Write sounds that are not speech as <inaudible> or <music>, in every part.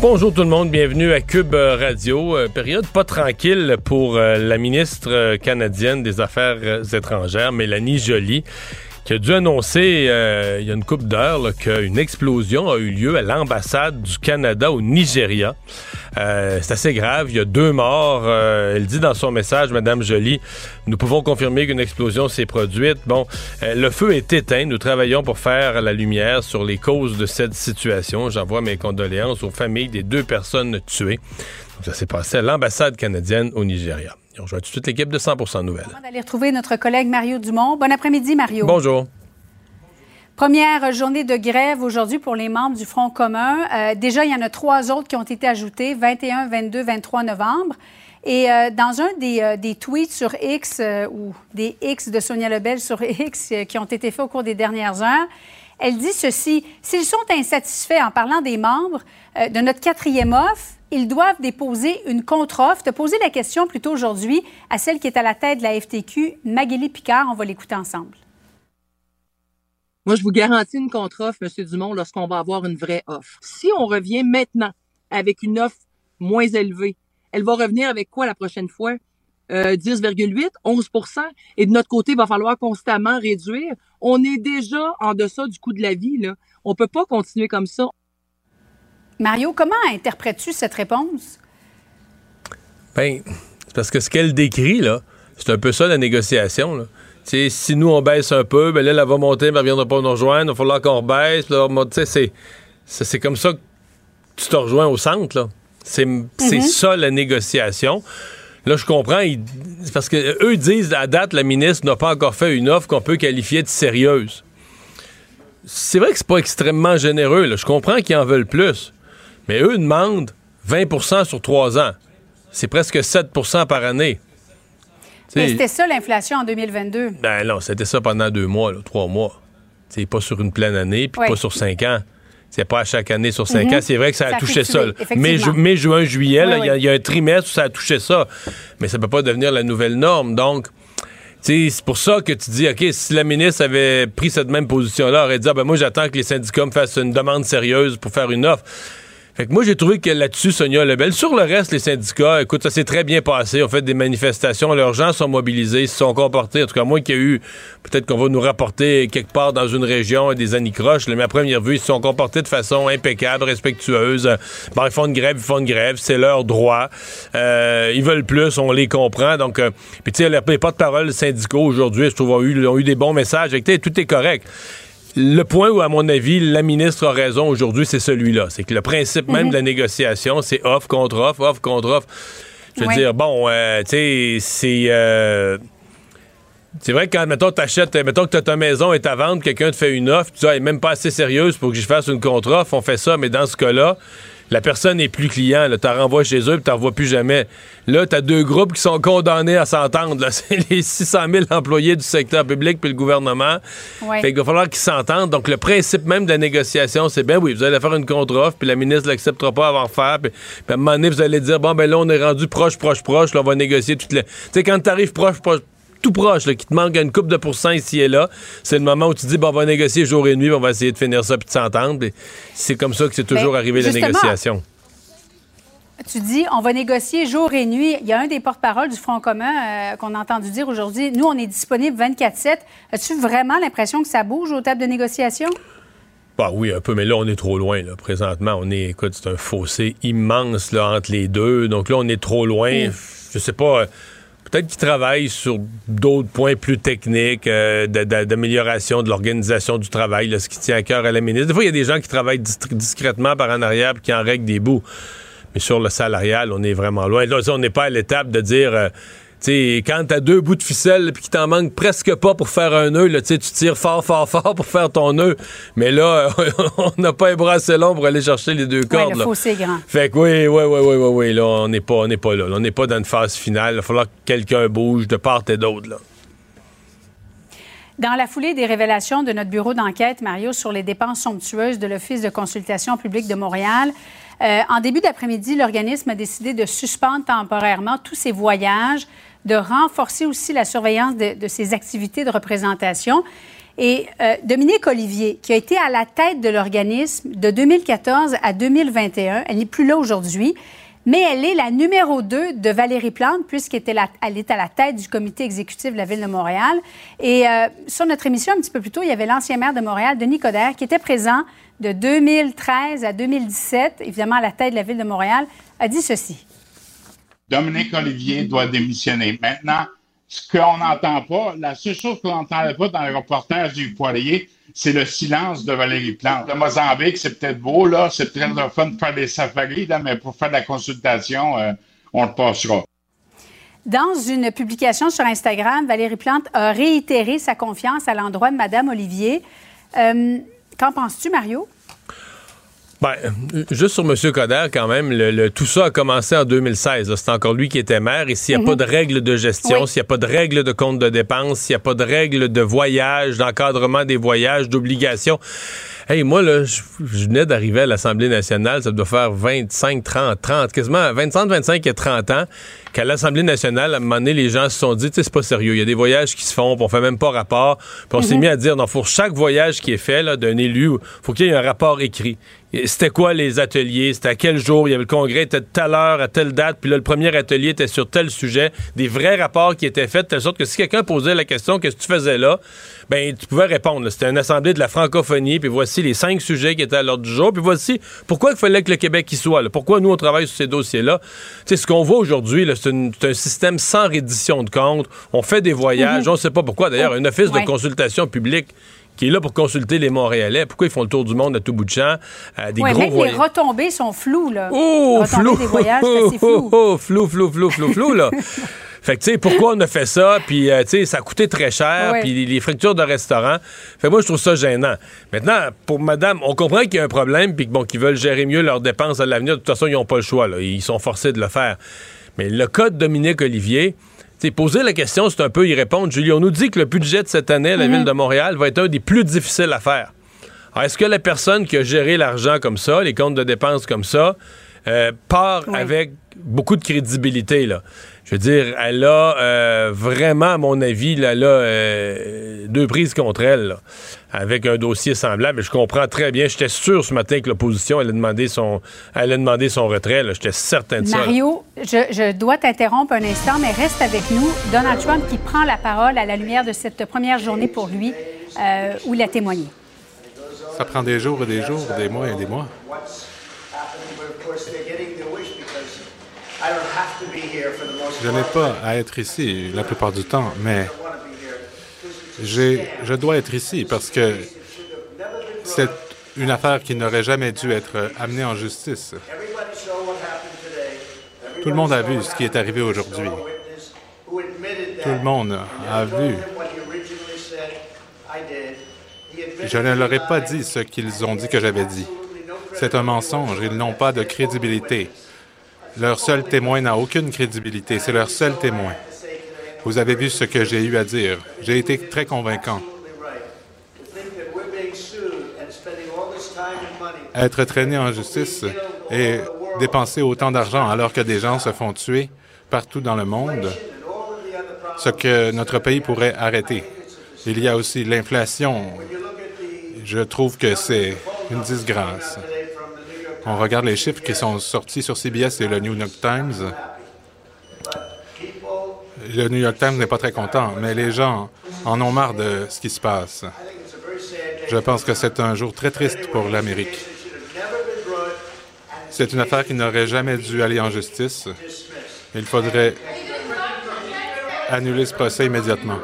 Bonjour tout le monde, bienvenue à Cube Radio. Euh, période pas tranquille pour euh, la ministre euh, canadienne des Affaires étrangères, Mélanie Joly qui a dû annoncer il y a une couple d'heures qu'une explosion a eu lieu à l'ambassade du Canada au Nigeria. Euh, c'est assez grave. Il y a deux morts. Euh, elle dit dans son message, Madame Jolie, nous pouvons confirmer qu'une explosion s'est produite. Bon, euh, le feu est éteint. Nous travaillons pour faire la lumière sur les causes de cette situation. J'envoie mes condoléances aux familles des deux personnes tuées. ça s'est passé à l'ambassade canadienne au Nigeria. On rejoint tout de suite l'équipe de 100% Nouvelles. On va aller retrouver notre collègue Mario Dumont. Bon après-midi, Mario. Bonjour. Première journée de grève aujourd'hui pour les membres du Front commun. Euh, déjà, il y en a trois autres qui ont été ajoutés, 21, 22, 23 novembre. Et euh, dans un des, euh, des, tweets sur X ou des X de Sonia Lebel sur <laughs> X qui ont été faits au cours des dernières heures, elle dit ceci S'ils sont insatisfaits en parlant des membres de notre quatrième offre, ils doivent déposer une contre-offre. De poser la question plutôt aujourd'hui à celle qui est à la tête de la FTQ, Magali Picard. On va l'écouter ensemble. Moi, je vous garantis une contre-offre, M. Dumont, lorsqu'on va avoir une vraie offre. Si on revient maintenant avec une offre moins élevée, elle va revenir avec quoi la prochaine fois? 10,8, euh, 11 Et de notre côté, il va falloir constamment réduire. On est déjà en deçà du coût de la vie. Là. On peut pas continuer comme ça. Mario, comment interprètes-tu cette réponse? Ben, c'est parce que ce qu'elle décrit, là, c'est un peu ça la négociation. Là si nous, on baisse un peu, ben là, elle va monter, mais elle ne viendra pas nous rejoindre. Il va falloir qu'on baisse. C'est comme ça que tu te rejoins au centre. Là. C'est, mm-hmm. ça la négociation. Là, je comprends. parce que eux disent à date, la ministre n'a pas encore fait une offre qu'on peut qualifier de sérieuse. C'est vrai que c'est pas extrêmement généreux. Là. Je comprends qu'ils en veulent plus. Mais eux demandent 20% sur trois ans. C'est presque 7% par année. C'était ça l'inflation en 2022? Ben non, c'était ça pendant deux mois, trois mois. C'est pas sur une pleine année, puis pas sur cinq ans. C'est pas à chaque année sur cinq mhm. ans. C'est vrai que ça a touché ça. Mai, mai, juin, juillet, il y, a un trimestre où ça a touché ça. Mais ça peut pas devenir la nouvelle norme. Donc, c'est pour ça que tu dis, OK, si la ministre avait pris cette même position-là, aurait dit, ah, ben moi, j'attends que les syndicats me fassent une demande sérieuse pour faire une offre. Fait que moi, j'ai trouvé que là-dessus, Sonia Lebel, sur le reste, les syndicats, écoute, ça s'est très bien passé. On fait des manifestations, leurs gens sont mobilisés, se sont comportés. En tout cas, moi qu'il y a eu, peut-être qu'on va nous rapporter quelque part dans une région des anicroches, mais à première vue, ils se sont comportés de façon impeccable, respectueuse. Bon, ils font une grève, ils font une grève, c'est leur droit. Euh, ils veulent plus, on les comprend. Donc, euh, puis tu sais, les porte-parole syndicaux aujourd'hui, je trouve, ont eu, ont eu des bons messages. tout est correct le point où, à mon avis, la ministre a raison aujourd'hui, c'est celui-là. C'est que le principe même de la négociation, c'est offre contre offre, offre contre offre. Je veux dire, bon, euh, tu sais, c'est. Euh, c'est vrai que quand, mettons, t'achètes, mettons que t'as ta maison et ta vente, quelqu'un te fait une offre, tu dis, ah, elle est même pas assez sérieuse pour que je fasse une contre-offre, on fait ça, mais dans ce cas-là, la personne n'est plus client. Tu la renvoies chez eux et tu revois plus jamais. Là, tu as deux groupes qui sont condamnés à s'entendre. <laughs> C'est les 600 000 employés du secteur public puis le gouvernement. Fait qu'il va falloir qu'ils s'entendent. Donc, le principe même de la négociation, c'est bien oui, vous allez faire une contre-offre, puis la ministre ne l'acceptera pas avant faire. Puis, à un moment donné, vous allez dire, bon, ben là, on est rendu proche, proche, proche. Là, on va négocier toutes les... Tu sais, quand tu arrives proche, proche tout proche, qui te manque une coupe de pourcents ici et là, c'est le moment où tu dis, bon, on va négocier jour et nuit, on va essayer de finir ça puis de s'entendre. C'est comme ça que c'est toujours arrivé la négociation. Tu dis, on va négocier jour et nuit. Il y a un des porte-parole du Front commun euh, qu'on a entendu dire aujourd'hui, nous, on est disponible 24-7. As-tu vraiment l'impression que ça bouge aux tables de négociation? Bah oui, un peu, mais là, on est trop loin. Là. Présentement, on est, écoute, c'est un fossé immense là, entre les deux. Donc là, on est trop loin. Mm. Je sais pas. Euh, peut-être qu'ils travaillent sur d'autres points plus techniques, euh, d'amélioration de l'organisation du travail, ce qui tient à cœur à la ministre. Des fois, il y a des gens qui travaillent discrètement par en arrière et qui en règlent des bouts. Mais sur le salarial, on est vraiment loin. Là, on n'est pas à l'étape de dire... Euh, sais, quand t'as deux bouts de ficelle puis qu'il t'en manque presque pas pour faire un nœud, là, tu tires fort, fort, fort pour faire ton nœud. Mais là, <laughs> on n'a pas un bras assez long pour aller chercher les deux cordes. le fossé grand. Fait que oui, oui, oui, oui, oui, oui, là, on n'est pas, on pas là. On n'est pas dans une phase finale. Il va falloir que quelqu'un bouge de part et d'autre, là. Dans la foulée des révélations de notre bureau d'enquête, Mario, sur les dépenses somptueuses de l'Office de consultation publique de Montréal, euh, en début d'après-midi, l'organisme a décidé de suspendre temporairement tous ses voyages, de renforcer aussi la surveillance de, ses activités de représentation. Et euh, Dominique Olivier, qui a été à la tête de l'organisme de 2014 à 2021, elle n'est plus là aujourd'hui, mais elle est la numéro 2 de Valérie Plante, puisqu'elle est à la tête du comité exécutif de la Ville de Montréal. Et euh, sur notre émission, un petit peu plus tôt, il y avait l'ancien maire de Montréal, Denis Coderre, qui était présent de 2013 à 2017, évidemment à la tête de la Ville de Montréal, a dit ceci. Dominique Olivier doit démissionner. Maintenant, ce qu'on n'entend pas, la seule chose qu'on n'entendait pas dans le reportage du Poirier, c'est le silence de Valérie Plante. Le Mozambique, c'est peut-être beau, là, c'est peut-être le fun de faire des safaris, mais pour faire de la consultation, euh, on le passera. Dans une publication sur Instagram, Valérie Plante a réitéré sa confiance à l'endroit de Mme Olivier. Euh, qu'en penses-tu, Mario? Ben, juste sur M. Coder, quand même, le, tout ça a commencé en 2016. C'est encore lui qui était maire. Et s'il n'y a pas mhm. de règles de gestion, s'il n'y a pas de règles de compte de dépenses, s'il n'y a pas de règles de voyage, d'encadrement des voyages, d'obligations. Hey, moi, là, je, venais d'arriver à l'Assemblée nationale, ça doit faire 25, 30, 30, quasiment 25, 25 et 30 ans qu'à l'Assemblée nationale, à un moment donné, les gens se sont dit, c'est pas sérieux, il y a des voyages qui se font, puis on fait même pas rapport. Puis on s'est mhm. mis à dire, non, pour chaque voyage qui est fait d'un élu, faut qu'il y ait un rapport écrit. C'était quoi les ateliers? C'était à quel jour? Il y avait le congrès, était de telle heure, à telle date. Puis là, le premier atelier était sur tel sujet. Des vrais rapports qui étaient faits, de telle sorte que si quelqu'un posait la question, qu'est-ce que tu faisais là? Ben, tu pouvais répondre. C'était une assemblée de la francophonie. Puis voici les cinq sujets qui étaient à l'ordre du jour. Puis voici pourquoi il fallait que le Québec y soit. Là. Pourquoi nous, on travaille sur ces dossiers-là? Tu sais, ce qu'on voit aujourd'hui, un système sans reddition de comptes. On fait des voyages. Mm-hmm. On ne sait pas pourquoi. D'ailleurs, un office de consultation publique qui est là pour consulter les Montréalais. Pourquoi ils font le tour du monde à tout bout de champ? Euh, des gros même les retombées sont floues, là. Oh, flou! Des voyages, <laughs> oh, flou. Oh, flou, flou, flou, flou, flou, là. <laughs> Fait que, tu sais, pourquoi on a fait ça? Puis, euh, tu sais, ça a coûté très cher. Puis, les fractures de restaurant. Fait que moi, je trouve ça gênant. Maintenant, pour madame, on comprend qu'il y a un problème. Puis, bon, qu'ils veulent gérer mieux leurs dépenses à l'avenir. De toute façon, ils n'ont pas le choix. Là. Ils sont forcés de le faire. Mais le cas de Dominique Olivier, poser la question, c'est un peu y répondre. Julie, on nous dit que le budget de cette année à la mhm. Ville de Montréal va être un des plus difficiles à faire. Est-ce que la personne qui a géré l'argent comme ça, les comptes de dépenses comme ça, euh, part avec beaucoup de crédibilité, là? Je veux dire, elle a euh, vraiment, à mon avis, là, là euh, deux prises contre elle, avec un dossier semblable. Je comprends très bien. J'étais sûr ce matin que l'opposition allait demander son, allait demander son retrait. J'étais certain de ça. Mario, je, dois t'interrompre un instant, mais reste avec nous. Donald Trump qui prend la parole à la lumière de cette première journée pour lui, euh, où il a témoigné. Ça prend des jours et des jours, des mois et des mois. Je n'ai pas à être ici la plupart du temps, mais je dois être ici parce que c'est une affaire qui n'aurait jamais dû être amenée en justice. Tout le monde a vu ce qui est arrivé aujourd'hui. Tout le monde a vu. Je ne leur ai pas dit ce qu'ils ont dit que j'avais dit. C'est un mensonge. Ils n'ont pas de crédibilité. Leur seul témoin n'a aucune crédibilité. C'est leur seul témoin. Vous avez vu ce que j'ai eu à dire. J'ai été très convaincant. Être traîné en justice et dépenser autant d'argent alors que des gens se font tuer partout dans le monde, ce que notre pays pourrait arrêter. Il y a aussi l'inflation. Je trouve que c'est une disgrâce. On regarde les chiffres qui sont sortis sur CBS et le New York Times. Le New York Times n'est pas très content, mais les gens en ont marre de ce qui se passe. Je pense que c'est un jour très triste pour l'Amérique. C'est une affaire qui n'aurait jamais dû aller en justice. Il faudrait annuler ce procès immédiatement.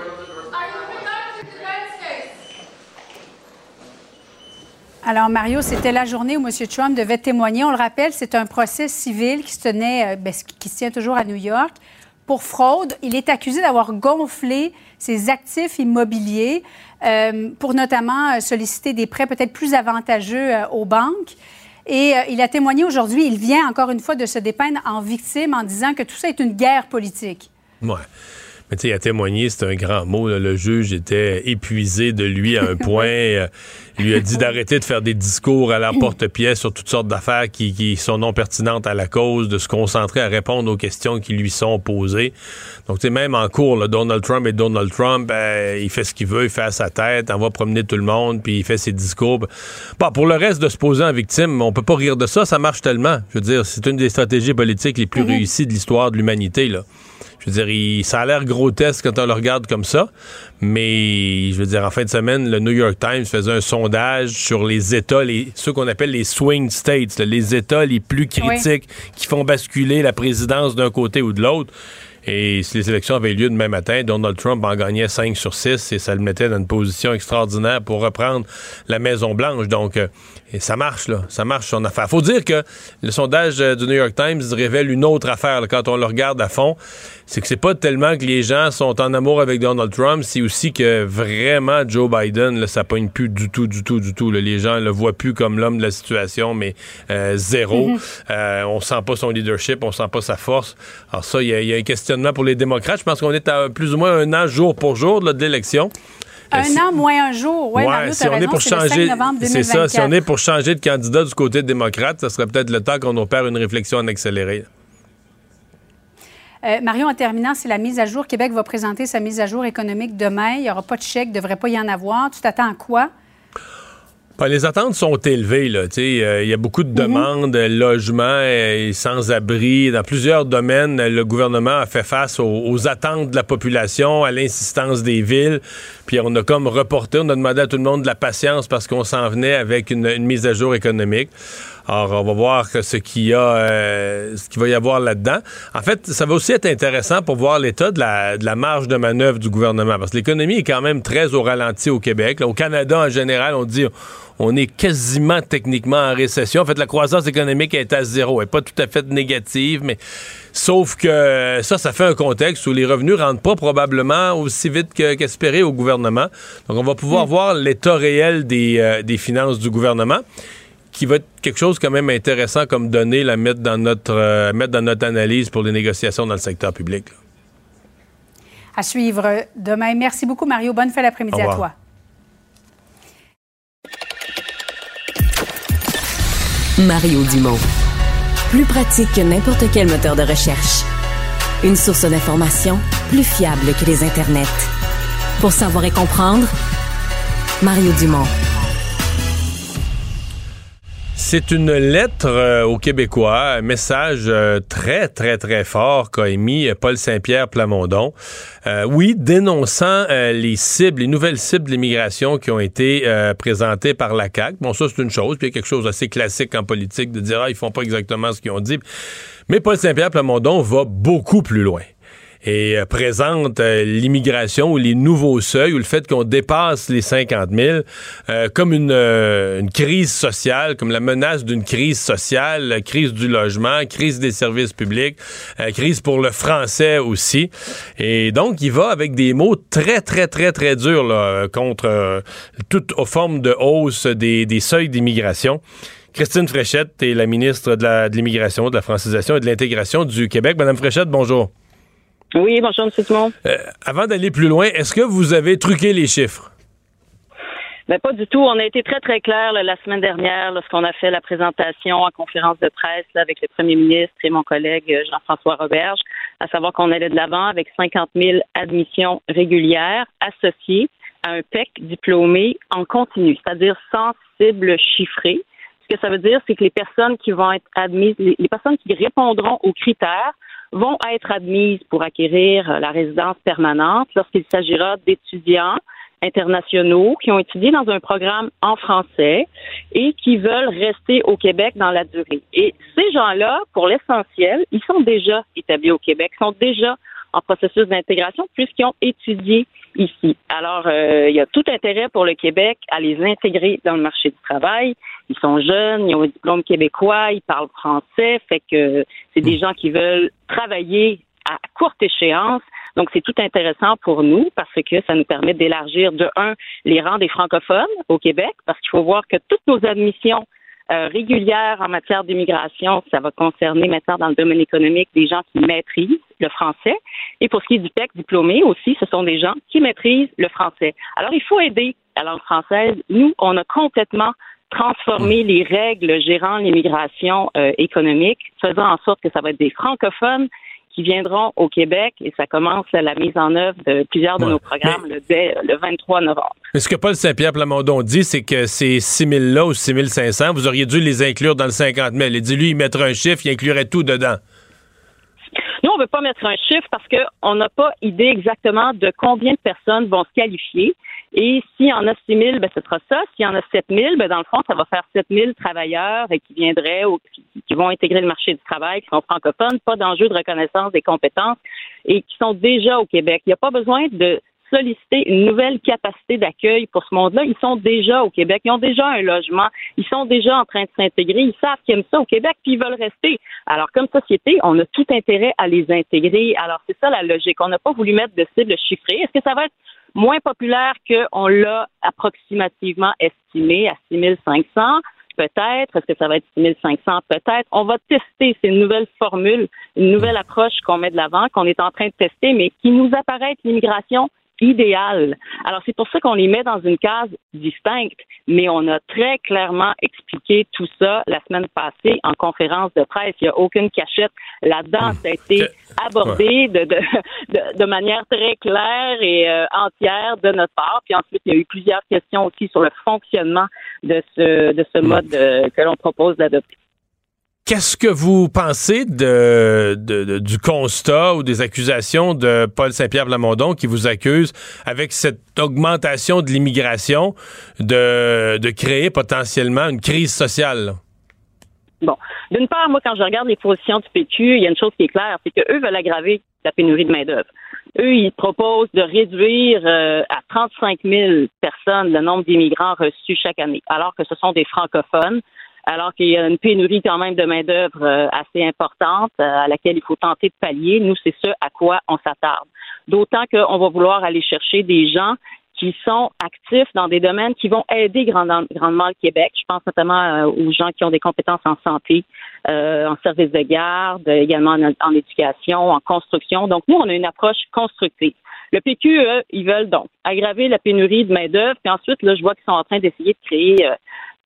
Alors, Mario, c'était la journée où M. Trump devait témoigner. On le rappelle, c'est un procès civil qui se tenait, euh, ben, qui se tient toujours à New York pour fraude. Il est accusé d'avoir gonflé ses actifs immobiliers euh, pour notamment euh, solliciter des prêts peut-être plus avantageux euh, aux banques. Et il a témoigné aujourd'hui, il vient encore une fois de se dépeindre en victime en disant que tout ça est une guerre politique. Ouais. Mais tu sais, il a témoigné, c'est un grand mot. Le juge était épuisé de lui à un <laughs> point. Il lui a dit d'arrêter de faire des discours à l'emporte-pièce sur toutes sortes d'affaires qui, sont non pertinentes à la cause, de se concentrer à répondre aux questions qui lui sont posées. Donc, tu sais, même en cours, Donald Trump et Donald Trump, ben, il fait ce qu'il veut, il fait à sa tête, on va promener tout le monde, puis il fait ses discours. Bon, pour le reste de se poser en victime, on peut pas rire de ça, ça marche tellement. Je veux dire, c'est une des stratégies politiques les plus mm-hmm. réussies de l'histoire de l'humanité, là. Je veux dire, ça a l'air grotesque quand on le regarde comme ça, mais je veux dire, en fin de semaine, le New York Times faisait un sondage sur les États, les, ceux qu'on appelle les swing states, les États les plus critiques qui font basculer la présidence d'un côté ou de l'autre. Et si les élections avaient eu lieu demain matin, Donald Trump en gagnait 5 sur 6 et ça le mettait dans une position extraordinaire pour reprendre la Maison-Blanche. Donc, euh, ça marche, là. Ça marche son affaire. Faut dire que le sondage euh, du New York Times révèle une autre affaire quand on le regarde à fond. C'est que c'est pas tellement que les gens sont en amour avec Donald Trump, c'est aussi que vraiment Joe Biden, là, ça pogne plus du tout, du tout, du tout. Les gens le voient plus comme l'homme de la situation, mais euh, zéro. Mm-hmm. on sent pas son leadership, on sent pas sa force. Alors ça, il y, y, a un question pour les démocrates. Je pense qu'on est à plus ou moins un an jour pour jour de l'élection. Un an moins un jour. Oui, ouais, si on est pour changer, c'est ça. Si on est pour changer de candidat du côté démocrate, ça serait peut-être le temps qu'on opère une réflexion en accéléré. Euh, Marion, en terminant, c'est la mise à jour. Québec va présenter sa mise à jour économique demain. Il n'y aura pas de chèque, il ne devrait pas y en avoir. Tu t'attends à quoi? Ben, les attentes sont élevées. Euh, il y a beaucoup de mhm. demandes, logements et sans-abri. Dans plusieurs domaines, le gouvernement a fait face aux, attentes de la population, à l'insistance des villes. Puis on a comme reporté, on a demandé à tout le monde de la patience parce qu'on s'en venait avec une, mise à jour économique. Alors, on va voir ce qu'il y a, euh, ce qu'il va y avoir là-dedans. En fait, ça va aussi être intéressant pour voir l'état de la, de la marge de manœuvre du gouvernement, parce que l'économie est quand même très au ralenti au Québec. au Canada, en général, on dit on est quasiment techniquement en récession. En fait, la croissance économique est à zéro. Elle n'est pas tout à fait négative, mais sauf que ça, ça fait un contexte où les revenus ne rentrent pas probablement aussi vite qu'espéré au gouvernement. Donc, on va pouvoir hmm. voir l'état réel des, euh, des, finances du gouvernement qui va être quelque chose quand même intéressant comme données à mettre dans notre, euh, mettre dans notre analyse pour les négociations dans le secteur public. À suivre demain. Merci beaucoup, Mario. Bonne fin d'après-midi à toi. Mario Dumont. Plus pratique que n'importe quel moteur de recherche. Une source d'information plus fiable que les internets. Pour savoir et comprendre, Mario Dumont. C'est une lettre euh, aux Québécois, un message euh, très, très, très fort qu'a émis Paul Saint-Pierre Plamondon. Euh, oui, dénonçant les cibles, les nouvelles cibles de l'immigration qui ont été présentées par la CAQ. Bon, ça, c'est une chose, puis il y a quelque chose d'assez classique en politique de dire, ah, ils font pas exactement ce qu'ils ont dit. Mais Paul Saint-Pierre Plamondon va beaucoup plus loin et euh, présente euh, l'immigration ou les nouveaux seuils ou le fait qu'on dépasse les 50 000 euh, comme une, une, crise sociale, comme la menace d'une crise sociale, crise du logement, crise des services publics, crise pour le français aussi. Et donc, il va avec des mots très, très, très, très durs là, contre toute forme de hausse des, des seuils d'immigration. Christine Fréchette est la ministre de l'immigration, de, de la francisation et de l'intégration du Québec. Madame Fréchette, bonjour. Oui, bonjour, M. Simon. Euh, avant d'aller plus loin, est-ce que vous avez truqué les chiffres? Ben, pas du tout. On a été très, très clair la semaine dernière lorsqu'on a fait la présentation en conférence de presse avec le premier ministre et mon collègue euh, Jean-François Roberge, à savoir qu'on allait de l'avant avec 50 000 admissions régulières associées à un PEC diplômé en continu, c'est-à-dire sans cible chiffrée. Ce que ça veut dire, c'est que les personnes qui vont être admises, les personnes qui répondront aux critères vont être admises pour acquérir la résidence permanente lorsqu'il s'agira d'étudiants internationaux qui ont étudié dans un programme en français et qui veulent rester au Québec dans la durée. Et ces gens-là, pour l'essentiel, ils sont déjà établis au Québec, sont déjà en processus d'intégration puisqu'ils ont étudié ici. Alors, euh, il y a tout intérêt pour le Québec à les intégrer dans le marché du travail. Ils sont jeunes, ils ont un diplôme québécois, ils parlent français, fait que c'est des gens qui veulent travailler à courte échéance. Donc, c'est tout intéressant pour nous parce que ça nous permet d'élargir, de un, les rangs des francophones au Québec, parce qu'il faut voir que toutes nos admissions euh, régulières en matière d'immigration, ça va concerner maintenant dans le domaine économique des gens qui maîtrisent le français. Et pour ce qui est du texte diplômé aussi, ce sont des gens qui maîtrisent le français. Alors, il faut aider la langue française. Nous, on a complètement transformé les règles gérant l'immigration euh, économique, faisant en sorte que ça va être des francophones qui viendront au Québec et ça commence la mise en œuvre de plusieurs de nos programmes le, dès le 23 novembre. Mais ce que Paul Saint-Pierre Plamondon dit, c'est que ces 6 000-là ou 6 500, vous auriez dû les inclure dans le 50 000. Il dit, lui, il mettrait un chiffre, il inclurait tout dedans. Nous, on ne veut pas mettre un chiffre parce qu'on n'a pas idée exactement de combien de personnes vont se qualifier. Et s'il y en a 6 000, ben, ce sera ça. S'il y en a 7 000, ben, dans le fond, ça va faire 7 000 travailleurs qui viendraient ou qui vont intégrer le marché du travail, qui sont francophones, pas d'enjeu de reconnaissance des compétences et qui sont déjà au Québec. Il n'y a pas besoin de solliciter une nouvelle capacité d'accueil pour ce monde-là. Ils sont déjà au Québec, ils ont déjà un logement, ils sont déjà en train de s'intégrer, ils savent qu'ils aiment ça au Québec, puis ils veulent rester. Alors, comme société, on a tout intérêt à les intégrer. Alors, c'est ça la logique. On n'a pas voulu mettre de cible chiffrée. Est-ce que ça va être moins populaire qu'on l'a approximativement estimé à 6500. Peut-être. Est-ce que ça va être 6500? Peut-être. On va tester ces nouvelles formules, une nouvelle approche qu'on met de l'avant, qu'on est en train de tester, mais qui nous apparaît l'immigration idéal. Alors, c'est pour ça qu'on les met dans une case distincte, mais on a très clairement expliqué tout ça la semaine passée en conférence de presse. Il n'y a aucune cachette là-dedans. Ça a été abordé de, de, de, manière très claire et euh, entière de notre part. Puis ensuite, il y a eu plusieurs questions aussi sur le fonctionnement de ce, de ce mode euh, que l'on propose d'adopter. Qu'est-ce que vous pensez du constat ou des accusations de Paul Saint-Pierre Blamondon qui vous accuse avec cette augmentation de l'immigration de, de créer potentiellement une crise sociale? Bon, d'une part, moi, quand je regarde les positions du PQ, il y a une chose qui est claire, c'est qu'eux veulent aggraver la pénurie de main-d'œuvre. Eux, ils proposent de réduire euh, à 35 000 personnes le nombre d'immigrants reçus chaque année, alors que ce sont des francophones alors qu'il y a une pénurie quand même de main-d'œuvre euh, assez importante euh, à laquelle il faut tenter de pallier. Nous, c'est ce à quoi on s'attarde. D'autant qu'on va vouloir aller chercher des gens qui sont actifs dans des domaines qui vont aider grandement, le Québec. Je pense notamment euh, aux gens qui ont des compétences en santé, en service de garde, également en, éducation, en construction. Donc, nous, on a une approche constructive. Le PQ, eux, ils veulent donc aggraver la pénurie de main-d'œuvre, puis ensuite, là, je vois qu'ils sont en train d'essayer de créer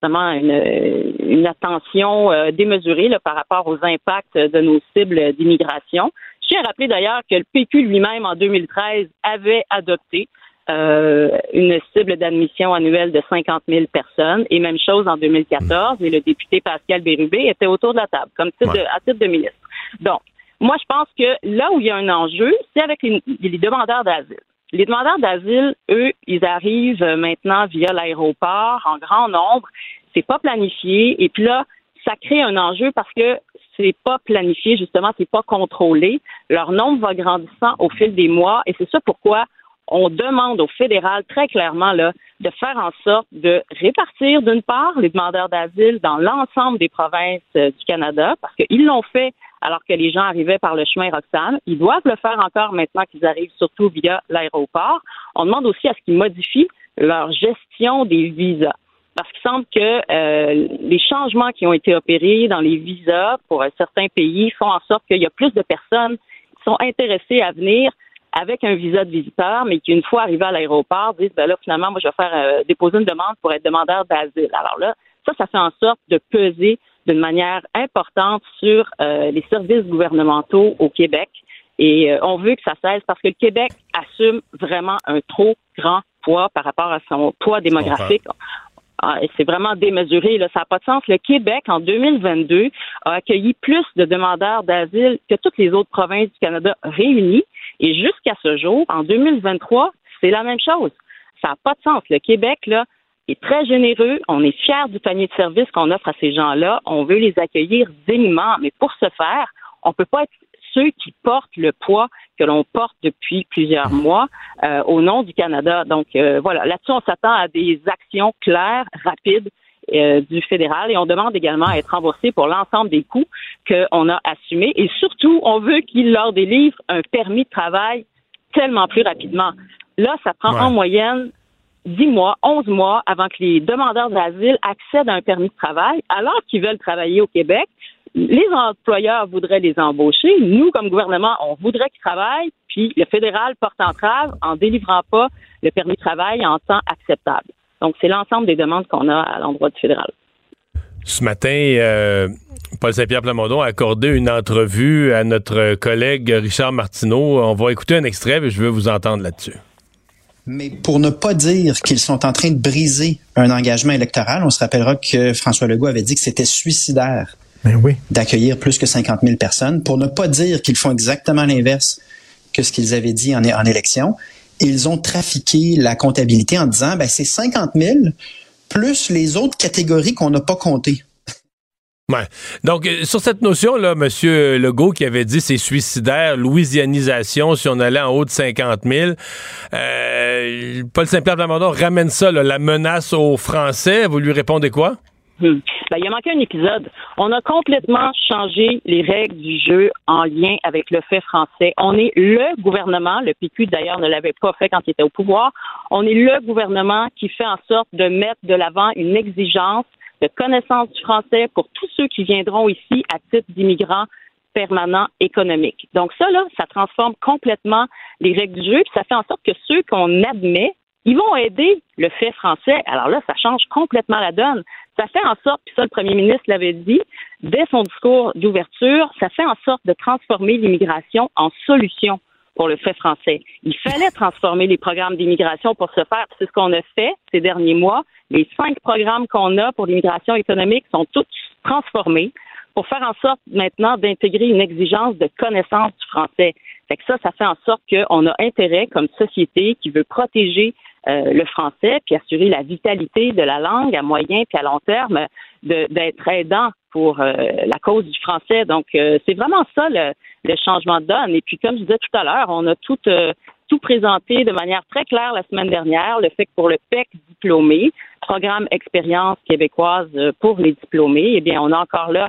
une, une attention euh, démesurée là, par rapport aux impacts de nos cibles d'immigration. Je tiens à rappeler d'ailleurs que le PQ lui-même, en 2013, avait adopté euh, une cible d'admission annuelle de 50 000 personnes. Et même chose en 2014, mais le député Pascal Bérubé était autour de la table, comme titre à titre de ministre. Donc, moi, je pense que là où il y a un enjeu, c'est avec les demandeurs d'asile. Les demandeurs d'asile, eux, ils arrivent maintenant via l'aéroport en grand nombre. C'est pas planifié. Et puis là, ça crée un enjeu parce que c'est pas planifié, justement, c'est pas contrôlé. Leur nombre va grandissant au fil des mois et c'est ça pourquoi on demande au fédéral très clairement là, de faire en sorte de répartir d'une part les demandeurs d'asile dans l'ensemble des provinces euh, du Canada, parce qu'ils l'ont fait alors que les gens arrivaient par le chemin Roxane. Ils doivent le faire encore maintenant qu'ils arrivent surtout via l'aéroport. On demande aussi à ce qu'ils modifient leur gestion des visas. Parce qu'il semble que euh, les changements qui ont été opérés dans les visas pour certains pays font en sorte qu'il y a plus de personnes qui sont intéressées à venir avec un visa de visiteur, mais qui, une fois arrivés à l'aéroport, disent ben là, finalement, moi, je vais faire euh, déposer une demande pour être demandeur d'asile. Alors là, ça, ça fait en sorte de peser d'une manière importante sur euh, les services gouvernementaux au Québec. Et euh, on veut que ça cesse parce que le Québec assume vraiment un trop grand poids par rapport à son poids démographique. Ah, c'est vraiment démesuré, là, ça n'a pas de sens. Le Québec, en 2022, a accueilli plus de demandeurs d'asile que toutes les autres provinces du Canada réunies. Et jusqu'à ce jour, en 2023, c'est la même chose. Ça n'a pas de sens. Le Québec, là, est très généreux. On est fiers du panier de services qu'on offre à ces gens-là. On veut les accueillir dignement. Mais pour ce faire, on ne peut pas être ceux qui portent le poids que l'on porte depuis plusieurs mois euh, au nom du Canada. Donc euh, voilà, là-dessus, on s'attend à des actions claires, rapides euh, du fédéral et on demande également à être remboursé pour l'ensemble des coûts qu'on a assumés. Et surtout, on veut qu'ils leur délivrent un permis de travail tellement plus rapidement. Là, ça prend en moyenne 10 mois, 11 mois avant que les demandeurs d'asile accèdent à un permis de travail alors qu'ils veulent travailler au Québec. Les employeurs voudraient les embaucher. Nous, comme gouvernement, on voudrait qu'ils travaillent. Puis le fédéral porte entrave en délivrant pas le permis de travail en temps acceptable. Donc, c'est l'ensemble des demandes qu'on a à l'endroit du fédéral. Ce matin, euh, Paul Saint-Pierre Plamondon a accordé une entrevue à notre collègue Richard Martineau. On va écouter un extrait et je veux vous entendre là-dessus. Mais pour ne pas dire qu'ils sont en train de briser un engagement électoral, on se rappellera que François Legault avait dit que c'était suicidaire oui. d'accueillir plus que 50 000 personnes. Pour ne pas dire qu'ils font exactement l'inverse que ce qu'ils avaient dit en, en élection, ils ont trafiqué la comptabilité en disant, ben, c'est 50 000 plus les autres catégories qu'on n'a pas comptées. Donc, euh, sur cette notion-là, M. Legault qui avait dit c'est suicidaire, louisianisation, si on allait en haut de 50 000, euh, Paul Saint-Pierre Plamondon ramène ça, la menace aux Français. Vous lui répondez quoi? Hmm. Ben, il a manqué un épisode. On a complètement changé les règles du jeu en lien avec le fait français. On est le gouvernement, le PQ d'ailleurs ne l'avait pas fait quand il était au pouvoir, on est le gouvernement qui fait en sorte de mettre de l'avant une exigence de connaissance du français pour tous ceux qui viendront ici à titre d'immigrants permanents économiques. Donc ça, là, ça transforme complètement les règles du jeu, puis ça fait en sorte que ceux qu'on admet, ils vont aider le fait français. Alors là, ça change complètement la donne. Ça fait en sorte, puis ça, le premier ministre l'avait dit, dès son discours d'ouverture, ça fait en sorte de transformer l'immigration en solution pour le fait français. Il fallait transformer les programmes d'immigration pour ce faire. C'est ce qu'on a fait ces derniers mois. Les cinq programmes qu'on a pour l'immigration économique sont tous transformés pour faire en sorte maintenant d'intégrer une exigence de connaissance du français. Fait que ça, ça fait en sorte qu'on a intérêt comme société qui veut protéger euh, le français, puis assurer la vitalité de la langue à moyen puis à long terme, d'être aidant pour euh, la cause du français. Donc, euh, c'est vraiment ça le, changement de donne. Et puis, comme je disais tout à l'heure, on a tout, tout présenté de manière très claire la semaine dernière, le fait que pour le PEC diplômé, programme expérience québécoise pour les diplômés, eh bien, on a encore là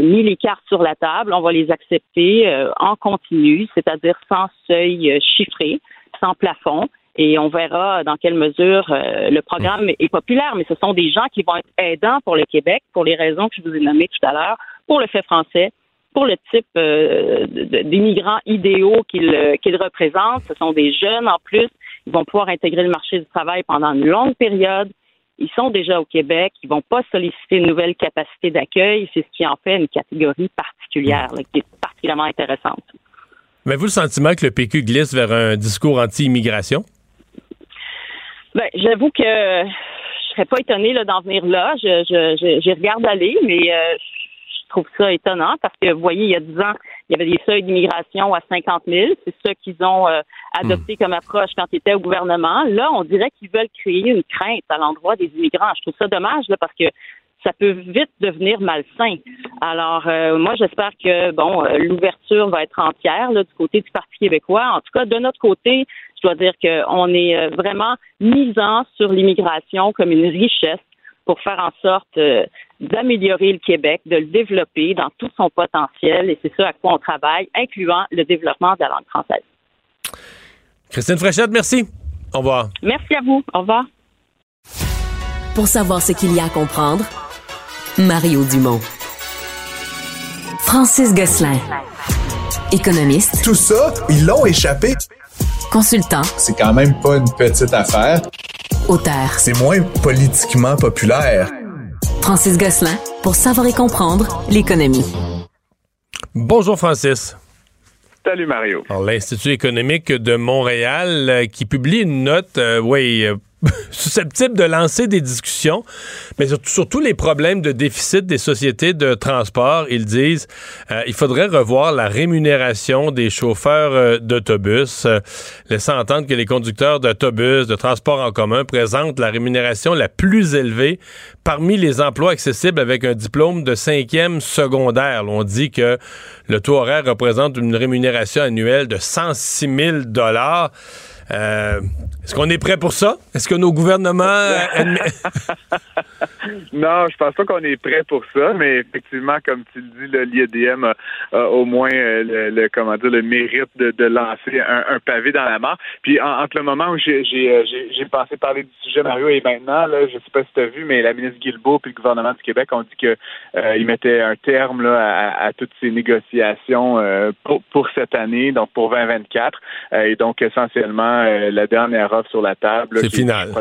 mis les cartes sur la table. On va les accepter en continu, c'est-à-dire sans seuil chiffré, sans plafond et on verra dans quelle mesure euh, le programme est populaire, mais ce sont des gens qui vont être aidants pour le Québec, pour les raisons que je vous ai nommées tout à l'heure, pour le fait français, pour le type euh, d'immigrants idéaux euh, qu'ils représentent. Ce sont des jeunes en plus. Ils vont pouvoir intégrer le marché du travail pendant une longue période. Ils sont déjà au Québec. Ils vont pas solliciter une nouvelle capacité d'accueil. C'est ce qui en fait une catégorie particulière, qui est particulièrement intéressante. Mais vous le sentiment que le PQ glisse vers un discours anti-immigration? Ben, j'avoue que je serais pas étonnée d'en venir là. Je, je, je, regarde aller, mais euh, je trouve ça étonnant parce que, vous voyez, il y a 10 ans, il y avait des seuils d'immigration à 50 000. C'est ça qu'ils ont euh, adopté hmm. comme approche quand ils étaient au gouvernement. Là, on dirait qu'ils veulent créer une crainte à l'endroit des immigrants. Je trouve ça dommage là, parce que ça peut vite devenir malsain. Alors, euh, moi, j'espère que bon, l'ouverture va être entière là, du côté du Parti québécois. En tout cas, de notre côté, je dois dire qu'on est euh, vraiment misant sur l'immigration comme une richesse pour faire en sorte euh, d'améliorer le Québec, de le développer dans tout son potentiel, et c'est ça à quoi on travaille, incluant le développement de la langue française. Christine Fréchette, merci. Au revoir. Merci à vous. Au revoir. Pour savoir ce qu'il y a à comprendre, Mario Dumont. Francis Gosselin. Économiste. Tout ça, ils l'ont échappé. Consultant. C'est quand même pas une petite affaire. Auteur. C'est moins politiquement populaire. Francis Gosselin, pour savoir et comprendre l'économie. Bonjour Francis. Salut Mario. L'Institut économique de Montréal euh, qui publie une note, euh, oui, euh, <laughs> susceptible de lancer des discussions, mais surtout, les problèmes de déficit des sociétés de transport. Ils disent euh, il faudrait revoir la rémunération des chauffeurs euh, d'autobus, euh, laissant entendre que les conducteurs d'autobus, de transport en commun présentent la rémunération la plus élevée parmi les emplois accessibles avec un diplôme de cinquième secondaire. on dit que le taux horaire représente une rémunération annuelle de 106 000 dollars. Euh, est-ce qu'on est prêt pour ça? Est-ce que nos gouvernements... <laughs> non, je pense pas qu'on est prêt pour ça, mais effectivement, comme tu le dis, l'IEDM a, au moins euh, le, comment dire le mérite de, lancer un, pavé dans la mare. Puis entre le moment où j'ai euh, pensé parler du sujet Mario et maintenant, là, je sais pas si tu as vu, mais la ministre Guilbeault et le gouvernement du Québec ont dit euh, mettaient un terme là, à, toutes ces négociations pour, cette année, donc pour 2024. et donc essentiellement la dernière offre sur la table. C'est final.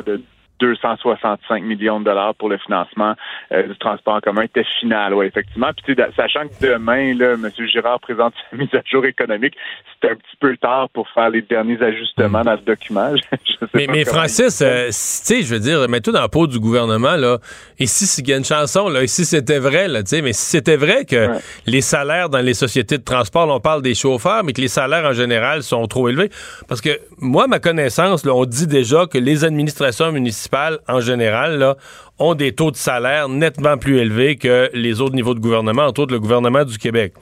265 millions de dollars pour le financement euh, du transport en commun était final, oui, effectivement. Puis, sachant que demain, là, M. Girard présente sa <laughs> mise à jour économique, c'est un petit peu tard pour faire les derniers ajustements hmm. dans le document. <laughs> mais, mais Francis, euh, tu sais, je veux dire, mets-toi dans la peau du gouvernement, là. Ici, s'il y a une chanson, là, ici, c'était vrai, là, tu sais, mais si c'était vrai que les salaires dans les sociétés de transport, on parle des chauffeurs, mais que les salaires en général sont trop élevés, parce que moi, ma connaissance, là, on dit déjà que les administrations municipales en général, ont des taux de salaire nettement plus élevés que les autres niveaux de gouvernement, entre autres le gouvernement du Québec.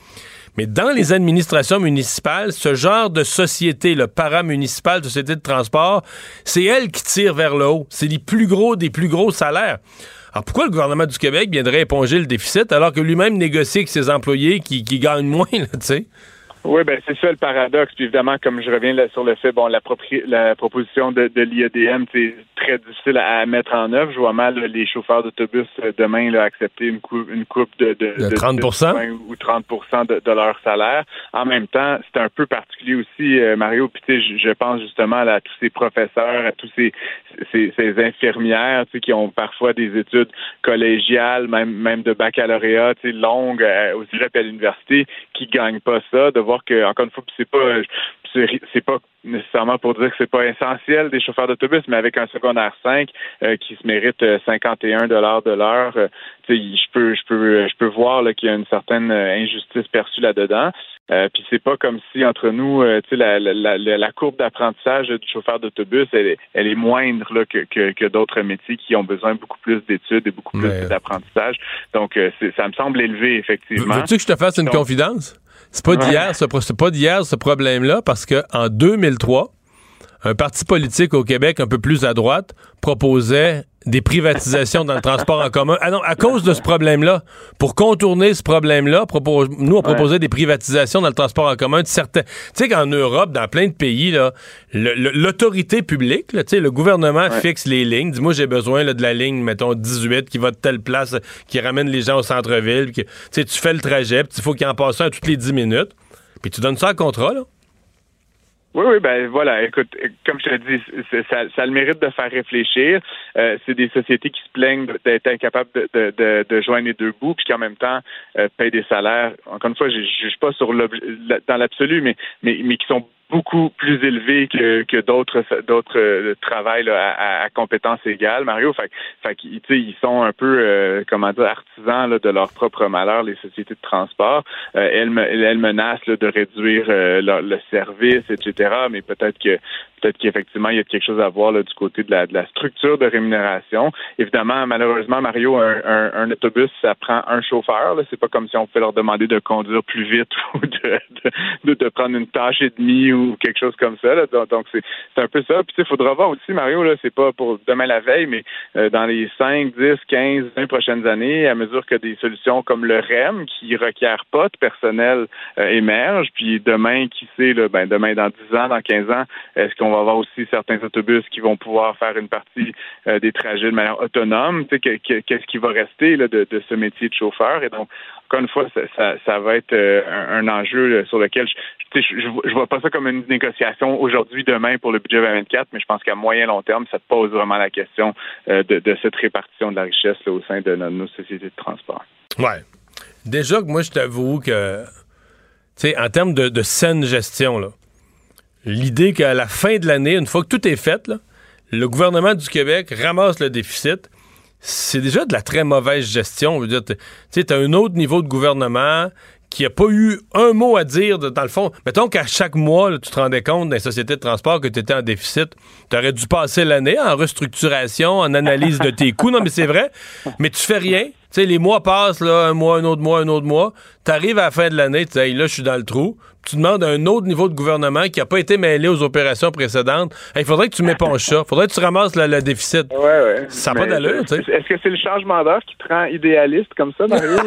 Mais dans les administrations municipales, ce genre de société, le paramunicipal, société de transport, c'est elle qui tire vers le haut. C'est les plus gros des plus gros salaires. Alors pourquoi le gouvernement du Québec viendrait éponger le déficit alors que lui-même négocie avec ses employés qui, gagnent moins, tu sais? Oui, ben c'est ça le paradoxe. Puis évidemment, comme je reviens sur le fait, bon, la, la proposition de, de l'IEDM, c'est très difficile à, mettre en œuvre. Je vois mal les chauffeurs d'autobus euh, demain là, accepter une, coupe, une coupe de, de, 30 ou 30 de, leur salaire. En même temps, c'est un peu particulier aussi, euh, Mario. Puis je, je pense justement à tous ces professeurs, à tous ces, ces, ces infirmières qui ont parfois des études collégiales, même même de baccalauréat, longues euh, aussi à l'université, qui gagnent pas ça. De voir que encore une fois, c'est pas c'est pas nécessairement pour dire que c'est pas essentiel des chauffeurs d'autobus, mais avec un secondaire 5 euh, qui se mérite 51 euh, dollars de l'heure, euh, je peux je peux je peux voir qu'il y a une certaine injustice perçue là-dedans. puis c'est pas comme si entre nous, la, la, la, courbe d'apprentissage du chauffeur d'autobus, elle est, elle est moindre là, que, que, que d'autres métiers qui ont besoin beaucoup plus d'études et beaucoup plus d'apprentissage. Donc ça me semble élevé effectivement. Veux-tu que je te fasse une confidence? C'est pas d'hier, ce, pas d'hier ce problème-là, parce que en 2003, un parti politique au Québec un peu plus à droite proposait des privatisations dans le transport en commun. Ah non, à cause de ce problème-là, pour contourner ce problème-là, nous, on proposait des privatisations dans le transport en commun de certains... Tu sais qu'en Europe, dans plein de pays, l'autorité publique, le gouvernement fixe les lignes. Dis-moi, j'ai besoin de la ligne, mettons, 18, qui va de telle place, qui ramène les gens au centre-ville. Tu fais le trajet, il faut qu'il en passe un toutes les 10 minutes. Puis tu donnes ça à contrat, là. Oui, oui, ben voilà. Écoute, comme je te dis, ça, ça a le mérite de faire réfléchir. Euh, c'est des sociétés qui se plaignent d'être incapables de, de, de, joindre les deux bouts, puis qui en même temps euh, payent des salaires. Encore une fois, je ne juge pas sur dans l'absolu, mais, mais mais qui sont beaucoup plus élevé que, que d'autres d'autres euh, travails à, à, compétences égales, Mario. Fait, fait ils sont un peu euh, comment dire artisans là, de leur propre malheur, les sociétés de transport. Euh, elles, elles menacent là, de réduire euh, le service, etc. Mais peut-être que peut-être qu'effectivement, il y a quelque chose à voir du côté de la, structure de rémunération. Évidemment, malheureusement, Mario, un, autobus, ça prend un chauffeur. C'est pas comme si on pouvait leur demander de conduire plus vite <laughs> ou de, prendre une tâche et demie ou quelque chose comme ça. Donc, c'est, un peu ça. Puis, il faudra voir aussi, Mario, c'est pas pour demain la veille, mais euh, dans les 5, 10, 15, 20 prochaines années, à mesure que des solutions comme le REM, qui requiert pas de personnel, euh, émergent, puis demain, qui sait, ben, demain, dans 10 ans, dans 15 ans, est-ce qu'on va avoir aussi certains autobus qui vont pouvoir faire une partie euh, des trajets de manière autonome. Qu'est-ce qui va rester de, ce métier de chauffeur? Et donc, encore une fois, ça, va être euh, un, enjeu sur lequel je, je, vois pas ça comme une négociation aujourd'hui, demain pour le budget 2024, mais je pense qu'à moyen long terme, ça pose vraiment la question euh, de, cette répartition de la richesse au sein de nos, sociétés de transport. Ouais. Déjà que moi, je t'avoue que, tu sais, en termes de, de saine gestion, là, l'idée qu'à la fin de l'année, une fois que tout est fait, le gouvernement du Québec ramasse le déficit. C'est déjà de la très mauvaise gestion. Tu as un autre niveau de gouvernement qui n'a pas eu un mot à dire, dans le fond. Mettons qu'à chaque mois, tu te rendais compte dans les sociétés de transport que tu étais en déficit. Tu aurais dû passer l'année en restructuration, en analyse de tes coûts. Non, mais c'est vrai. Mais tu fais rien. Les mois passent, un mois, un autre mois, un autre mois. Tu arrives à la fin de l'année, tu dis, là, je suis dans le trou tu demandes à un autre niveau de gouvernement qui n'a pas été mêlé aux opérations précédentes, il faudrait que tu m'éponges ça. Il faudrait que tu ramasses le, déficit. Ouais, ouais. Ça n'a pas d'allure, tu sais. Est-ce que c'est le changement d'heure qui te rend idéaliste comme ça, Mario? <laughs>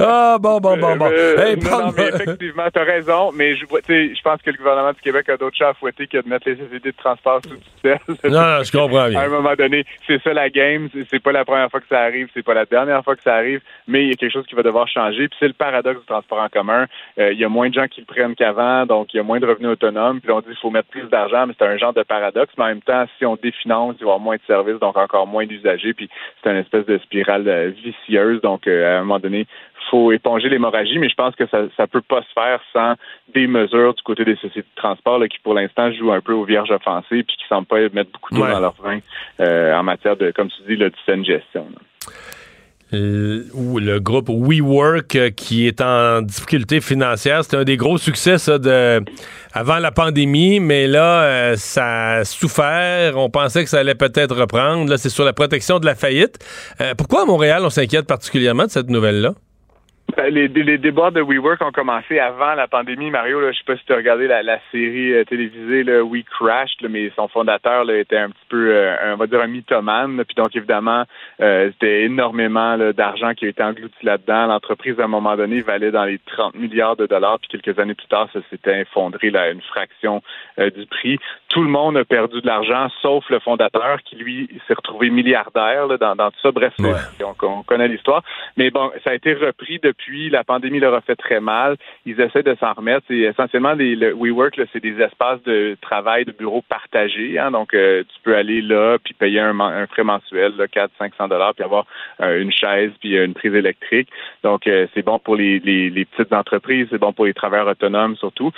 ah, bon, bon, bon, bon. Euh, non, mais effectivement, tu as raison, mais je, je pense que le gouvernement du Québec a d'autres chats à fouetter que de mettre les sociétés de transport sous tutelle. non, non, je comprends bien. À un moment donné, c'est ça la game. C'est pas la première fois que ça arrive, c'est pas la dernière fois que ça arrive, mais il y a quelque chose qui va devoir changer. Puis c'est le paradoxe du transport en commun. Euh, il y a moins de gens qui le prennent qu'avant, donc il y a moins de revenus autonomes. Puis on dit qu'il faut mettre plus d'argent, mais c'est un genre de paradoxe. Mais en même temps, si on définance, il va y avoir moins de services, donc encore moins d'usagers. Puis c'est une espèce de spirale euh, vicieuse. Donc euh, à un moment donné, faut éponger l'hémorragie, mais je pense que ça ne peut pas se faire sans des mesures du côté des sociétés de transport qui, pour l'instant, jouent un peu aux vierges offensées puis qui ne semblent pas mettre beaucoup d'eau dans leur vin en matière de, comme tu dis, de saine gestion. Euh, le groupe WeWork euh, qui est en difficulté financière. C'était un des gros succès ça, de, avant la pandémie, mais là, euh, ça a souffert. On pensait que ça allait peut-être reprendre. Là, c'est sur la protection de la faillite. pourquoi à Montréal, on s'inquiète particulièrement de cette nouvelle-là? Ben, les, les, débats de WeWork ont commencé avant la pandémie. Mario, là, je sais pas si tu as regardé la, la série euh, télévisée là, We Crashed, mais son fondateur là, était un petit peu, euh, on va dire, un mythomane. Puis donc, évidemment, euh, c'était énormément d'argent qui a été englouti là-dedans. L'entreprise, à un moment donné, valait dans les 30 milliards de dollars. Puis quelques années plus tard, ça s'était effondré là, à une fraction du prix. Tout le monde a perdu de l'argent, sauf le fondateur qui, lui, s'est retrouvé milliardaire là, dans, dans tout ça. Bref, donc, on connaît l'histoire. Mais bon, ça a été repris depuis puis La pandémie leur a fait très mal. Ils essaient de s'en remettre. C'est essentiellement les, le WeWork, c'est des espaces de travail, de bureaux partagés. Hein. donc, euh, tu peux aller là puis payer un, frais mensuel, là, 4 500 dollars, puis avoir euh, une chaise puis une prise électrique. Donc, euh, c'est bon pour les, petites entreprises, c'est bon pour les travailleurs autonomes surtout.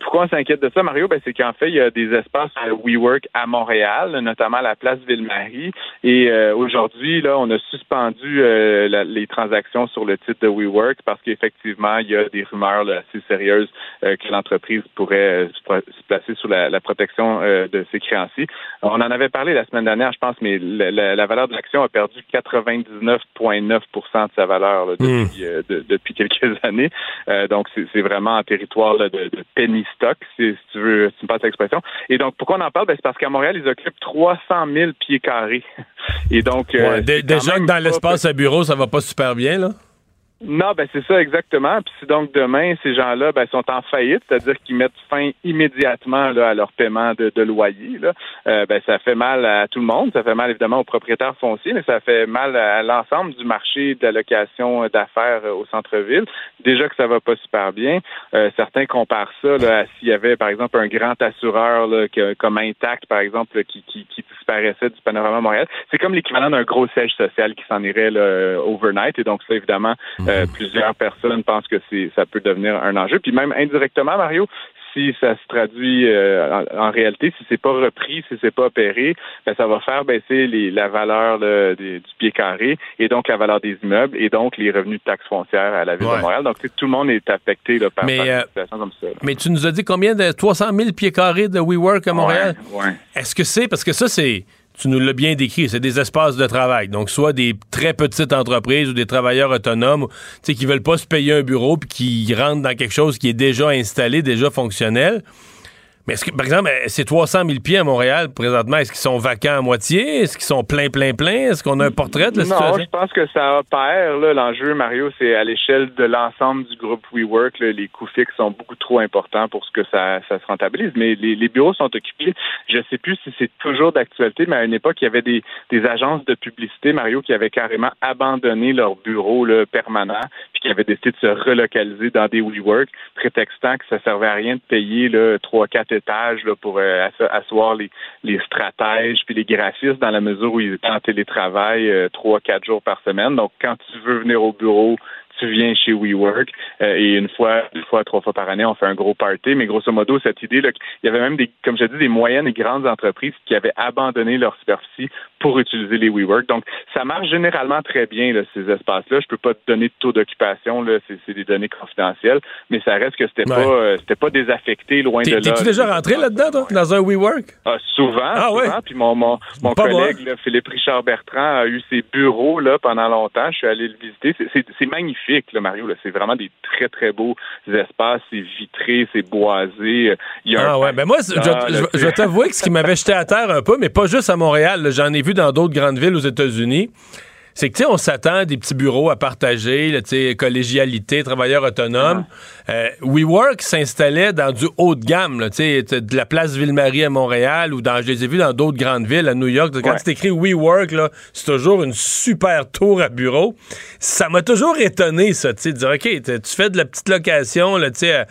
pourquoi on s'inquiète de ça, Mario? Ben, c'est qu'en fait, il y a des espaces WeWork à Montréal, notamment à la place Ville-Marie. Et aujourd'hui, là, on a suspendu les transactions sur le titre de WeWork parce qu'effectivement, il y a des rumeurs assez sérieuses euh, que l'entreprise pourrait euh, se placer sous la, protection euh, de ses créanciers. On en avait parlé la semaine dernière, je pense, mais la, valeur de l'action a perdu 99,9% de sa valeur hmm. depuis, quelques <laughs> années. donc, c'est vraiment un territoire de, penny stock, si, tu veux, si tu me passes l'expression. Et donc, pourquoi on en parle? Ben, c'est parce qu'à Montréal, ils occupent 300 000 pieds carrés. Et donc, déjà que dans l'espace à bureau, ça va pas super bien, là? Non, ben c'est ça exactement. Puis si donc demain ces gens-là ben, sont en faillite, c'est-à-dire qu'ils mettent fin immédiatement là, à leur paiement de, de loyer, là, euh, ben ça fait mal à tout le monde. Ça fait mal évidemment aux propriétaires fonciers, mais ça fait mal à l'ensemble du marché d'allocation d'affaires euh, au centre-ville. Déjà que ça va pas super bien. Euh, certains comparent ça là, à s'il y avait par exemple un grand assureur là, comme Intact par exemple qui, qui, qui disparaissait du panorama Montréal. C'est comme l'équivalent d'un gros siège social qui s'en irait là, overnight. Et donc ça évidemment. Euh, plusieurs personnes pensent que ça peut devenir un enjeu. Puis même indirectement, Mario, si ça se traduit euh, en, réalité, si c'est pas repris, si c'est pas opéré, ben, ça va faire baisser la valeur du pied carré et donc la valeur des immeubles et donc les revenus de taxes foncières à la ville de Montréal. Donc tout le monde est affecté par, mais, une euh, situation comme ça. Mais tu nous as dit combien de 300 000 pieds carrés de WeWork à Montréal? Est-ce que c'est parce que ça c'est tu nous l'as bien décrit, c'est des espaces de travail. Donc, soit des très petites entreprises ou des travailleurs autonomes qui veulent pas se payer un bureau puis qui rentrent dans quelque chose qui est déjà installé, déjà fonctionnel. Mais est-ce que, par exemple, ces 300 000 pieds à Montréal, présentement, est-ce qu'ils sont vacants à moitié? Est-ce qu'ils sont plein, plein, plein? Est-ce qu'on a un portrait de la situation? Non, je pense que ça opère. L'enjeu, Mario, c'est à l'échelle de l'ensemble du groupe WeWork. les coûts fixes sont beaucoup trop importants pour ce que ça, ça se rentabilise. Mais les, les bureaux sont occupés. Je ne sais plus si c'est toujours d'actualité, mais à une époque, il y avait des, des agences de publicité, Mario, qui avaient carrément abandonné leurs bureaux là, permanents, puis qui avaient décidé de se relocaliser dans des WeWork, prétextant que ça servait à rien de payer là, 3, 4 étages pour euh, asseoir les, les stratèges puis les graphistes dans la mesure où ils étaient en télétravail euh, trois, quatre jours par semaine. Donc, quand tu veux venir au bureau, tu viens chez WeWork euh, et une fois, une fois, trois fois par année, on fait un gros party. Mais grosso modo, cette idée, là, il y avait même des, comme je dis, des moyennes et grandes entreprises qui avaient abandonné leur superficie pour utiliser les WeWork. Donc, ça marche généralement très bien, là, ces espaces-là. Je peux pas te donner de taux d'occupation, là, c'est, des données confidentielles, mais ça reste que c'était pas, euh, c'était pas désaffecté loin de là. T'es-tu déjà rentré là-dedans, dans un WeWork? Ah, souvent, ah, souvent. Puis mon, mon, mon collègue, Philippe Richard Bertrand, a eu ses bureaux là pendant longtemps. Je suis allé le visiter. C'est, magnifique, là, Mario. Là. C'est vraiment des très, très beaux espaces. C'est vitré, c'est boisé. Il y a ah ouais, ben moi, je, vais t'avouer que ce qui m'avait jeté à terre un peu, mais pas juste à Montréal, j'en ai vu dans d'autres grandes villes aux États-Unis c'est que, tu sais, on s'attend à des petits bureaux à partager, tu sais, collégialité, travailleurs autonomes. Euh, WeWork s'installait dans du haut de gamme, tu sais, de la place Ville-Marie à Montréal ou dans, je les ai vus dans d'autres grandes villes, à New York. Quand tu écris WeWork, là, c'est toujours une super tour à bureau. Ça m'a toujours étonné, ça, tu sais, de dire, OK, tu fais de la petite location, là, tu sais,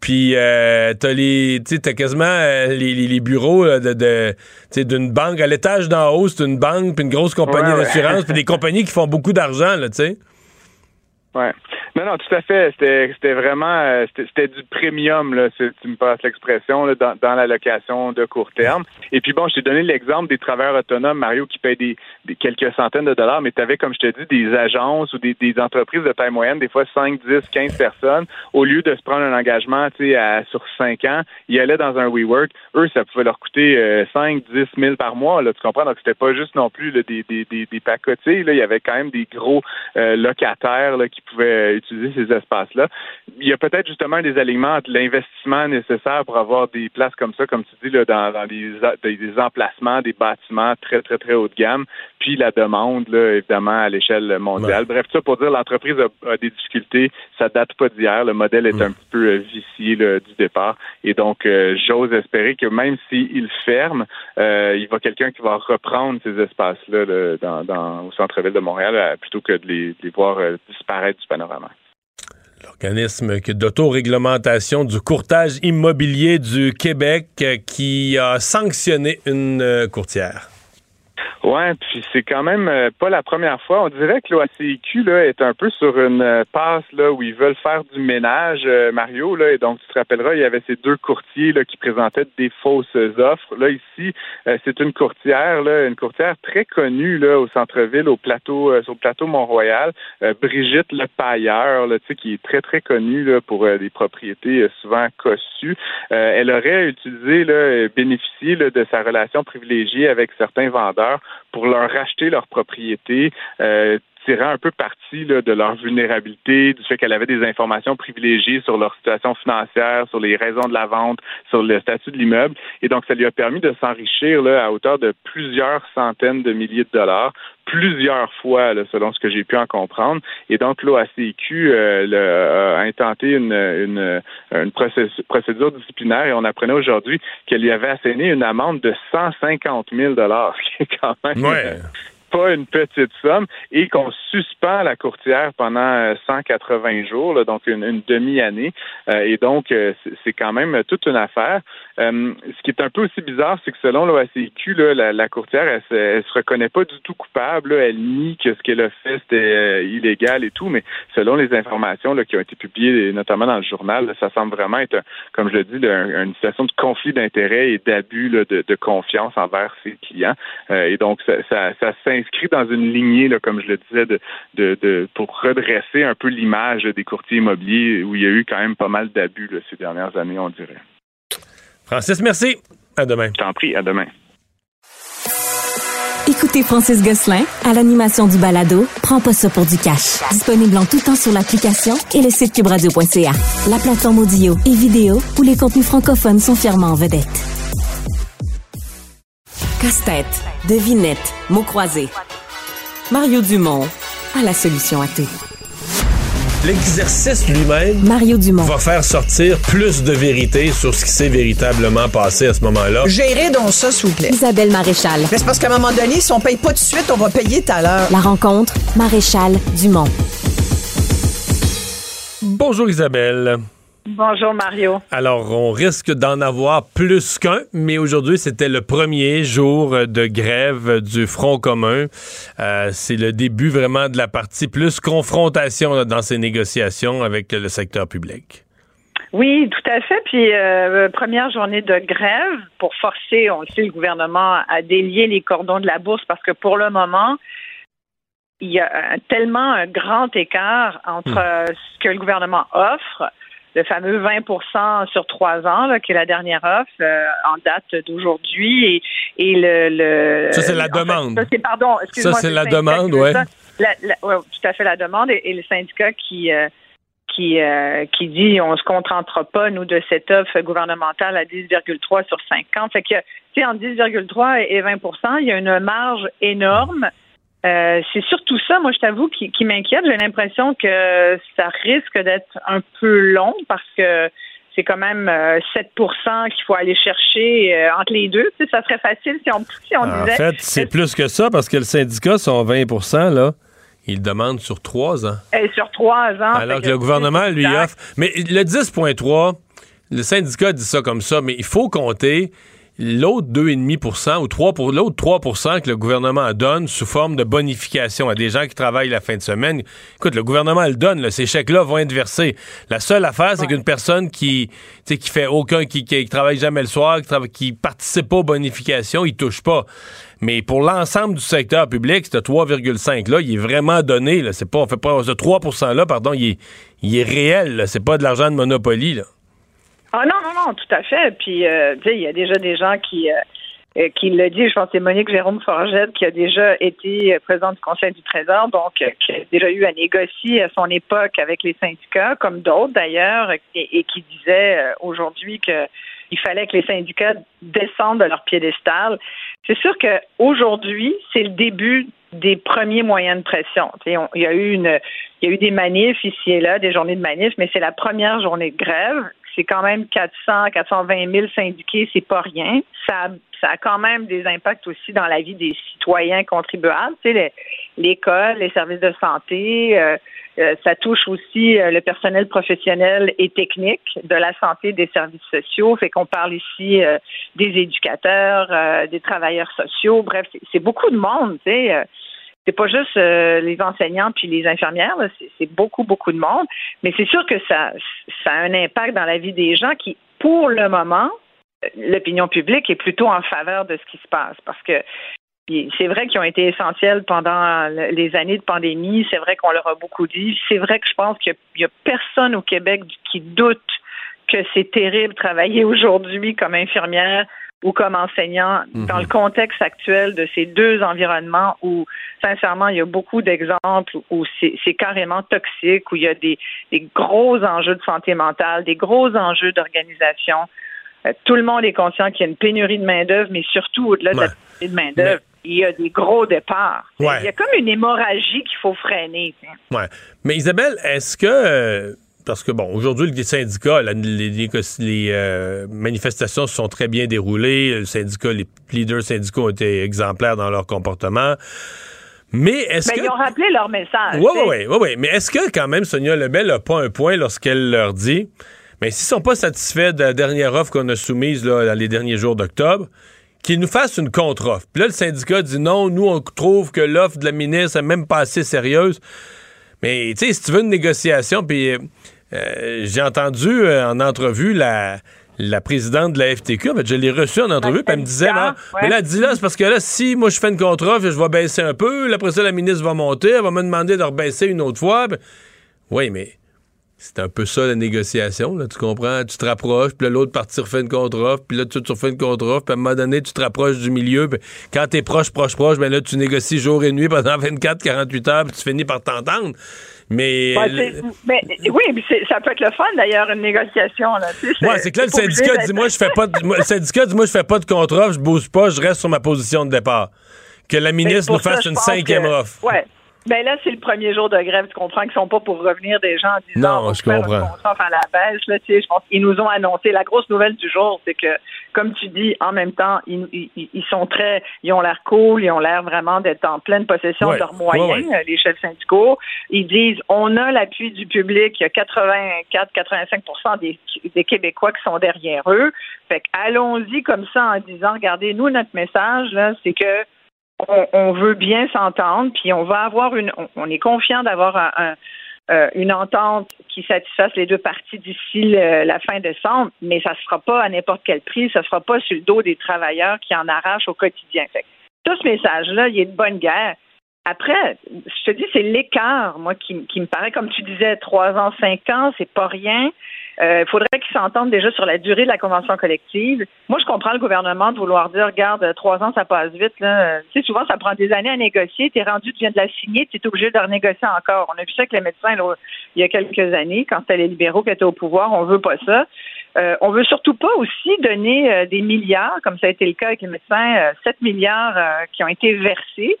puis euh, t'as les, t'as quasiment euh, les, les, bureaux de, de d'une banque à l'étage d'en haut, c'est une banque puis une grosse compagnie d'assurance, puis des compagnies qui font beaucoup d'argent là, tu sais. Ouais. Non, non, tout à fait. C'était vraiment euh, c'était du premium, là, si tu me passes l'expression, dans, dans la location de court terme. Et puis bon, je t'ai donné l'exemple des travailleurs autonomes, Mario, qui payent des, quelques centaines de dollars, mais tu avais, comme je te dis, des agences ou des, entreprises de taille moyenne, des fois 5, 10, 15 personnes, au lieu de se prendre un engagement tu sais, sur 5 ans, ils allaient dans un WeWork. Eux, ça pouvait leur coûter 5, 10 000 par mois, là, tu comprends? Donc, c'était pas juste non plus des, des, des, des pacotiers. Là. Il y avait quand même des gros euh, locataires là, pouvaient utiliser ces espaces-là. Il y a peut-être justement des alignements entre l'investissement nécessaire pour avoir des places comme ça, comme tu dis, là, dans, dans des, des, emplacements, des bâtiments très, très, très haut de gamme, puis la demande, là, évidemment, à l'échelle mondiale. Bref, ça pour dire l'entreprise a, des difficultés. Ça date pas d'hier. Le modèle est un petit peu euh, vicié du départ. Et donc, euh, j'ose espérer que même s'il ferme, euh, il va quelqu'un qui va reprendre ces espaces-là dans, dans, au centre-ville de Montréal plutôt que de les, de les voir disparaître L'organisme d'autoréglementation du courtage immobilier du Québec euh, qui a sanctionné une euh, courtière. Ouais, puis c'est quand même euh, pas la première fois. On dirait que l'OACIQ là est un peu sur une euh, passe là où ils veulent faire du ménage, euh, Mario là. Et donc tu te rappelleras, il y avait ces deux courtiers là qui présentaient des fausses offres. Là ici, c'est une courtière là, une courtière très connue là au centre-ville, au plateau, sur le plateau Mont-Royal, Brigitte Le Pailleur, là, tu sais, qui est très très connue là pour des propriétés souvent cossues. elle aurait utilisé là, bénéficié là, de sa relation privilégiée avec certains vendeurs pour leur racheter leur propriété, euh, tirant un peu parti de leur vulnérabilité, du fait qu'elle avait des informations privilégiées sur leur situation financière, sur les raisons de la vente, sur le statut de l'immeuble. Et donc, ça lui a permis de s'enrichir à hauteur de plusieurs centaines de milliers de dollars plusieurs fois, selon ce que j'ai pu en comprendre. Et donc, l'OACQ euh, a intenté une, une, une procédure disciplinaire et on apprenait aujourd'hui qu'elle lui avait asséné une amende de 150 000 ce qui est quand même pas une petite somme, et qu'on suspend la courtière pendant 180 euh, jours, donc une, demi-année. Euh, et donc, euh, c'est quand même toute une affaire. ce qui est un peu aussi bizarre, c'est que selon l'OACQ, la, la courtière, elle, elle, se reconnaît pas du tout coupable. Elle nie que ce qu'elle a fait, c'était illégal et tout, mais selon les informations qui ont été publiées, notamment dans le journal, ça semble vraiment être, comme je le dis, une situation de conflit d'intérêts et d'abus de, confiance envers ses clients. et donc, ça, ça, ça inscrit dans une lignée, là, comme je le disais, de, de, pour redresser un peu l'image des courtiers immobiliers où il y a eu quand même pas mal d'abus ces dernières années, on dirait. Francis, merci. À demain. Je t'en prie, à demain. Écoutez Francis Gosselin à l'animation du balado Prends pas ça pour du cash. Disponible en tout temps sur l'application et le site cubradio.ca. La plateforme audio et vidéo où les contenus francophones sont fièrement en vedette. Casse-tête, devinette, mots croisés. Mario Dumont a la solution à tout. L'exercice lui-même Mario Dumont. va faire sortir plus de vérité sur ce qui s'est véritablement passé à ce moment-là. Gérez donc ça, s'il vous plaît. Isabelle Maréchal. c'est parce qu'à un moment donné, si on paye pas tout de suite, on va payer tout à l'heure. La rencontre, Maréchal Dumont. Bonjour Isabelle. Bonjour Mario. Alors, on risque d'en avoir plus qu'un, mais aujourd'hui, c'était le premier jour de grève du Front commun. Euh, c'est le début vraiment de la partie plus confrontation dans ces négociations avec le secteur public. Oui, tout à fait. Puis euh, première journée de grève pour forcer, on le sait, le gouvernement à délier les cordons de la bourse parce que pour le moment, il y a tellement un grand écart entre hmm. ce que le gouvernement offre le fameux 20% sur trois ans, qui est la dernière offre euh, en date d'aujourd'hui, et, le, Ça, c'est la demande. ça, c'est, pardon, Ça, c'est la demande, oui. Ouais, tout à fait la demande, et, le syndicat qui... Euh, qui, euh, qui dit on se contentera pas, nous, de cette offre gouvernementale à 10,3 sur 50. Fait que, tu sais, en 10,3 et 20% il y a une marge énorme. Euh, c'est surtout ça, moi, je t'avoue, qui, m'inquiète. J'ai l'impression que ça risque d'être un peu long parce que c'est quand même 7% euh, qu'il faut aller chercher euh, entre les deux. Tu sais, ça serait facile si on, si on en disait. En fait, c'est plus que ça parce que le syndicat, son 20 là. Il demande sur trois ans. Et sur trois ans. Alors que, le gouvernement lui offre. Mais le 10,3, le syndicat dit ça comme ça, mais il faut compter l'autre 2,5% ou 3 pour l'autre 3% que le gouvernement donne sous forme de bonification à des gens qui travaillent la fin de semaine. Écoute, le gouvernement le donne, ces chèques-là vont être versés. La seule affaire, c'est qu'une personne qui qui fait aucun qui, qui, travaille jamais le soir, qui, qui participe pas aux bonifications, il touche pas. Mais pour l'ensemble du secteur public, ce 3,5 là, il est vraiment donné là, c'est pas on fait pas ce 3% là, pardon, il est, il est réel, c'est pas de l'argent de Monopoly là. Ah non, non, non, tout à fait. Puis, euh, tu sais, il y a déjà des gens qui, euh, euh, qui le disent. Je pense que c'est Monique Jérôme Forgette qui a déjà été présidente du Conseil du Trésor, donc qui a déjà eu à négocier à son époque avec les syndicats, comme d'autres d'ailleurs, et, qui disait aujourd'hui qu'il fallait que les syndicats descendent de leur piédestal. C'est sûr qu'aujourd'hui, c'est le début des premiers moyens de pression. il y a eu une, il y a eu des manifs ici et là, des journées de manifs, mais c'est la première journée de grève c'est quand même 400, 420 000 syndiqués, c'est pas rien. Ça, a quand même des impacts aussi dans la vie des citoyens contribuables. Tu sais, l'école, les services de santé, euh, euh, ça touche aussi euh, le personnel professionnel et technique de la santé des services sociaux. Fait qu'on parle ici des éducateurs, des travailleurs sociaux. Bref, c'est beaucoup de monde. Tu sais c'est pas juste euh, les enseignants puis les infirmières, c'est beaucoup, beaucoup de monde. Mais c'est sûr que ça, ça a un impact dans la vie des gens qui, pour le moment, l'opinion publique est plutôt en faveur de ce qui se passe parce que c'est vrai qu'ils ont été essentiels pendant les années de pandémie. C'est vrai qu'on leur a beaucoup dit. C'est vrai que je pense qu'il n'y a, personne au Québec qui doute que c'est terrible travailler <laughs> aujourd'hui comme infirmière ou comme enseignant dans mhm. le contexte actuel de ces deux environnements où, sincèrement, il y a beaucoup d'exemples où c'est carrément toxique, où il y a des, gros enjeux de santé mentale, des gros enjeux d'organisation. Euh, tout le monde est conscient qu'il y a une pénurie de main-d'œuvre, mais surtout au-delà de la pénurie de main-d'œuvre, il y a des gros départs. Il y a comme une hémorragie qu'il faut freiner. Ouais. Mais Isabelle, est-ce que euh, parce que, bon, aujourd'hui, les syndicats, les, euh, manifestations se sont très bien déroulées. Le syndicat, les leaders syndicaux ont été exemplaires dans leur comportement. Mais est-ce ben, que. Ils ont rappelé leur message. Oui, oui, oui. Ouais, mais est-ce que, quand même, Sonia Lebel n'a pas un point lorsqu'elle leur dit mais s'ils sont pas satisfaits de la dernière offre qu'on a soumise là, dans les derniers jours d'octobre, qu'ils nous fassent une contre-offre. Puis là, le syndicat dit non, nous, on trouve que l'offre de la ministre n'est même pas assez sérieuse. Mais, tu sais, si tu veux une négociation, puis euh, j'ai entendu euh, en entrevue la, la présidente de la FTQ, en fait, je l'ai reçue en entrevue, puis elle me disait, mais là, dis là, c'est parce que là, si moi je fais une contre-offre, je vais baisser un peu, après ça, la ministre va monter, elle va me demander de rebaisser une autre fois. oui, mais c'est un peu ça la négociation, là, tu comprends? Tu te rapproches, puis l'autre partie refait une contre-offre, puis là, tu, tu refais une contre-offre, puis à un moment donné, tu te rapproches du milieu, puis quand t'es proche, proche, proche, ben là, tu négocies jour et nuit pendant <laughs> 24, 48 heures, puis tu finis par t'entendre. Mais, mais oui, ça peut être le fun d'ailleurs une négociation là. ouais, c'est que là le syndicat dit moi je fais pas de, le syndicat dit moi je fais pas de contre-offre, je bouge pas, je reste sur ma position de départ. Que la ministre nous fasse une cinquième offre. Ouais. Ben là, c'est le premier jour de grève. Tu comprends qu'ils sont pas pour revenir des gens en disant non, je comprends. à la baisse. Là, tu sais, je pense qu'ils nous ont annoncé. La grosse nouvelle du jour, c'est que comme tu dis, en même temps, ils, ils, sont très, ils ont l'air cool, ils ont l'air vraiment d'être en pleine possession de leurs moyens, les chefs syndicaux. Ils disent, on a l'appui du public, il y a 84-85 des, des Québécois qui sont derrière eux. Fait allons-y comme ça en disant, regardez, nous, notre message, là, c'est que on, veut bien s'entendre, puis on va avoir une, on, est confiant d'avoir euh, une entente qui satisfasse les deux parties d'ici la fin décembre, mais ça ne sera pas à n'importe quel prix, ça ne sera pas sur le dos des travailleurs qui en arrachent au quotidien. Tout ce message-là, il est de bonne guerre. Après, je te dis, c'est l'écart, moi, qui, qui me paraît, comme tu disais, trois ans, cinq ans, c'est pas rien. Il euh, faudrait qu'ils s'entendent déjà sur la durée de la convention collective. Moi, je comprends le gouvernement de vouloir dire, regarde, trois ans, ça passe vite. Là. Tu sais, souvent, ça prend des années à négocier. Tu es rendu, tu viens de la signer, tu es obligé de renégocier encore. On a vu ça avec les médecins il y a quelques années, quand c'était les libéraux qui étaient au pouvoir. On veut pas ça. Euh, on veut surtout pas aussi donner euh, des milliards, comme ça a été le cas avec les médecins, 7 milliards qui ont été versés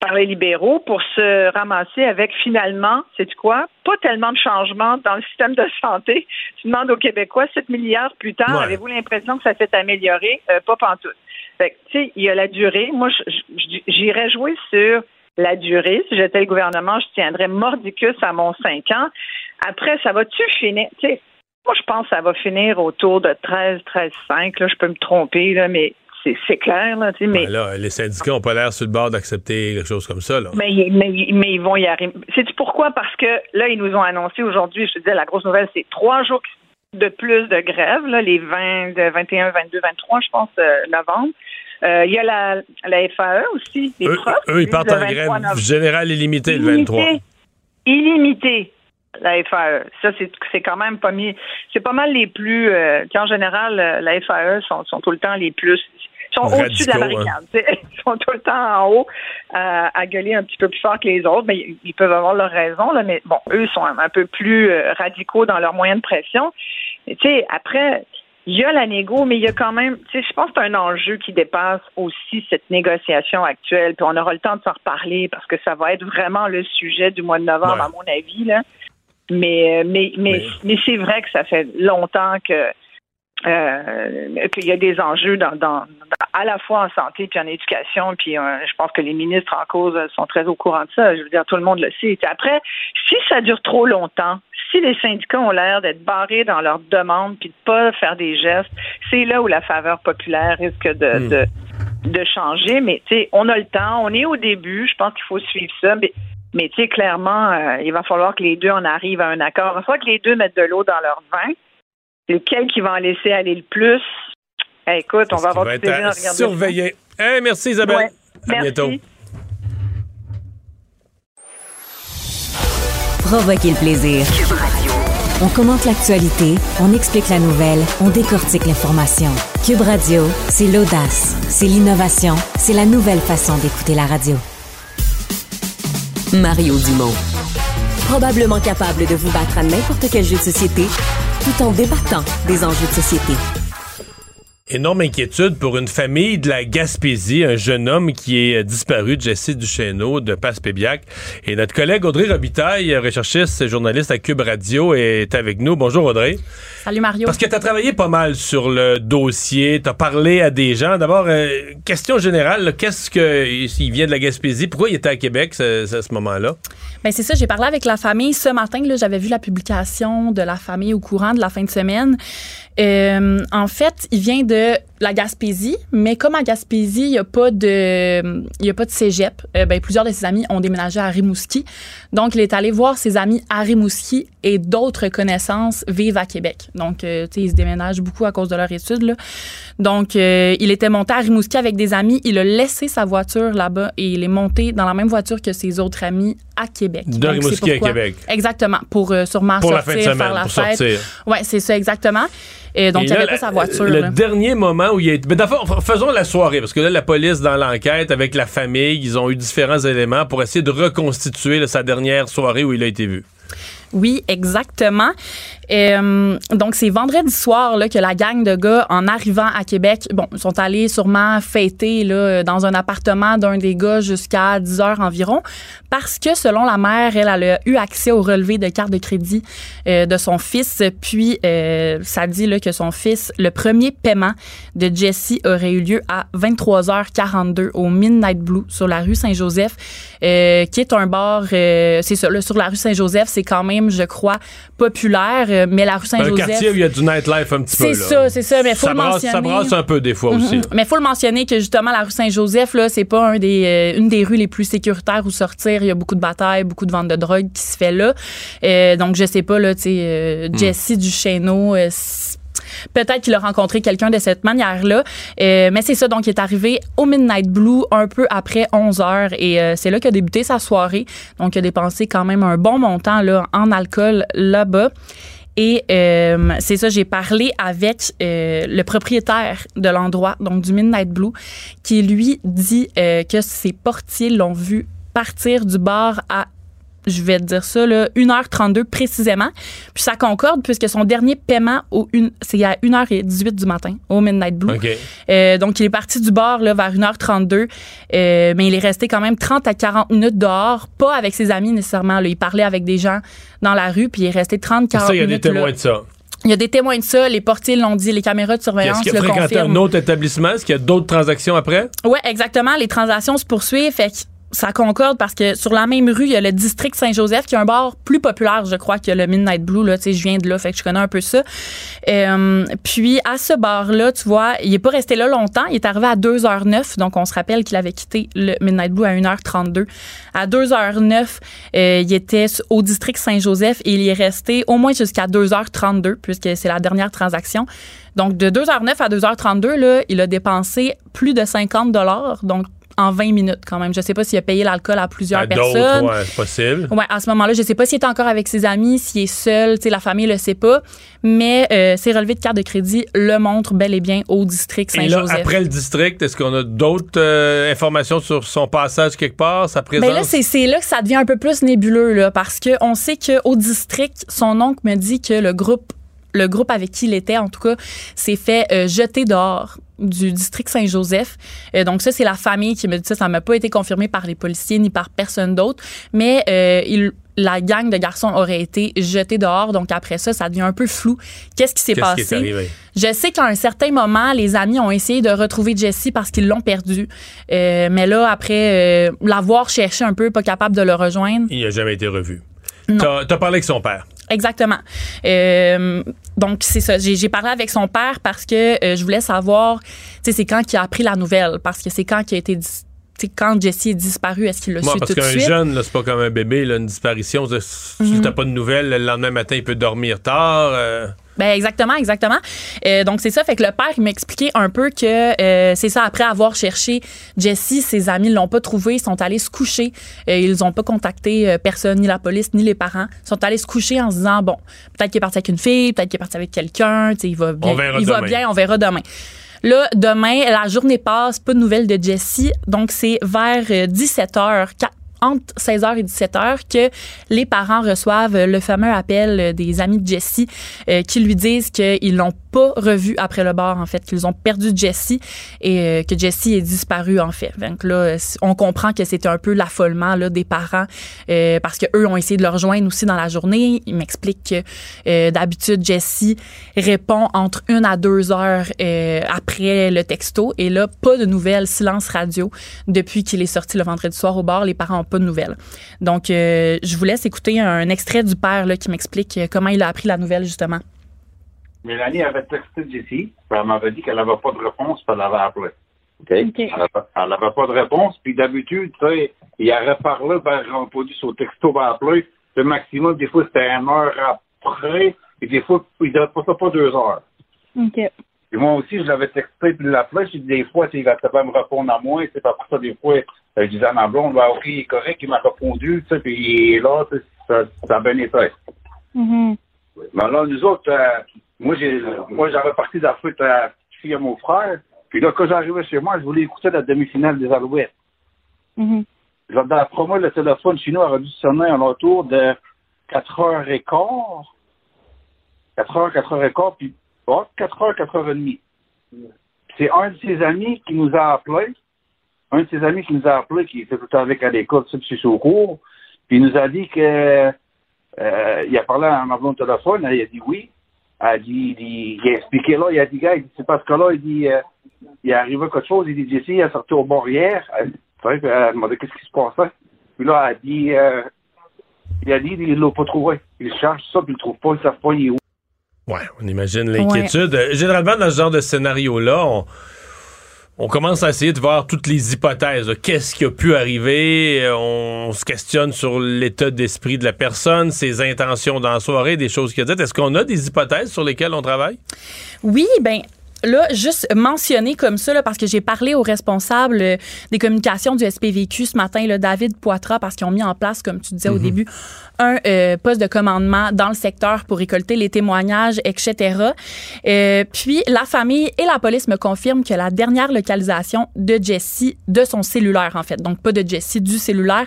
par les libéraux pour se ramasser avec finalement, c'est quoi? Pas tellement de changements dans le système de santé. Tu demandes aux Québécois 7 milliards plus tard, avez-vous l'impression que ça s'est amélioré? Euh, pas pantoute. Fait tu sais, il y a la durée. Moi, j'irais jouer sur la durée. Si j'étais le gouvernement, je tiendrais mordicus à mon 5 ans. Après, ça va-tu finir? Tu sais, moi, je pense que ça va finir autour de 13, 13, 5. Là, je peux me tromper, là, mais c'est clair. Là, mais... là, les syndicats n'ont pas l'air sur le bord d'accepter quelque chose comme ça. Là. Mais, mais, mais ils vont y arriver. C'est pourquoi? Parce que là, ils nous ont annoncé aujourd'hui, je te disais, la grosse nouvelle, c'est trois jours de plus de grève, là, les 20, 21, 22, 23, je pense, euh, novembre. Euh, il y a la, la FAE aussi, les eux, profs. Eux, ils partent en grève générale illimitée le 23. Illimité la FAE. Ça, c'est quand même pas mis. C'est pas mal les plus. Euh, en général, la FAE sont, sont, tout le temps les plus sont au-dessus de la barricade. <laughs> Ils sont tout le temps en haut euh, à gueuler un petit peu plus fort que les autres. Mais ils peuvent avoir leur raison, là, mais bon, eux sont un, peu plus euh, radicaux dans leurs moyens de pression. Tu sais, après, il y a la négo, mais il y a quand même, tu sais, je pense que c'est un enjeu qui dépasse aussi cette négociation actuelle. Puis on aura le temps de s'en reparler parce que ça va être vraiment le sujet du mois de novembre, à mon avis. Là. Mais, mais, mais, mais c'est vrai que ça fait longtemps que euh, qu'il y a des enjeux dans, dans, à la fois en santé puis en éducation, puis euh, je pense que les ministres en cause sont très au courant de ça. Je veux dire, tout le monde le sait. après, si ça dure trop longtemps, si les syndicats ont l'air d'être barrés dans leurs demandes puis de pas faire des gestes, c'est là où la faveur populaire risque de, hmm. de, de changer. Mais tu sais, on a le temps, on est au début. Je pense qu'il faut suivre ça. Mais mais tu sais, clairement, euh, il va falloir que les deux en arrivent à un accord. Il va falloir que les deux mettent de l'eau dans leur vin lequel qui va en laisser aller le plus? Eh, écoute, on va avoir du plaisir à regarder. Surveiller. Hey, merci Isabelle. Ouais. À bientôt. Provoquer le plaisir. On commente l'actualité, on explique la nouvelle, on décortique l'information. Cube Radio, c'est l'audace, c'est l'innovation, c'est la nouvelle façon d'écouter la radio. Mario Dumont. Probablement capable de vous battre à n'importe quel jeu de société tout en débattant des enjeux de société. Énorme inquiétude pour une famille de la Gaspésie, un jeune homme qui est disparu, Jesse Duchesneau de Passepébiac. Et notre collègue Audrey Robitaille, recherchiste et journaliste à Cube Radio, est avec nous. Bonjour Audrey. Salut Mario. Parce que tu as travaillé pas mal sur le dossier, tu as parlé à des gens. D'abord, euh, question générale, qu'est-ce que il vient de la Gaspésie? Pourquoi il était à Québec à ce moment-là? Ben c'est ça, j'ai parlé avec la famille ce matin. J'avais vu la publication de la famille au courant de la fin de semaine. Euh, en fait, il vient de la Gaspésie, mais comme à Gaspésie, il n'y a pas de, il y a pas de cégep. Euh, ben, plusieurs de ses amis ont déménagé à Rimouski, donc il est allé voir ses amis à Rimouski et d'autres connaissances vivent à Québec. Donc, euh, tu sais, ils se déménagent beaucoup à cause de leur étude. Là. Donc, euh, il était monté à Rimouski avec des amis. Il a laissé sa voiture là-bas et il est monté dans la même voiture que ses autres amis à Québec. De Rimouski à Québec. Exactement, pour sûrement pour sortir, la fin de faire la pour fête. Sortir. Ouais, c'est ça exactement. Et donc, il avait pas sa voiture. Le dernier moment où il est. Mais d'abord, faisons la soirée, parce que là, la police, dans l'enquête, avec la famille, ils ont eu différents éléments pour essayer de reconstituer sa dernière soirée où il a été vu. Oui, exactement. Euh, donc, c'est vendredi soir là, que la gang de gars, en arrivant à Québec, bon, sont allés sûrement fêter là, dans un appartement d'un des gars jusqu'à 10 heures environ, parce que selon la mère, elle, a eu accès au relevé de carte de crédit euh, de son fils. Puis, euh, ça dit là, que son fils, le premier paiement de Jesse aurait eu lieu à 23h42 au Midnight Blue sur la rue Saint-Joseph, qui est un bar, c'est là, sur la rue Saint-Joseph, c'est quand même, je crois, populaire, euh, mais la rue Saint-Joseph. Un quartier où il y a du nightlife un petit peu. C'est ça, c'est ça, mais faut ça le brasse, mentionner. Ça brasse un peu des fois Mhm. aussi. Mais faut le mentionner que justement la rue Saint-Joseph là, c'est pas un des euh, une des rues les plus sécuritaires où sortir. Il y a beaucoup de batailles, beaucoup de ventes de drogue qui se fait là. Euh, donc je sais pas là, tu sais. Jesse Duchesneau. Peut-être qu'il a rencontré quelqu'un de cette manière-là. Euh, mais c'est ça, donc il est arrivé au Midnight Blue un peu après 11 heures et euh, c'est là qu'a débuté sa soirée. Donc il a dépensé quand même un bon montant là, en alcool là-bas. Et euh, c'est ça, j'ai parlé avec euh, le propriétaire de l'endroit, donc du Midnight Blue, qui lui dit euh, que ses portiers l'ont vu partir du bar à je vais te dire ça, là, 1h32 précisément. Puis ça concorde puisque son dernier paiement, au une, c'est à 1h18 du matin, au Midnight Blue. Euh, donc, il est parti du bar là, vers 1h32, euh, mais il est resté quand même 30 à 40 minutes dehors, pas avec ses amis nécessairement. Là. Il parlait avec des gens dans la rue, puis il est resté 30-40 Ça, il y a des minutes. témoins là. de ça. Il y a des témoins de ça, les portiers l'ont dit, les caméras de surveillance Est-ce qu'il a le fréquenté confirment. un autre établissement? Est-ce qu'il y a d'autres transactions après? Oui, exactement. Les transactions se poursuivent. Fait ça concorde parce que sur la même rue, il y a le district Saint-Joseph qui est un bar plus populaire, je crois, que le Midnight Blue. Là, Tu sais, je viens de là, fait que je connais un peu ça. Euh, puis à ce bar-là, tu vois, il est pas resté là longtemps. Il est arrivé à 2h09. Donc, on se rappelle qu'il avait quitté le Midnight Blue à 1h32. À 2h09, euh, il était au district Saint-Joseph et il est resté au moins jusqu'à 2h32 puisque c'est la dernière transaction. Donc, de 2h09 à 2h32, là, il a dépensé plus de 50 dollars. Donc, en 20 minutes quand même. Je sais pas s'il a payé l'alcool à plusieurs À personnes. ouais, c'est possible. Ouais, à ce moment-là, je sais pas s'il est encore avec ses amis, s'il est seul, tu sais, la famille le sait pas, mais euh, ses relevés de carte de crédit le montrent bel et bien au district Et là, Saint-Joseph. après le district, est-ce qu'on a d'autres euh, informations sur son passage quelque part, sa présence? Ben là, c'est là que ça devient un peu plus nébuleux, là, parce que on sait qu'au district, son oncle me dit que le groupe, le groupe avec qui il était, en tout cas, s'est fait euh, jeter dehors du district Saint-Joseph. Euh, donc ça, c'est la famille qui me dit ça. Ça m'a pas été confirmé par les policiers ni par personne d'autre, mais euh, il la gang de garçons aurait été jetée dehors. Donc après ça, ça devient un peu flou. Qu'est-ce qui s'est Qu'est-ce qui est passé? arrivé? Je sais qu'à un certain moment, les amis ont essayé de retrouver Jesse parce qu'ils l'ont perdu. Euh, mais là, après l'avoir cherché un peu, pas capable de le rejoindre. Il n'a jamais été revu. T'as parlé avec son père. Exactement. Euh, donc, c'est ça. J'ai parlé avec son père parce que euh, je voulais savoir, tu sais, c'est quand qu'il a appris la nouvelle? Parce que c'est quand qu'il a été... dis- tu sais, quand Jesse est disparu, est-ce qu'il l'a Moi, su parce tout de qu'un suite? jeune, là, c'est pas comme un bébé, là, une disparition. Si Mhm. t'as pas de nouvelles, le lendemain matin, il peut dormir tard. euh. Ben exactement, exactement. Euh, donc c'est ça, fait que le père il m'a expliqué un peu que euh, c'est ça après avoir cherché Jesse, ses amis l'ont pas trouvé, ils sont allés se coucher, Euh, ils ont pas contacté euh, personne, ni la police, ni les parents, ils sont allés se coucher en se disant bon, peut-être qu'il est parti avec une fille, peut-être qu'il est parti avec quelqu'un, tu sais, il va bien, On verra il va demain. bien, on verra demain. Là, demain, la journée passe, pas de nouvelles de Jesse. Donc, c'est vers 17h, entre 16h et 17h, que les parents reçoivent le fameux appel des amis de Jesse euh, qui lui disent qu'ils l'ont pas revu après le bar, en fait, qu'ils ont perdu Jesse et euh, que Jesse est disparu, en fait. Donc là, on comprend que c'est un peu l'affolement là, des parents euh, parce que eux ont essayé de le rejoindre aussi dans la journée. Ils m'expliquent que euh, d'habitude, Jesse répond entre une à deux heures après le texto. Et là, pas de nouvelles, silence radio. Depuis qu'il est sorti le vendredi soir au bar, les parents n'ont pas de nouvelles. Donc, je vous laisse écouter un extrait du père là, qui m'explique comment il a appris la nouvelle, justement. Mélanie avait texté Jessie, puis elle m'avait dit qu'elle n'avait pas de réponse, puis elle avait appelé. OK? Elle n'avait pas de réponse, puis d'habitude, tu sais, il aurait parlé vers un produit sur le texto, va appeler. Le maximum, des fois, c'était une heure après, et des fois, il ne pas ça pas deux heures. OK. Et moi aussi, je l'avais texté, puis l'appelé, j'ai dit des fois, tu sais, il va pas me répondre à moi, c'est pas pour ça, des fois, je disais à ma blonde, bah, OK, il est correct, il m'a répondu, tu sais, puis il est là, tu sais, ça, ça a bien été. Mhm. Mais là, nous autres, euh, moi, j'ai, moi, j'avais parti de la fête à la fille à mon frère. Puis là, quand j'arrivais chez moi, je voulais écouter la demi-finale des Alouettes. Mhm. Là, D'après moi, le téléphone chez nous aurait dû sonner en retour de 4 heures et quart. 4 heures, 4 heures et quart, puis oh, 4 heures, 4 heures et demie. C'est un de ses amis qui nous a appelé. Un de ses amis qui nous a appelé, qui était tout le temps avec à l'école, tu sais, au cours. Puis il nous a dit que euh, il a parlé à ma blonde téléphone, elle, il a dit oui. Elle a dit, il, il, a expliqué là, il a dit, gars, c'est parce que là, il dit, euh, il est arrivé quelque chose, il dit, Jesse, il est sorti au bord hier. Elle, elle a demandé qu'est-ce qui se passait? Puis là, elle a dit, euh, il a dit, il l'a pas trouvé. Il cherche ça, puis il le trouve pas, il ne savent pas, il est où. Ouais, on imagine l'inquiétude. Ouais. Généralement, dans ce genre de scénario-là, on on commence à essayer de voir toutes les hypothèses. Qu'est-ce qui a pu arriver? On se questionne sur l'état d'esprit de la personne, ses intentions dans la soirée, des choses qu'il a dites. Est-ce qu'on a des hypothèses sur lesquelles on travaille? Oui, ben là, juste mentionner comme ça, là, parce que j'ai parlé aux responsables euh, des communications du SPVQ ce matin, là, David Poitras, parce qu'ils ont mis en place, comme tu disais au début, un euh, poste de commandement dans le secteur pour récolter les témoignages, etc. Euh, puis, la famille et la police me confirment que la dernière localisation de Jessie, de son cellulaire, en fait, donc pas de Jessie, du cellulaire,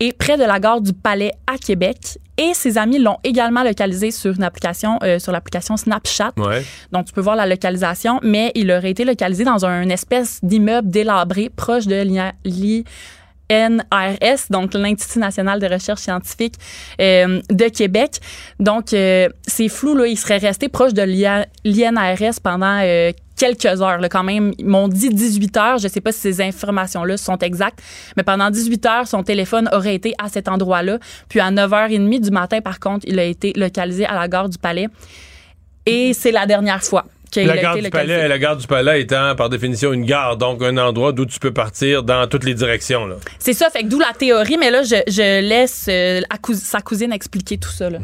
est près de la gare du Palais à Québec. Et ses amis l'ont également localisé sur une application, euh, sur l'application Snapchat. Ouais. Donc, tu peux voir la localisation, mais il aurait été localisé dans un espèce d'immeuble délabré proche de l'INRS, donc l'Institut national de recherche scientifique euh, de Québec. Donc, euh, c'est flou, là, il serait resté proche de l'INRS pendant euh, quelques heures, là, quand même. Ils m'ont dit 18 heures. Je sais pas si ces informations-là sont exactes, mais pendant 18 heures, son téléphone aurait été à cet endroit-là. Puis à 9h30 du matin, par contre, il a été localisé à la gare du Palais. Et c'est la dernière fois. qu'il La a gare, été du palais, la gare du Palais étant par définition une gare, donc un endroit d'où tu peux partir dans toutes les directions. C'est ça, fait que d'où la théorie, mais là, je, je laisse euh, sa cousine expliquer tout ça. Là.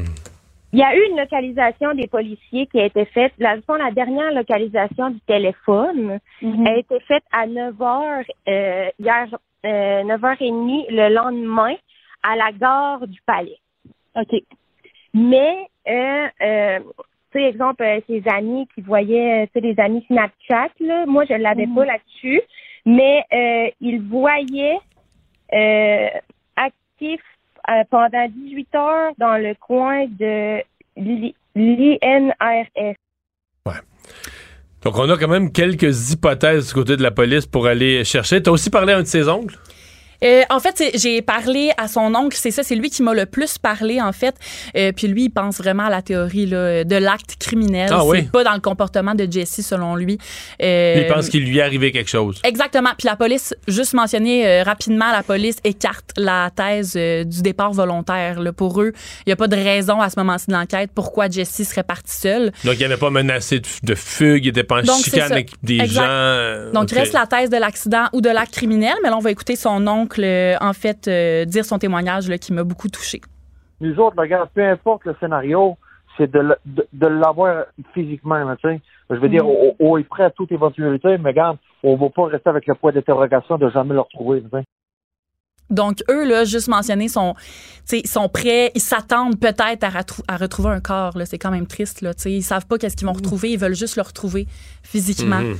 Il y a eu une localisation des policiers qui a été faite. La, la dernière localisation du téléphone a été faite à 9 h euh, hier, euh, 9h30 le lendemain à la gare du Palais. OK. Mais, euh, euh, tu sais, exemple, euh, ses amis qui voyaient, tu sais, les amis Snapchat, là, moi, je l'avais pas là-dessus, mais euh, ils voyaient euh, actif euh, pendant 18 heures dans le coin de l'I- l'INRS. Donc on a quand même quelques hypothèses du côté de la police pour aller chercher. Tu as aussi parlé à un de ses oncles? Euh, en fait, j'ai parlé à son oncle, c'est ça, c'est lui qui m'a le plus parlé, en fait. Euh, puis lui, il pense vraiment à la théorie là, de l'acte criminel. Ah c'est oui? pas dans le comportement de Jesse, selon lui. Euh, il pense qu'il lui est arrivé quelque chose. Exactement. Puis la police, juste mentionner rapidement, la police écarte la thèse du départ volontaire. Là. Pour eux, il n'y a pas de raison à ce moment-ci de l'enquête pourquoi Jesse serait parti seul. Donc, il n'avait pas menacé de, de fugue, il n'était pas en Donc, chicane avec des Exact. gens. Donc, ok. il reste la thèse de l'accident ou de l'acte criminel, mais là, on va écouter son oncle, euh, en fait, euh, dire son témoignage là, qui m'a beaucoup touché. Nous autres, regarde, peu importe le scénario, c'est de, le- de, de l'avoir physiquement, là, tu sais. Je veux dire, Mhm. on, on est prêt à toute éventualité, mais regarde, on va pas rester avec le point d'interrogation de jamais le retrouver, tu sais. Donc, eux, là, juste mentionner, sont, sont prêts, ils s'attendent peut-être à, retrou- à retrouver un corps. C'est quand même triste. Là, ils savent pas qu'est-ce qu'ils vont retrouver. Ils veulent juste le retrouver physiquement. Mhm.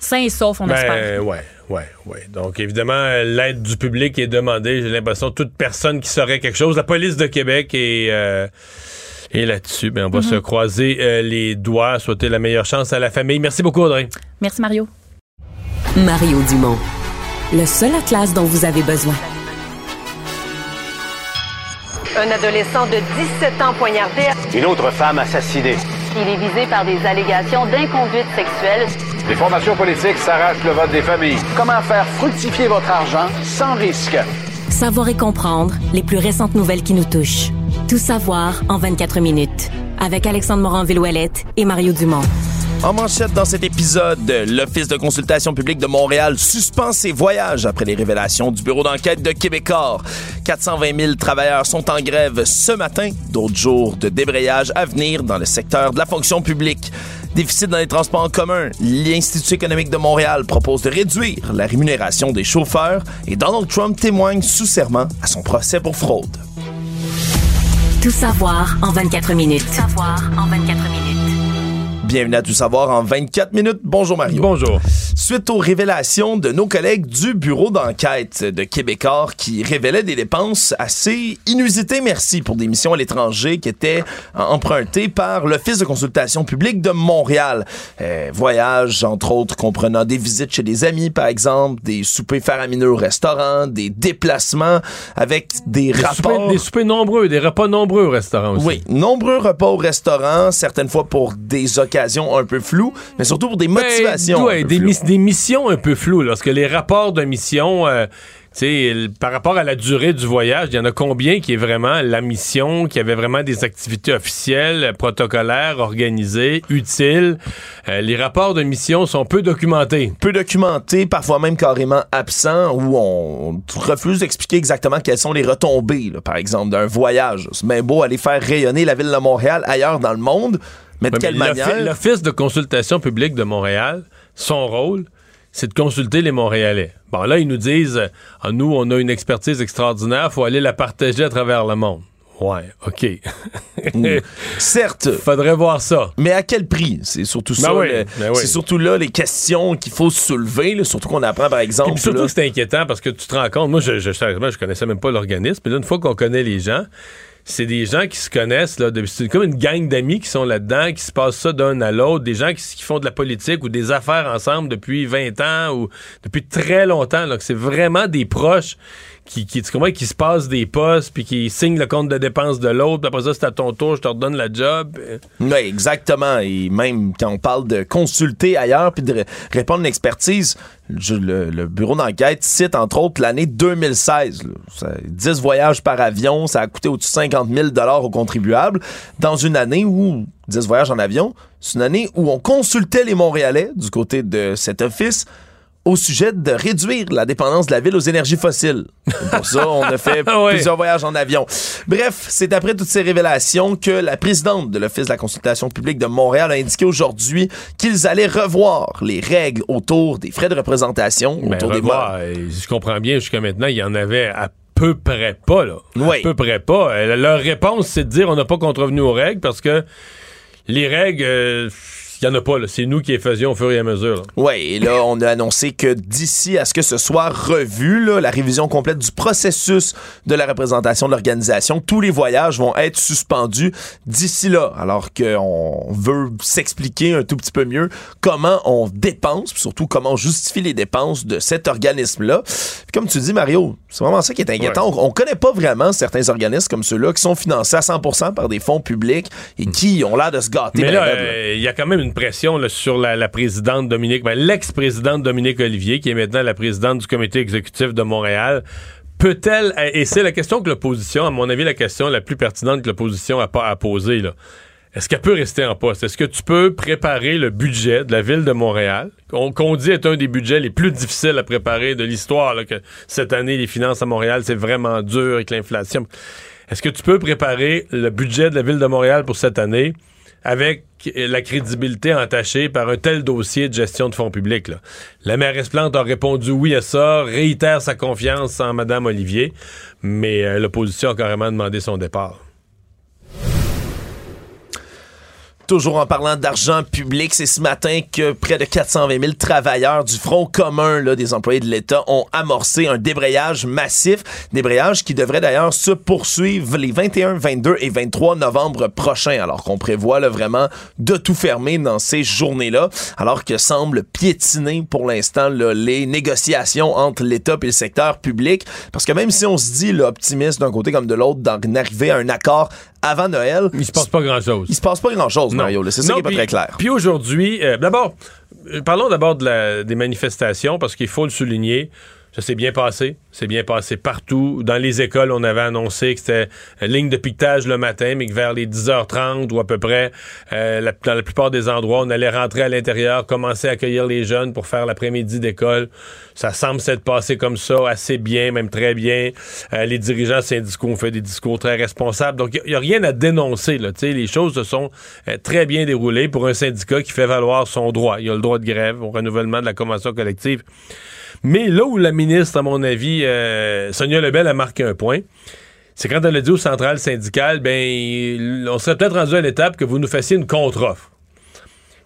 Sain et sauf, on Ben, espère. ouais, ouais, ouais. Donc, évidemment, euh, l'aide du public est demandée. J'ai l'impression toute personne qui saurait quelque chose. La police de Québec est, euh, est là-dessus. Ben, on va Mhm. se croiser euh, les doigts, souhaiter la meilleure chance à la famille. Merci beaucoup, Audrey. Merci, Mario. Mario Dumont. Le seul atlas dont vous avez besoin. Un adolescent de 17 ans poignardé. Une autre femme assassinée. Il est visé par des allégations d'inconduite sexuelle. Les formations politiques s'arrachent le vote des familles. Comment faire fructifier votre argent sans risque? Savoir et comprendre les plus récentes nouvelles qui nous touchent. Tout savoir en 24 minutes. Avec Alexandre Morin-Villouellette et Mario Dumont. En manchette dans cet épisode, l'Office de consultation publique de Montréal suspend ses voyages après les révélations du bureau d'enquête de Québecor. 420 000 travailleurs sont en grève ce matin, d'autres jours de débrayage à venir dans le secteur de la fonction publique. Déficit dans les transports en commun, l'Institut économique de Montréal propose de réduire la rémunération des chauffeurs et Donald Trump témoigne sous serment à son procès pour fraude. Tout savoir en 24 minutes. Tout savoir en 24 minutes. Bienvenue à Tout savoir en 24 minutes. Bonjour Mario. Bonjour. Suite aux révélations de nos collègues du bureau d'enquête de Québécois qui révélaient des dépenses assez inusitées, merci, pour des missions à l'étranger qui étaient empruntées par l'Office de consultation publique de Montréal. Euh, voyages, entre autres, comprenant des visites chez des amis, par exemple, des soupers faramineux au restaurant, des déplacements avec des, rapports... des soupers nombreux, des repas nombreux au restaurant aussi. Oui, nombreux repas au restaurant, certaines fois pour des occasions un peu floues, mais surtout pour des ben, motivations. des, des, missions un peu floues. Lorsque les rapports de mission, euh, par rapport à la durée du voyage, il y en a combien qui est vraiment la mission, qui avait vraiment des activités officielles, protocolaires, organisées, utiles? Euh, les rapports de mission sont peu documentés. Peu documentés, parfois même carrément absents, où on, refuse d'expliquer exactement quelles sont les retombées, par exemple, d'un voyage. C'est bien beau aller faire rayonner la ville de Montréal ailleurs dans le monde, mais de quelle manière? L'Office de consultation publique de Montréal, son rôle, c'est de consulter les Montréalais. Bon, là, ils nous disent, ah, nous, on a une expertise extraordinaire, faut aller la partager à travers le monde. Ouais, OK. Mm. <laughs> Certes. Faudrait voir ça. Mais à quel prix? C'est surtout ben ça. Ben c'est surtout là les questions qu'il faut soulever, surtout qu'on apprend, par exemple. Et surtout c'est inquiétant parce que tu te rends compte, moi, je, je, connaissais même pas l'organisme, mais là, une fois qu'on connaît les gens, c'est des gens qui se connaissent, là, c'est comme une gang d'amis qui sont là-dedans, qui se passent ça d'un à l'autre, des gens qui, font de la politique ou des affaires ensemble depuis 20 ans ou depuis très longtemps. C'est vraiment des proches qui, qui, qui se passent des postes, puis qui signent le compte de dépenses de l'autre, puis après ça, c'est à ton tour, je te redonne la job. Oui, exactement. Et même quand on parle de consulter ailleurs, puis de répondre à une expertise, le, bureau d'enquête cite entre autres l'année 2016. 10 voyages par avion, ça a coûté au-dessus de 50 000 aux contribuables. Dans une année où 10 voyages en avion, c'est une année où on consultait les Montréalais du côté de cet office au sujet de réduire la dépendance de la ville aux énergies fossiles. pour ça, on a fait <laughs> plusieurs voyages en avion. Bref, c'est après toutes ces révélations que la présidente de l'Office de la consultation publique de Montréal a indiqué aujourd'hui qu'ils allaient revoir les règles autour des frais de représentation, ben, autour revoir, des Je comprends bien, jusqu'à maintenant, il y en avait à peu près pas, là. À peu près pas. Euh, leur réponse, c'est de dire on n'a pas contrevenu aux règles parce que les règles... Euh, il n'y en a pas, c'est nous qui les faisions au fur et à mesure. Oui, et là, on a annoncé que d'ici à ce que ce soit revu, la révision complète du processus de la représentation de l'organisation, tous les voyages vont être suspendus d'ici là, alors qu'on veut s'expliquer un tout petit peu mieux comment on dépense, surtout comment on justifie les dépenses de cet organisme-là. Comme tu dis, Mario, c'est vraiment ça qui est inquiétant. On, ne connaît pas vraiment certains organismes comme ceux-là qui sont financés à 100% par des fonds publics et qui ont l'air de se gâter. Mais là, euh, il y a quand même une pression sur la, présidente Dominique, ben, l'ex-présidente Dominique Olivier, qui est maintenant la présidente du comité exécutif de Montréal. Peut-elle, et c'est la question que l'opposition, à mon avis, la question la plus pertinente que l'opposition a, à poser. Est-ce qu'elle peut rester en poste? Est-ce que tu peux préparer le budget de la ville de Montréal, qu'on dit est un des budgets les plus difficiles à préparer de l'histoire, que cette année, les finances à Montréal, c'est vraiment dur avec l'inflation. Est-ce que tu peux préparer le budget de la ville de Montréal pour cette année? Avec la crédibilité entachée par un tel dossier de gestion de fonds publics. La mairesse Plante a répondu oui à ça, réitère sa confiance en Mme Olivier, mais euh, l'opposition a carrément demandé son départ. Toujours en parlant d'argent public, c'est ce matin que près de 420 000 travailleurs du Front commun là, des employés de l'État ont amorcé un débrayage massif, débrayage qui devrait d'ailleurs se poursuivre les 21, 22 et 23 novembre prochains, alors qu'on prévoit là, vraiment de tout fermer dans ces journées-là, alors que semble piétiner pour l'instant les négociations entre l'État et le secteur public, parce que même si on se dit optimiste d'un côté comme de l'autre d'en arriver à un accord avant Noël. Il se passe pas grand-chose. Il se passe pas grand-chose, Mario. C'est ça qui est pas très clair. Puis aujourd'hui, euh, d'abord, euh, parlons d'abord de des manifestations parce qu'il faut le souligner. Ça s'est bien passé. C'est bien passé partout. Dans les écoles, on avait annoncé que c'était ligne de piquetage le matin, mais que vers les 10h30 ou à peu près, euh, dans la plupart des endroits, on allait rentrer à l'intérieur, commencer à accueillir les jeunes pour faire l'après-midi d'école. Ça semble s'être passé comme ça, assez bien, même très bien. Euh, les dirigeants syndicaux ont fait des discours très responsables. Donc, il n'y a, rien à dénoncer. Là. les choses se sont euh, très bien déroulées pour un syndicat qui fait valoir son droit. Il y a le droit de grève au renouvellement de la convention collective. Mais là où la ministre, à mon avis, euh, Sonia Lebel a marqué un point, c'est quand elle a dit aux centrales syndicales, ben, on serait peut-être rendu à l'étape que vous nous fassiez une contre-offre.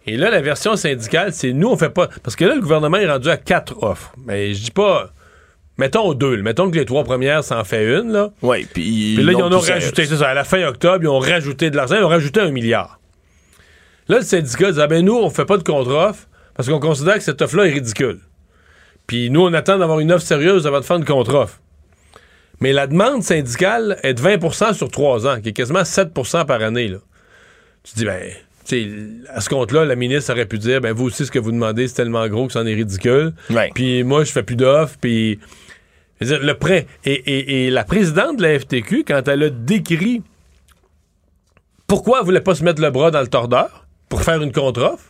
Et là, la version syndicale, c'est nous, on fait pas. Parce que là, le gouvernement est rendu à quatre offres. Mais je dis pas. Mettons deux. Mettons que les trois premières, ça en fait une. Là. Oui, puis. Puis là, ils en ont rajouté. C'est ça. À la fin octobre, ils ont rajouté de l'argent. Ils ont rajouté un milliard. Là, le syndicat dit Ah ben nous, on fait pas de contre-offre parce qu'on considère que cette offre-là est ridicule. Puis nous, on attend d'avoir une offre sérieuse avant de faire une contre-offre. Mais la demande syndicale est de 20% sur trois ans, qui est quasiment 7% par année. Là. Tu dis, ben, à ce compte-là, la ministre aurait pu dire, ben, vous aussi, ce que vous demandez, c'est tellement gros que c'en est ridicule. Puis moi, je fais plus d'offres, puis. Le prêt. Et, la présidente de la FTQ, quand elle a décrit pourquoi elle voulait pas se mettre le bras dans le tordeur pour faire une contre-offre,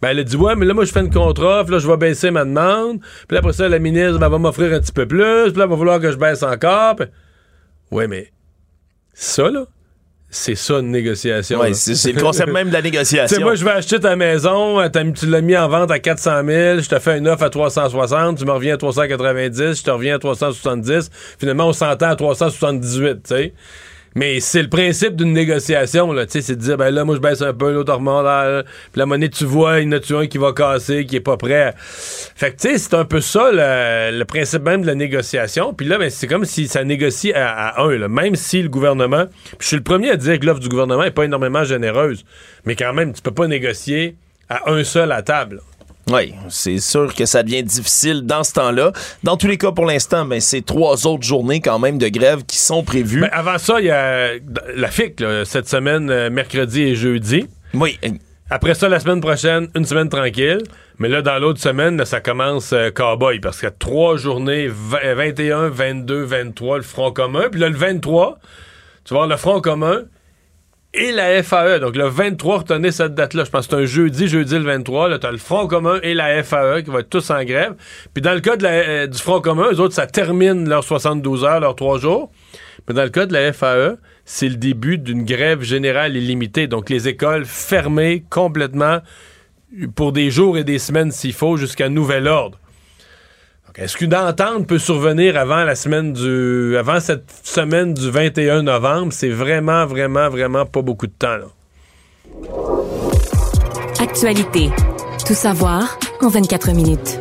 ben, elle a dit, ouais, mais là, moi, je fais une contre-offre, là, je vais baisser ma demande. Puis après ça, la ministre, ben, va m'offrir un petit peu plus. Puis là, elle va vouloir que je baisse encore. Ouais, mais ça, là, c'est ça une négociation. Oui, c'est le concept même de la négociation. <laughs> sais, moi, je vais acheter ta maison, euh, tu l'as mis en vente à 400 000, je te fais une offre à 360, tu me reviens à 390, je te reviens à 370. Finalement, on s'entend à 378, tu sais. Mais c'est le principe d'une négociation, là. Tu sais, c'est de dire, ben là, moi, je baisse un peu, l'autre remonte. Puis la monnaie, tu vois, il y en a un qui va casser, qui est pas prêt? Fait que, tu sais, c'est un peu ça, le, principe même de la négociation. Puis là, ben, c'est comme si ça négocie à, un, là. Même si le gouvernement. Puis je suis le premier à dire que l'offre du gouvernement est pas énormément généreuse. Mais quand même, tu peux pas négocier à un seul à table. Oui, c'est sûr que ça devient difficile dans ce temps-là. Dans tous les cas, pour l'instant, ben, c'est trois autres journées quand même de grève qui sont prévues. Mais avant ça, il y a la FIC, cette semaine, euh, mercredi et jeudi. Oui. Après ça, la semaine prochaine, une semaine tranquille. Mais là, dans l'autre semaine, ça commence euh, cowboy parce qu'il y a trois journées, 21, 22, 23, le Front commun. Puis là, le 23, tu voir le Front commun, et la FAE. Donc le 23, retenez cette date-là. Je pense que c'est un jeudi, jeudi le 23. Tu as le Front commun et la FAE qui vont être tous en grève. Puis dans le cas de euh, du Front commun, eux autres, ça termine leurs 72 heures, leurs 3 jours. Mais dans le cas de la FAE, c'est le début d'une grève générale illimitée. Donc les écoles fermées complètement pour des jours et des semaines s'il faut jusqu'à nouvel ordre. Est-ce qu'une entente peut survenir avant la semaine du. avant cette semaine du 21 novembre? C'est vraiment, vraiment, vraiment pas beaucoup de temps, là. Actualité. Tout savoir en 24 minutes.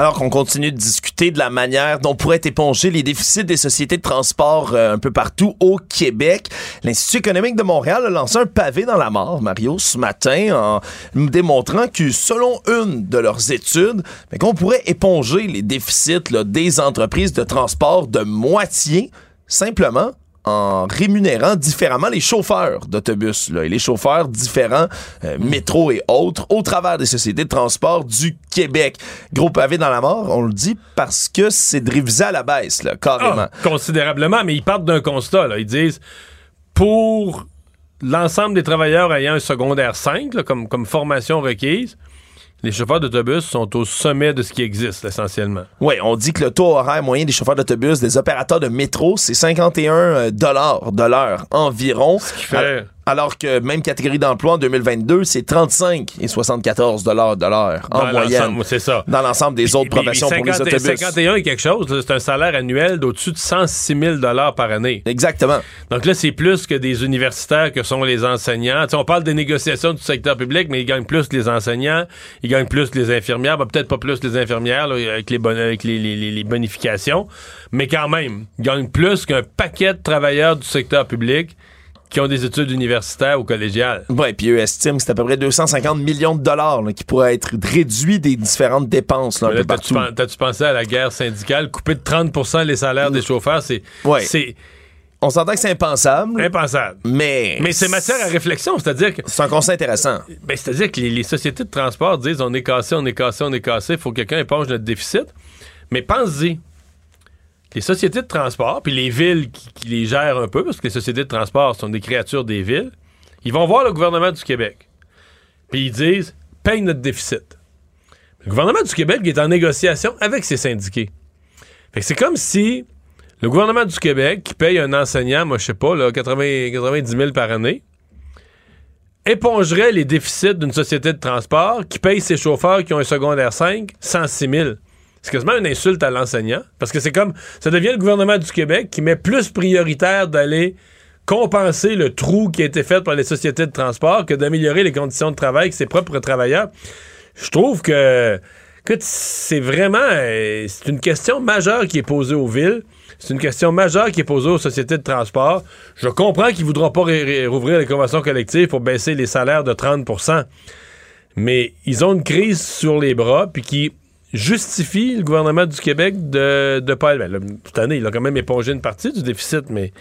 Alors qu'on continue de discuter de la manière dont pourraient épongés les déficits des sociétés de transport euh, un peu partout au Québec, l'Institut économique de Montréal a lancé un pavé dans la mort, Mario, ce matin, en démontrant que selon une de leurs études, ben, qu'on pourrait éponger les déficits des entreprises de transport de moitié simplement en rémunérant différemment les chauffeurs d'autobus et les chauffeurs différents, euh, métro et autres, au travers des sociétés de transport du Québec. Gros pavé dans la mort, on le dit parce que c'est de réviser à la baisse, là, carrément. Ah, considérablement, mais ils partent d'un constat. Là. Ils disent, pour l'ensemble des travailleurs ayant un secondaire 5 comme, comme formation requise, les chauffeurs d'autobus sont au sommet de ce qui existe essentiellement. Oui, on dit que le taux horaire moyen des chauffeurs d'autobus, des opérateurs de métro, c'est 51 euh, dollars de l'heure environ. Ce qui fait alors que même catégorie d'emploi en 2022, c'est 35 et 74 dollars de l'heure en moyenne. C'est ça. Dans l'ensemble des autres professions pour les autobus. 51 et quelque chose, c'est un salaire annuel d'au-dessus de 106 000 dollars par année. Exactement. Donc là, c'est plus que des universitaires que sont les enseignants. on parle des négociations du secteur public, mais ils gagnent plus que les enseignants, ils gagnent plus que les infirmières, ben, peut-être pas plus que les infirmières avec, les, avec les, les bonifications, mais quand même, ils gagnent plus qu'un paquet de travailleurs du secteur public qui ont des études universitaires ou collégiales. Oui, puis eux estiment que c'est à peu près 250 millions de dollars qui pourraient être réduits des différentes dépenses. Là, T'as-tu pensé à la guerre syndicale? Couper de 30% les salaires des chauffeurs, c'est... Ouais. On s'entend que c'est impensable. Impensable. Mais. Mais c'est matière à réflexion, c'est-à-dire que. C'est un conseil intéressant. Ben, c'est-à-dire que les, sociétés de transport disent on est cassé, on est cassé, on est cassé, il faut que quelqu'un éponge notre déficit. Mais pense-y, les sociétés de transport, puis les villes qui, les gèrent un peu, parce que les sociétés de transport sont des créatures des villes, ils vont voir le gouvernement du Québec. Puis ils disent paye notre déficit. Le gouvernement du Québec est en négociation avec ses syndiqués. c'est comme si le gouvernement du Québec, qui paye un enseignant, moi je sais pas, là, 80, 90 000 par année, épongerait les déficits d'une société de transport qui paye ses chauffeurs qui ont un secondaire 5 106 000. C'est quasiment une insulte à l'enseignant. Parce que c'est comme. Ça devient le gouvernement du Québec qui met plus prioritaire d'aller compenser le trou qui a été fait par les sociétés de transport que d'améliorer les conditions de travail de ses propres travailleurs. Je trouve que, que c'est vraiment euh, c'est une question majeure qui est posée aux villes. C'est une question majeure qui est posée aux sociétés de transport. Je comprends qu'ils ne voudront pas rouvrir les conventions collectives pour baisser les salaires de 30% mais ils ont une crise sur les bras, puis qui justifie le gouvernement du Québec de ne pas... Ben, cette année, il a quand même épongé une partie du déficit, mais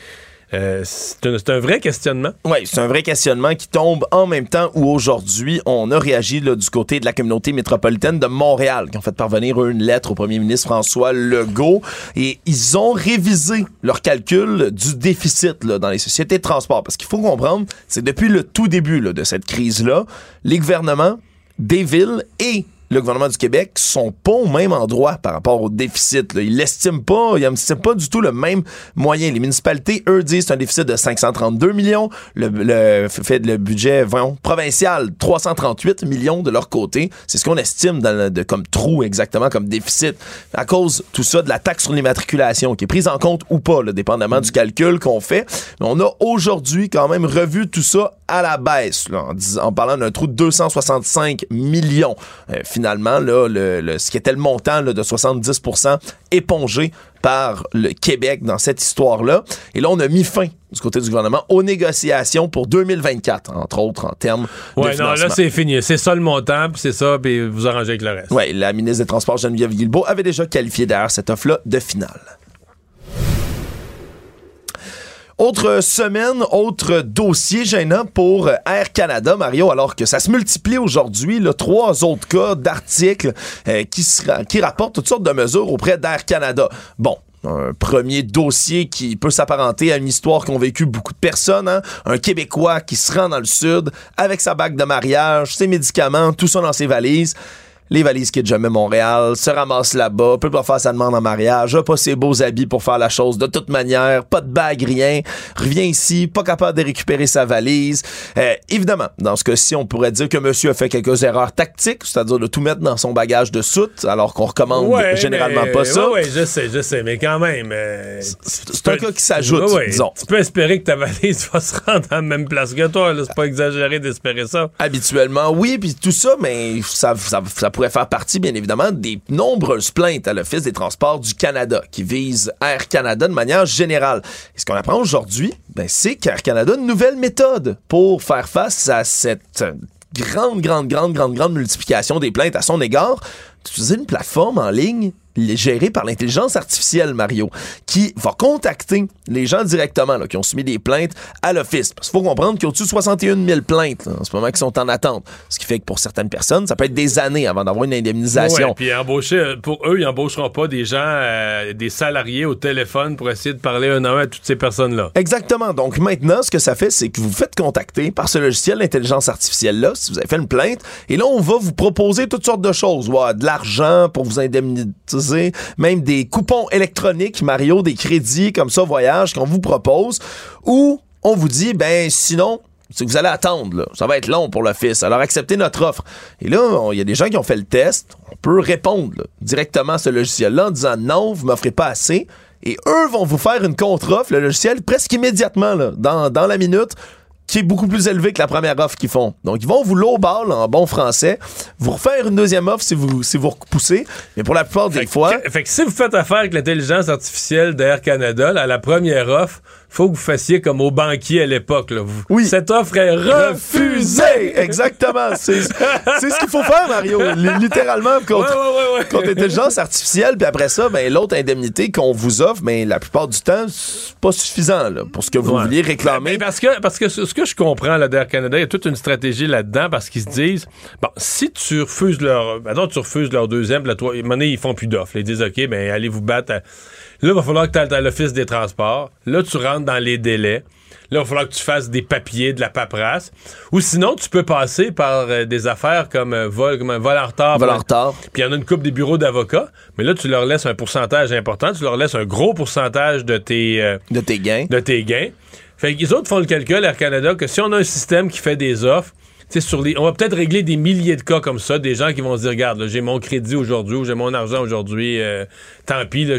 euh, c'est un, vrai questionnement. Oui, c'est un vrai questionnement qui tombe en même temps où aujourd'hui, on a réagi du côté de la communauté métropolitaine de Montréal, qui ont fait parvenir une lettre au premier ministre François Legault. Et ils ont révisé leur calcul du déficit dans les sociétés de transport. Parce qu'il faut comprendre, c'est depuis le tout début de cette crise-là, les gouvernements des villes et le gouvernement du Québec sont pas au même endroit par rapport au déficit. Là. Ils l'estiment pas, ils n'estiment pas du tout le même moyen. Les municipalités, eux, disent c'est un déficit de 532 millions. Le, le fait le budget provincial, 338 millions de leur côté. C'est ce qu'on estime dans de, comme trou exactement, comme déficit. À cause tout ça de la taxe sur l'immatriculation qui est prise en compte ou pas, là, dépendamment du calcul qu'on fait. Mais on a aujourd'hui quand même revu tout ça à la baisse, là, en, parlant d'un trou de 265 millions. Euh, finalement, là, le, ce qui était le montant là, de 70% épongé par le Québec dans cette histoire-là. Et là, on a mis fin du côté du gouvernement aux négociations pour 2024, entre autres en termes ouais, de non, là, c'est fini. C'est ça le montant, puis c'est ça, puis vous arrangez avec le reste. Oui, la ministre des Transports, Geneviève Guilbeault, avait déjà qualifié d'ailleurs cette offre-là de finale. Autre semaine, autre dossier gênant pour Air Canada, Mario, alors que ça se multiplie aujourd'hui, trois autres cas d'articles euh, qui, qui rapportent toutes sortes de mesures auprès d'Air Canada. Bon, un premier dossier qui peut s'apparenter à une histoire qu'ont vécu beaucoup de personnes. Hein? Un Québécois qui se rend dans le sud avec sa bague de mariage, ses médicaments, tout ça dans ses valises les valises de jamais Montréal, se ramasse là-bas, peut pas faire sa demande en mariage, a pas ses beaux habits pour faire la chose de toute manière, pas de bague, rien, revient ici, pas capable de récupérer sa valise. Euh, évidemment, dans ce cas-ci, on pourrait dire que monsieur a fait quelques erreurs tactiques, c'est-à-dire de tout mettre dans son bagage de soute, alors qu'on recommande généralement pas ça. Oui, je sais, je sais, mais quand même. Euh, c'est un cas qui s'ajoute, disons. Tu peux espérer que ta <laughs> valise va se rendre à la même place que toi, c'est pas exagéré d'espérer ça. Habituellement, oui, puis tout ça, mais ça, ça, ça pourrait faire partie, bien évidemment, des nombreuses plaintes à l'Office des transports du Canada qui visent Air Canada de manière générale. Et ce qu'on apprend aujourd'hui, ben, c'est qu'Air Canada a une nouvelle méthode pour faire face à cette grande, grande, grande, grande, grande multiplication des plaintes à son égard. Utiliser une plateforme en ligne géré par l'intelligence artificielle, Mario, qui va contacter les gens directement là, qui ont soumis des plaintes à l'Office. Parce qu'il faut comprendre qu'il y a au-dessus de 61 000 plaintes en ce moment qui sont en attente. Ce qui fait que pour certaines personnes, ça peut être des années avant d'avoir une indemnisation. puis embaucher, euh, pour eux, ils n'embaucheront pas des gens, euh, des salariés au téléphone pour essayer de parler un à un à toutes ces personnes-là. Exactement. Donc maintenant, ce que ça fait, c'est que vous vous faites contacter par ce logiciel d'intelligence artificielle-là, si vous avez fait une plainte, et là, on va vous proposer toutes sortes de choses. de l'argent pour vous indemniser même des coupons électroniques, Mario, des crédits comme ça, voyage qu'on vous propose, ou on vous dit, ben sinon, c'est que vous allez attendre, ça va être long pour l'office. Alors acceptez notre offre. Et là, il y a des gens qui ont fait le test. On peut répondre directement à ce logiciel-là en disant non, vous m'offrez pas assez. Et eux vont vous faire une contre-offre, le logiciel, presque immédiatement, dans la minute qui est beaucoup plus élevé que la première offre qu'ils font. Donc, ils vont vous lowball en bon français, vous refaire une deuxième offre si vous, si vous repoussez, mais pour la plupart des fois... fait que si vous faites affaire avec l'intelligence artificielle d'Air Canada, à la première offre, faut que vous fassiez comme au banquier à l'époque. Oui. Cette offre est refusée. Exactement. C'est ce qu'il faut faire, Mario. Littéralement, contre, ouais, contre l'intelligence artificielle. Puis après ça, ben, l'autre indemnité qu'on vous offre, ben, la plupart du temps, c'est pas suffisant là, pour ce que vous vouliez réclamer. parce que, parce que ce que je comprends là, d'Air Canada, il y a toute une stratégie là-dedans parce qu'ils se disent, bon, si tu refuses leur, maintenant tu refuses leur deuxième, la troisième, ils font plus d'offres. Ils disent, OK, ben, allez vous battre. Là, il va falloir que tu ailles à l'Office des transports. Là, tu rentres dans les délais. Là, il va falloir que tu fasses des papiers, de la paperasse. Ou sinon, tu peux passer par euh, des affaires comme, euh, vol, comme un vol en retard. Vol en retard. Puis il y en a une coupe des bureaux d'avocats. Mais là, tu leur laisses un pourcentage important. Tu leur laisses un gros pourcentage de tes... Euh, de tes gains. De tes gains. Fait qu'ils autres font le calcul, Air Canada, que si on a un système qui fait des offres, sur les, on va peut-être régler des milliers de cas comme ça, des gens qui vont se dire, regarde, j'ai mon crédit aujourd'hui ou j'ai mon argent aujourd'hui, euh, tant pis, là,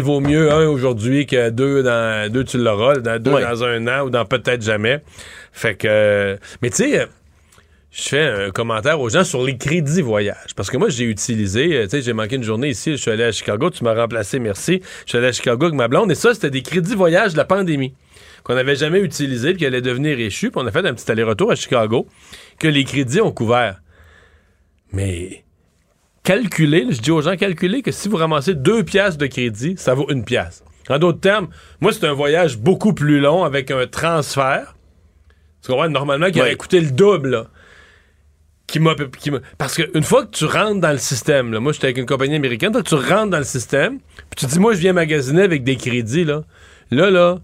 vaut mieux un aujourd'hui que deux dans deux tu l'auras, dans deux dans un an ou dans peut-être jamais. Fait que, mais tu sais, je fais un commentaire aux gens sur les crédits voyage. Parce que moi, j'ai utilisé, euh, tu sais, j'ai manqué une journée ici, je suis allé à Chicago, tu m'as remplacé, merci. Je suis allé à Chicago avec ma blonde, et ça, c'était des crédits voyage de la pandémie qu'on n'avait jamais utilisé, puis qui allait devenir échu, puis on a fait un petit aller-retour à Chicago, que les crédits ont couvert. Mais calculer, je dis aux gens, calculer que si vous ramassez deux piastres de crédit, ça vaut une pièce. En d'autres termes, moi, c'est un voyage beaucoup plus long avec un transfert. Tu comprends? Normalement, qui aurait coûté le double, là qui m'a parce qu'une fois que tu rentres dans le système là, moi j'étais avec une compagnie américaine tu rentres dans le système puis tu dis moi je viens magasiner avec des crédits là là là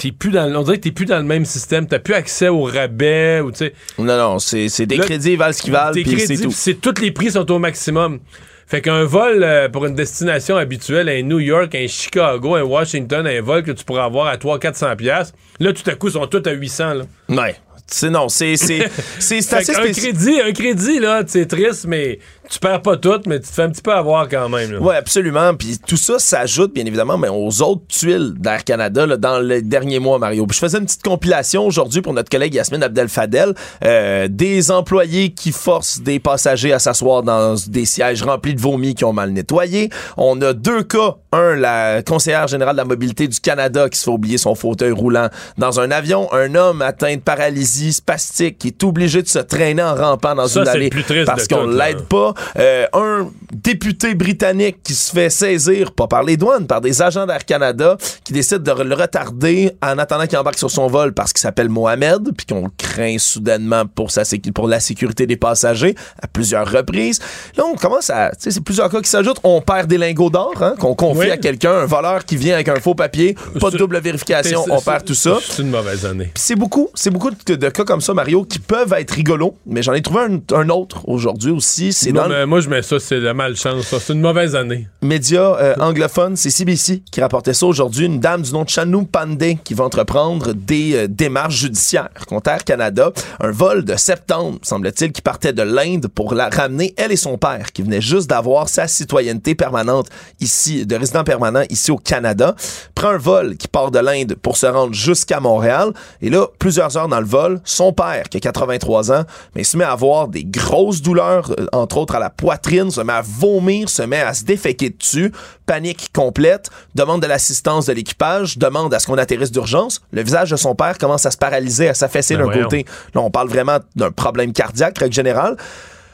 t'es plus dans on dirait que t'es plus dans le même système t'as plus accès au rabais ou tu sais non non c'est des crédits ils valent ce qu'ils valent puis c'est tout c'est tous les prix sont au maximum fait qu'un vol euh, pour une destination habituelle, un New York, un Chicago, un Washington, un vol que tu pourrais avoir à 300-400 pièces, là, tout à coup, ils sont tous à 800. Là. Ouais. C'est non, c'est c'est <laughs> c'est assez Un crédit, un crédit là, c'est triste mais tu perds pas tout, mais tu te fais un petit peu avoir quand même. Oui, absolument. Puis tout ça s'ajoute, bien évidemment, mais aux autres tuiles d'Air Canada dans les derniers mois, Mario. Puis je faisais une petite compilation aujourd'hui pour notre collègue Yasmine Abdel-Fadel, euh, des employés qui forcent des passagers à s'asseoir dans des sièges remplis de vomi qui ont mal nettoyé. On a deux cas. Un, la conseillère générale de la mobilité du Canada qui se fait oublier son fauteuil roulant dans un avion. Un homme atteint de paralysie spastique qui est obligé de se traîner en rampant dans une allée parce qu'on l'aide pas. Euh, un député britannique qui se fait saisir, pas par les douanes, par des agents d'Air Canada, qui décide de le retarder en attendant qu'il embarque sur son vol parce qu'il s'appelle Mohamed, puis qu'on craint soudainement pour, sa pour la sécurité des passagers à plusieurs reprises. Là, on commence à... Tu sais, c'est plusieurs cas qui s'ajoutent. On perd des lingots d'or, hein, qu'on confie à quelqu'un, un voleur qui vient avec un faux papier, pas de double vérification, on perd tout ça. C'est une mauvaise année. c'est beaucoup, c'est beaucoup de, cas comme ça, Mario, qui peuvent être rigolos, mais j'en ai trouvé un, autre aujourd'hui aussi. C'est dans moi, je mets ça, c'est la malchance. C'est une mauvaise année. Média euh, anglophone, c'est CBC qui rapportait ça aujourd'hui. Une dame du nom de Chanou Pandey qui va entreprendre des euh, démarches judiciaires contre Air Canada. Un vol de septembre, semble-t-il, qui partait de l'Inde pour la ramener, elle et son père, qui venait juste d'avoir sa citoyenneté permanente ici, de résident permanent ici au Canada. Prend un vol qui part de l'Inde pour se rendre jusqu'à Montréal. Et là, plusieurs heures dans le vol, son père, qui a 83 ans, mais se met à avoir des grosses douleurs, euh, entre autres à la poitrine, se met à vomir, se met à se déféquer dessus, panique complète, demande de l'assistance de l'équipage, demande à ce qu'on atterrisse d'urgence. Le visage de son père commence à se paralyser, à s'affaisser ben d'un côté. Là, on parle vraiment d'un problème cardiaque, règle générale.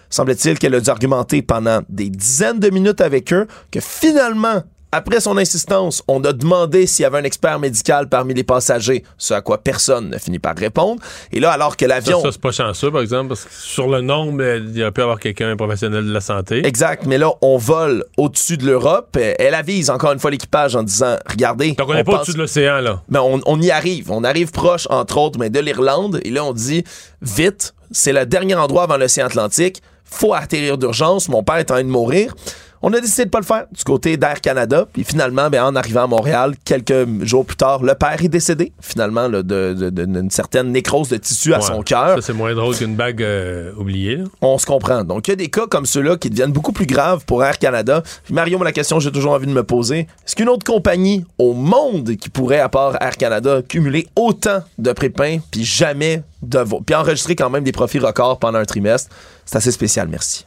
Semble-t-il qu'elle a dû argumenter pendant des dizaines de minutes avec eux, que finalement, après son insistance, on a demandé s'il y avait un expert médical parmi les passagers, ce à quoi personne ne finit par répondre. Et là, alors que l'avion... Ça, c'est pas chanceux, par exemple, parce que sur le nombre, il y a pu avoir quelqu'un, un professionnel de la santé. Exact, mais là, on vole au-dessus de l'Europe. Elle avise encore une fois l'équipage en disant, regardez... Donc on n'est pas au-dessus de l'océan, là. Mais on, on y arrive. On arrive proche, entre autres, mais de l'Irlande. Et là, on dit, vite, c'est le dernier endroit avant l'océan Atlantique. Faut atterrir d'urgence. Mon père est en train de mourir. On a décidé de pas le faire du côté d'Air Canada. Puis finalement, ben, en arrivant à Montréal, quelques jours plus tard, le père est décédé, finalement, d'une de, certaine nécrose de tissu à son cœur. Ça, c'est moins drôle qu'une bague euh, oubliée. On se comprend. Donc, il y a des cas comme ceux-là qui deviennent beaucoup plus graves pour Air Canada. Puis Mario, la question que j'ai toujours envie de me poser, est-ce qu'une autre compagnie au monde qui pourrait, à part Air Canada, cumuler autant de prépins, puis jamais de... puis enregistrer quand même des profits records pendant un trimestre? C'est assez spécial, merci.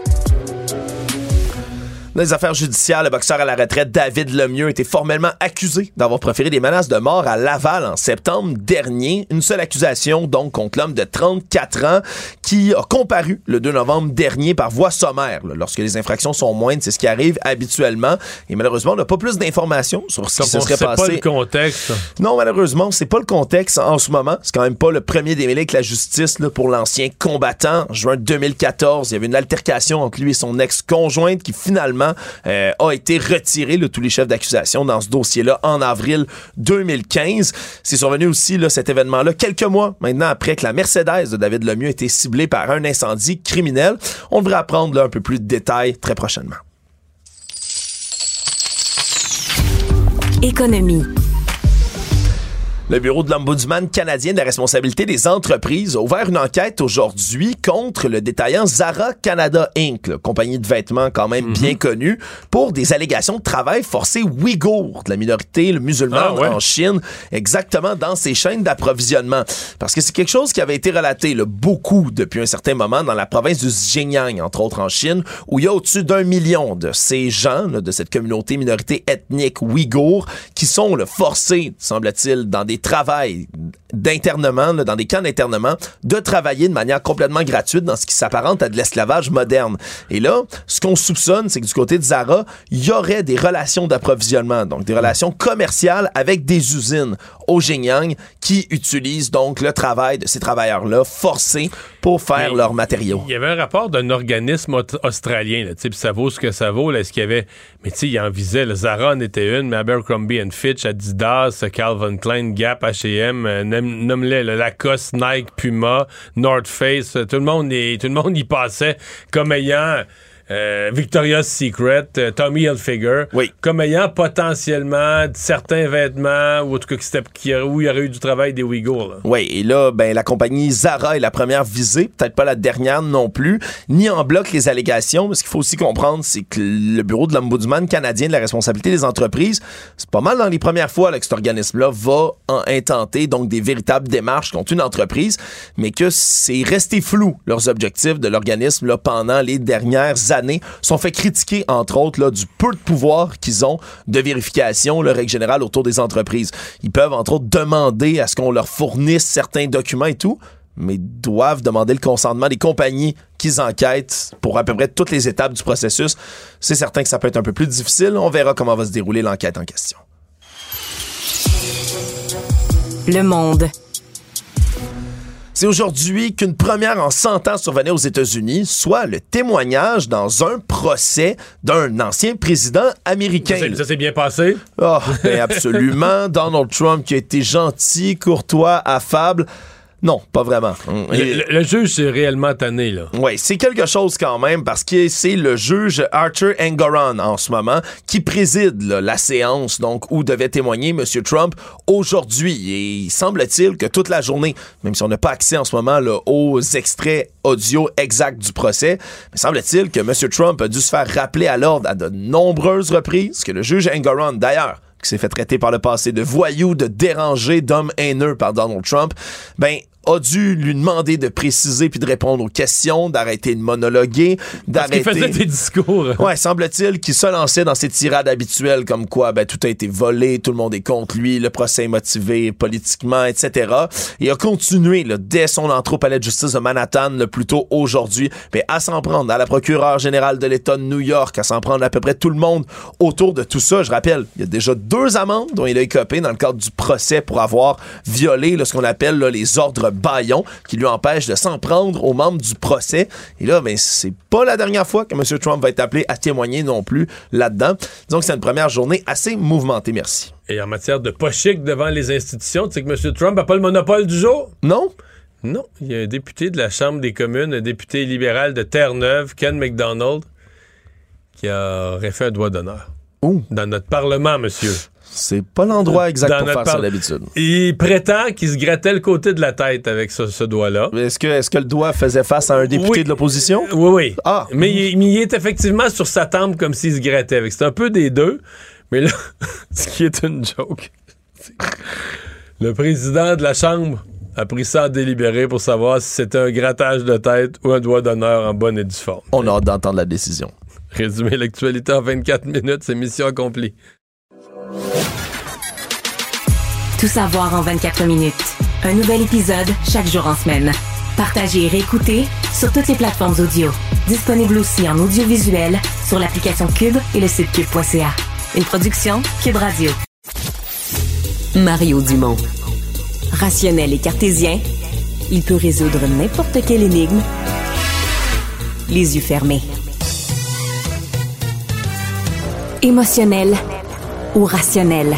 Dans les affaires judiciaires, le boxeur à la retraite David Lemieux était formellement accusé d'avoir proféré des menaces de mort à Laval en septembre dernier. Une seule accusation donc contre l'homme de 34 ans qui a comparu le 2 novembre dernier par voie sommaire. lorsque les infractions sont moindres, c'est ce qui arrive habituellement. Et malheureusement, on n'a pas plus d'informations sur ce qui se serait passé. C'est pas le contexte. Non, malheureusement, c'est pas le contexte en ce moment. C'est quand même pas le premier démêlé avec la justice là, pour l'ancien combattant. En juin 2014, il y avait une altercation entre lui et son ex-conjointe qui finalement euh, a été retiré, de tous les chefs d'accusation dans ce dossier-là en avril 2015. C'est survenu aussi là, cet événement-là quelques mois maintenant après que la Mercedes de David Lemieux ait été ciblée par un incendie criminel. On devrait apprendre là, un peu plus de détails très prochainement. Économie. Le bureau de l'Ombudsman canadien de la responsabilité des entreprises a ouvert une enquête aujourd'hui contre le détaillant Zara Canada Inc., compagnie de vêtements quand même mhm. bien connue, pour des allégations de travail forcé ouïghour de la minorité musulmane ah, en Chine, exactement dans ces chaînes d'approvisionnement. Parce que c'est quelque chose qui avait été relaté beaucoup depuis un certain moment dans la province du Xinjiang, entre autres en Chine, où il y a au-dessus d'un million de ces gens, de cette communauté minorité ethnique ouïghour, qui sont forcés, semble-t-il, dans des travail d'internement, dans des camps d'internement, de travailler de manière complètement gratuite dans ce qui s'apparente à de l'esclavage moderne. Et là, ce qu'on soupçonne, c'est que du côté de Zara, il y aurait des relations d'approvisionnement, donc des relations commerciales avec des usines au Xinjiang qui utilisent donc le travail de ces travailleurs-là forcés pour faire leurs matériaux. Il y avait un rapport d'un organisme australien, là, ça vaut ce que ça vaut. Est-ce qu'il y avait... Mais tu sais, il en visait, le Zara en était une, mais Abercrombie Fitch, Adidas, Calvin Klein, Gap, H&M, nomme-les, Lacoste, Nike, Puma, North Face, tout le monde y, tout le monde y passait comme ayant euh, Victoria's Secret, euh, Tommy Hilfiger, oui. comme ayant potentiellement certains vêtements ou en tout cas où il y aurait eu du travail des Ouïghours. Oui, et là, ben, la compagnie Zara est la première visée, peut-être pas la dernière non plus, ni en bloc les allégations, mais ce qu'il faut aussi comprendre, c'est que le bureau de l'Ombudsman canadien de la responsabilité des entreprises, c'est pas mal dans les premières fois que cet organisme-là va en intenter donc des véritables démarches contre une entreprise, mais que c'est resté flou leurs objectifs de l'organisme pendant les dernières années sont fait critiquer, entre autres, du peu de pouvoir qu'ils ont de vérification, le règle générale, autour des entreprises. Ils peuvent, entre autres, demander à ce qu'on leur fournisse certains documents et tout, mais doivent demander le consentement des compagnies qu'ils enquêtent pour à peu près toutes les étapes du processus. C'est certain que ça peut être un peu plus difficile. On verra comment va se dérouler l'enquête en question. Le monde. C'est aujourd'hui qu'une première en 100 ans survenait aux États-Unis, soit le témoignage dans un procès d'un ancien président américain. Ça s'est bien passé? Oh, ben absolument. <laughs> Donald Trump qui a été gentil, courtois, affable. Non, pas vraiment. Le, juge, c'est réellement tanné, là. Oui, c'est quelque chose quand même parce que c'est le juge Arthur Engoron en ce moment qui préside la séance donc où devait témoigner M. Trump aujourd'hui. Et il semble-t-il que toute la journée, même si on n'a pas accès en ce moment là, aux extraits audio exacts du procès, mais semble-t-il que M. Trump a dû se faire rappeler à l'ordre à de nombreuses reprises que le juge Engoron, d'ailleurs, qui s'est fait traiter par le passé de voyou, de dérangé, d'homme haineux par Donald Trump, ben a dû lui demander de préciser puis de répondre aux questions, d'arrêter de monologuer, d'arrêter. Parce qu'il faisait des discours. Ouais, semble-t-il qu'il se lançait dans ses tirades habituelles comme quoi ben tout a été volé, tout le monde est contre lui, le procès est motivé politiquement, etc. Et a continué là, dès son entrée au palais de justice de Manhattan le plus tôt aujourd'hui, mais à s'en prendre à la procureure générale de l'État de New York, à s'en prendre à peu près tout le monde autour de tout ça. Je rappelle, il y a déjà deux amendes dont il a écopé dans le cadre du procès pour avoir violé ce qu'on appelle les ordres baillon qui lui empêche de s'en prendre aux membres du procès. Et là, ben, c'est pas la dernière fois que M. Trump va être appelé à témoigner non plus là-dedans. Donc, c'est une première journée assez mouvementée. Merci. Et en matière de pas chic devant les institutions, tu sais que M. Trump n'a pas le monopole du jour? Non. Non. Il y a un député de la Chambre des communes, un député libéral de Terre-Neuve, Ken McDonald, qui aurait fait un doigt d'honneur. Dans notre Parlement, monsieur. C'est pas l'endroit exact pour faire ça d'habitude. Il prétend qu'il se grattait le côté de la tête avec ce, doigt-là. Est-ce que, est que le doigt faisait face à un député de l'opposition? Oui, oui. Ah. Mais, il, est effectivement sur sa tempe comme s'il se grattait avec. C'est un peu des deux. Mais là, <laughs> ce qui est une joke, le président de la Chambre a pris ça à délibérer pour savoir si c'était un grattage de tête ou un doigt d'honneur en bonne et due forme. On a hâte d'entendre la décision. Résumer l'actualité en 24 minutes, c'est mission accomplie. Tout savoir en 24 minutes. Un nouvel épisode chaque jour en semaine. Partagez et réécoutez sur toutes les plateformes audio. Disponible aussi en audiovisuel sur l'application Cube et le site cube.ca. Une production Cube Radio. Mario Dumont. Rationnel et cartésien, il peut résoudre n'importe quelle énigme les yeux fermés. Émotionnel ou rationnel.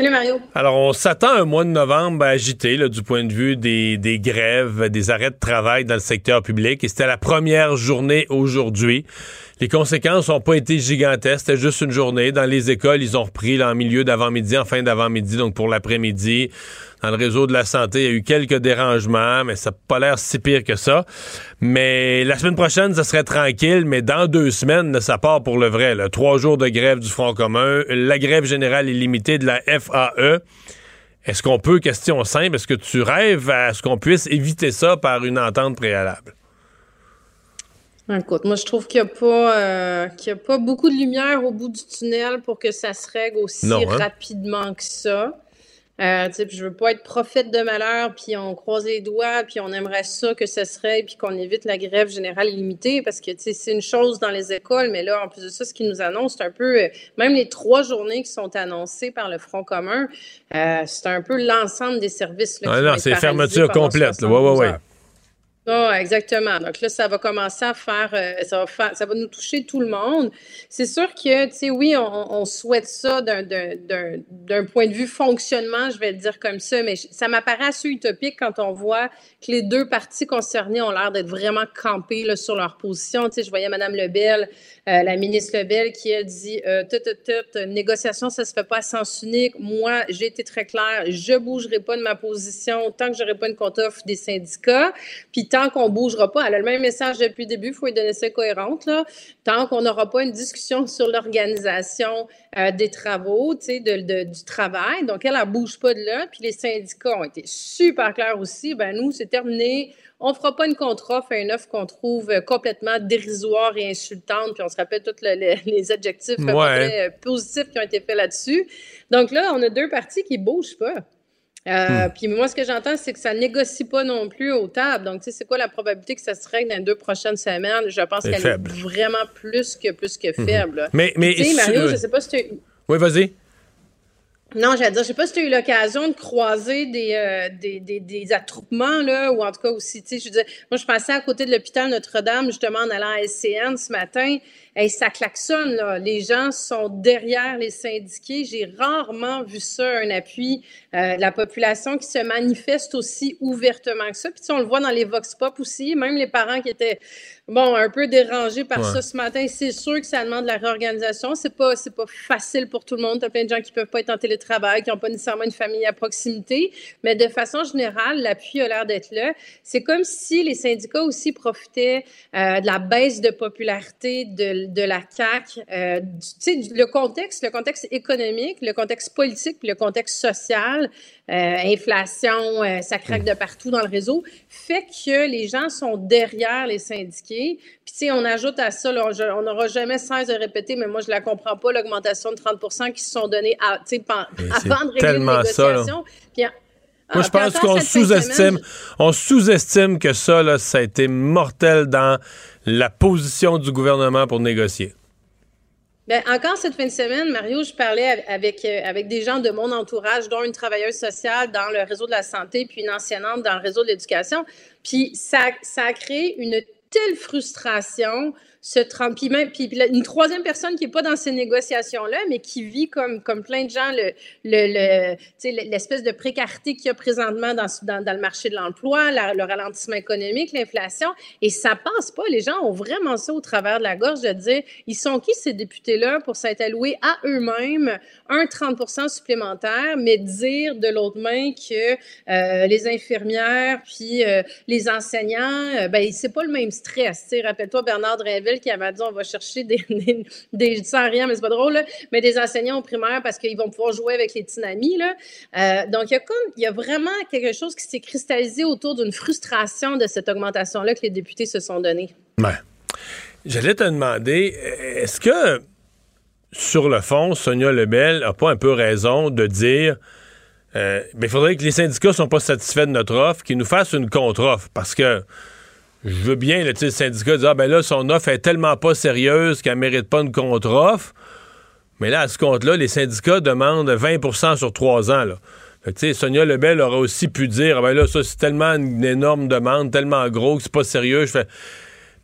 Salut Mario. Alors, on s'attend un mois de novembre agité là, du point de vue des, des grèves, des arrêts de travail dans le secteur public. Et c'était la première journée aujourd'hui. Les conséquences n'ont pas été gigantesques. C'était juste une journée. Dans les écoles, ils ont repris là, en milieu d'avant-midi, en fin d'avant-midi, donc pour l'après-midi. Dans le réseau de la santé, il y a eu quelques dérangements, mais ça n'a pas l'air si pire que ça. Mais la semaine prochaine, ça serait tranquille, mais dans deux semaines, ça part pour le vrai. Là. Trois jours de grève du Front commun, la grève générale illimitée de la FAE. Est-ce qu'on peut, question simple, est-ce que tu rêves à ce qu'on puisse éviter ça par une entente préalable? Écoute, moi, je trouve qu'il n'y a, pas, euh, a pas beaucoup de lumière au bout du tunnel pour que ça se règle aussi hein? rapidement que ça. Euh, je veux pas être prophète de malheur, puis on croise les doigts, puis on aimerait ça que ce serait, puis qu'on évite la grève générale illimitée, parce que c'est une chose dans les écoles, mais là, en plus de ça, ce qu'ils nous annoncent, c'est un peu, euh, même les trois journées qui sont annoncées par le Front commun, euh, c'est un peu l'ensemble des services. Là, non, c'est fermeture complète. Oui, oui, oui. Oh, exactement. Donc là, ça va commencer à faire, euh, ça va ça va nous toucher tout le monde. C'est sûr que, tu sais, oui, on, souhaite ça d'un point de vue fonctionnement, je vais le dire comme ça, mais ça m'apparaît assez utopique quand on voit que les deux parties concernées ont l'air d'être vraiment campées là, sur leur position. Tu sais, je voyais Mme Lebel euh, la ministre Lebel qui a dit euh, tout, tout, négociation, ça se fait pas à sens unique. Moi, j'ai été très claire, je bougerai pas de ma position tant que j'aurai pas une contre-offre des syndicats. Puis tant qu'on bougera pas, elle a le même message depuis le début, il faut lui donner ça cohérente, là. Tant qu'on n'aura pas une discussion sur l'organisation euh, des travaux, tu sais, de, du travail. Donc, elle, elle bouge pas de là. Puis les syndicats ont été super clairs aussi. Ben, nous, c'est terminé on fera pas une contre-offre une offre qu'on trouve complètement dérisoire et insultante, puis on se rappelle tous les adjectifs euh, positifs qui ont été faits là-dessus. Donc là, on a deux parties qui bougent pas. Euh, hmm. Puis moi, ce que j'entends, c'est que ça négocie pas non plus aux tables. Donc, tu sais, c'est quoi la probabilité que ça se règle dans les deux prochaines semaines? Je pense qu'elle est vraiment plus que, plus que hmm. faible. Mais, mais, tu sais, Mario, je sais pas si tu... Oui, vas-y. Non, j'allais dire, je sais pas si tu as eu l'occasion de croiser des, euh, des, des, des, attroupements, là, ou en tout cas aussi, tu sais, je veux dire, moi, je passais à côté de l'hôpital Notre-Dame, justement, en allant à SCN ce matin, et ça klaxonne, là. Les gens sont derrière les syndiqués. J'ai rarement vu ça, un appui euh, de la population qui se manifeste aussi ouvertement que ça. Puis, on le voit dans les vox pop aussi, même les parents qui étaient bon, un peu dérangé par ça ce matin. C'est sûr que ça demande de la réorganisation. C'est pas, c'est pas facile pour tout le monde. T'as plein de gens qui peuvent pas être en télétravail, qui n'ont pas nécessairement une famille à proximité. Mais de façon générale, l'appui a l'air d'être là. C'est comme si les syndicats aussi profitaient euh, de la baisse de popularité de, de la CAQ. Euh, tu sais, le contexte, le contexte économique, le contexte politique, le contexte social, euh, inflation, euh, ça craque de partout dans le réseau, fait que les gens sont derrière les syndiqués. Puis, tu sais, on ajoute à ça, on n'aura jamais cesse de répéter, mais moi, je la comprends pas, l'augmentation de 30% qui se sont donnés à, <laughs> avant de régler les négociations. Moi, je pense qu'on sous-estime, on sous-estime que ça, là, ça a été mortel dans la position du gouvernement pour négocier. Bien, encore cette fin de semaine, Mario, je parlais avec, euh, avec des gens de mon entourage, dont une travailleuse sociale dans le réseau de la santé, puis une enseignante dans le réseau de l'éducation. Puis ça, ça a créé une telle frustration trompe. Puis, une troisième personne qui n'est pas dans ces négociations-là, mais qui vit comme, comme plein de gens le, le, l'espèce de précarité qu'il y a présentement dans, dans, le marché de l'emploi, le ralentissement économique, l'inflation. Et ça passe pas. Les gens ont vraiment ça au travers de la gorge de dire, ils sont qui ces députés-là pour s'être alloués à eux-mêmes un 30 supplémentaire, mais dire de l'autre main que euh, les infirmières puis euh, les enseignants, euh, ben c'est pas le même stress. Rappelle-toi Bernard Drinville qui avait dit on va chercher <laughs> des, sans rien, mais c'est pas drôle, mais des enseignants au primaire parce qu'ils vont pouvoir jouer avec les tsunamis. Là. Euh, donc, il y, a comme, il y a vraiment quelque chose qui s'est cristallisé autour d'une frustration de cette augmentation-là que les députés se sont. Ouais. J'allais te demander, est-ce que, sur le fond, Sonia Lebel n'a pas un peu raison de dire euh, ben, il faudrait que les syndicats ne sont pas satisfaits de notre offre, qu'ils nous fassent une contre-offre? Parce que je veux bien, le syndicat dire, ah, ben là, son offre est tellement pas sérieuse qu'elle mérite pas une contre-offre. Mais là, à ce compte-là, les syndicats demandent 20% sur trois ans. Là. Sonia Lebel aurait aussi pu dire, ah, ben là, ça, c'est tellement une énorme demande, tellement gros que c'est pas sérieux.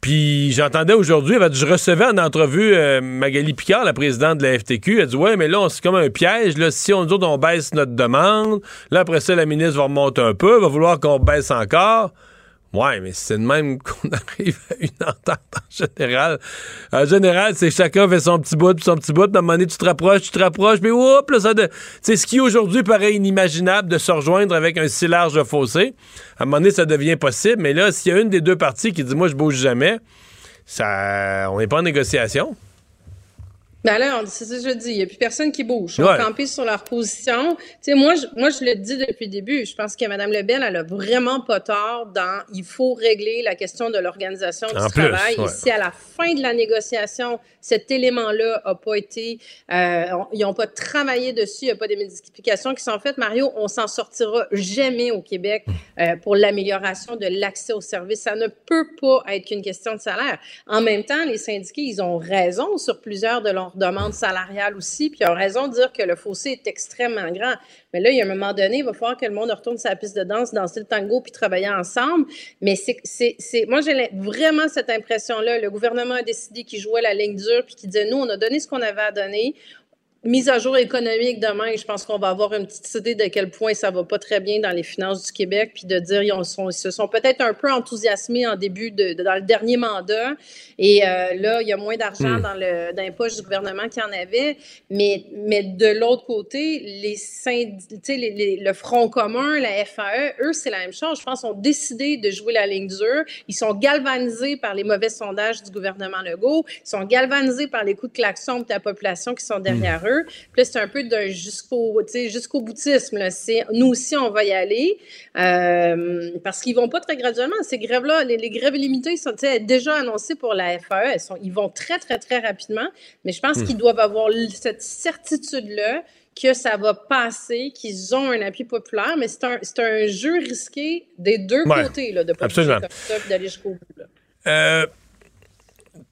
Puis j'entendais aujourd'hui, je recevais en entrevue euh, Magali Picard, la présidente de la FTQ. Elle dit Ouais, mais là, c'est comme un piège. Là, si on dit on baisse notre demande, là, après ça, la ministre va remonter un peu, va vouloir qu'on baisse encore. Ouais, mais c'est de même <laughs> qu'on arrive à une entente en général. En général, c'est chacun fait son petit bout, puis son petit bout. À un moment donné, tu te rapproches, tu te rapproches, puis hop, là, ça de... C'est ce qui aujourd'hui paraît inimaginable de se rejoindre avec un si large fossé. À un moment donné, ça devient possible. Mais là, s'il y a une des deux parties qui dit moi, je bouge jamais, ça, on n'est pas en négociation. Ben là, c'est ça que je dis. Il n'y a plus personne qui bouge. Ils sont campés sur leur position. Tu sais, moi, je, moi, je le dis depuis le début. Je pense que Mme Lebel, elle a vraiment pas tort dans il faut régler la question de l'organisation du travail. Et si à la fin de la négociation, cet élément-là n'a pas été, euh, ils n'ont pas travaillé dessus, il n'y a pas des modifications qui sont faites, Mario, on s'en sortira jamais au Québec euh, pour l'amélioration de l'accès aux services. Ça ne peut pas être qu'une question de salaire. En même temps, les syndiqués, ils ont raison sur plusieurs de leurs demande salariale aussi, puis ils ont raison de dire que le fossé est extrêmement grand. Mais là, il y a un moment donné, il va falloir que le monde retourne la piste de danse, danser le tango, puis travailler ensemble. Mais c'est, c'est, moi, j'ai vraiment cette impression-là. Le gouvernement a décidé qu'il jouait la ligne dure, puis qu'il disait, nous, on a donné ce qu'on avait à donner mise à jour économique demain, je pense qu'on va avoir une petite idée de quel point ça va pas très bien dans les finances du Québec, puis de dire ils, sont, se sont peut-être un peu enthousiasmés en début de, dans le dernier mandat, et euh, là il y a moins d'argent hmm. dans le dans les poches du gouvernement qu'il y en avait, mais mais de l'autre côté les, les, le Front commun, la FAE, eux c'est la même chose. Je pense ont décidé de jouer la ligne dure. Ils sont galvanisés par les mauvais sondages du gouvernement Legault, ils sont galvanisés par les coups de klaxon de la population qui sont derrière hmm. eux. Puis c'est un peu d'un jusqu'au jusqu'au boutisme. nous aussi, on va y aller euh, parce qu'ils vont pas très graduellement. Ces grèves-là, les, grèves limitées sont déjà annoncées pour la FAE. ils vont très, très, très rapidement. Mais je pense hmm. qu'ils doivent avoir cette certitude-là que ça va passer, qu'ils ont un appui populaire, mais c'est un, un, jeu risqué des deux côtés là, de pas d'aller jusqu'au bout. Euh,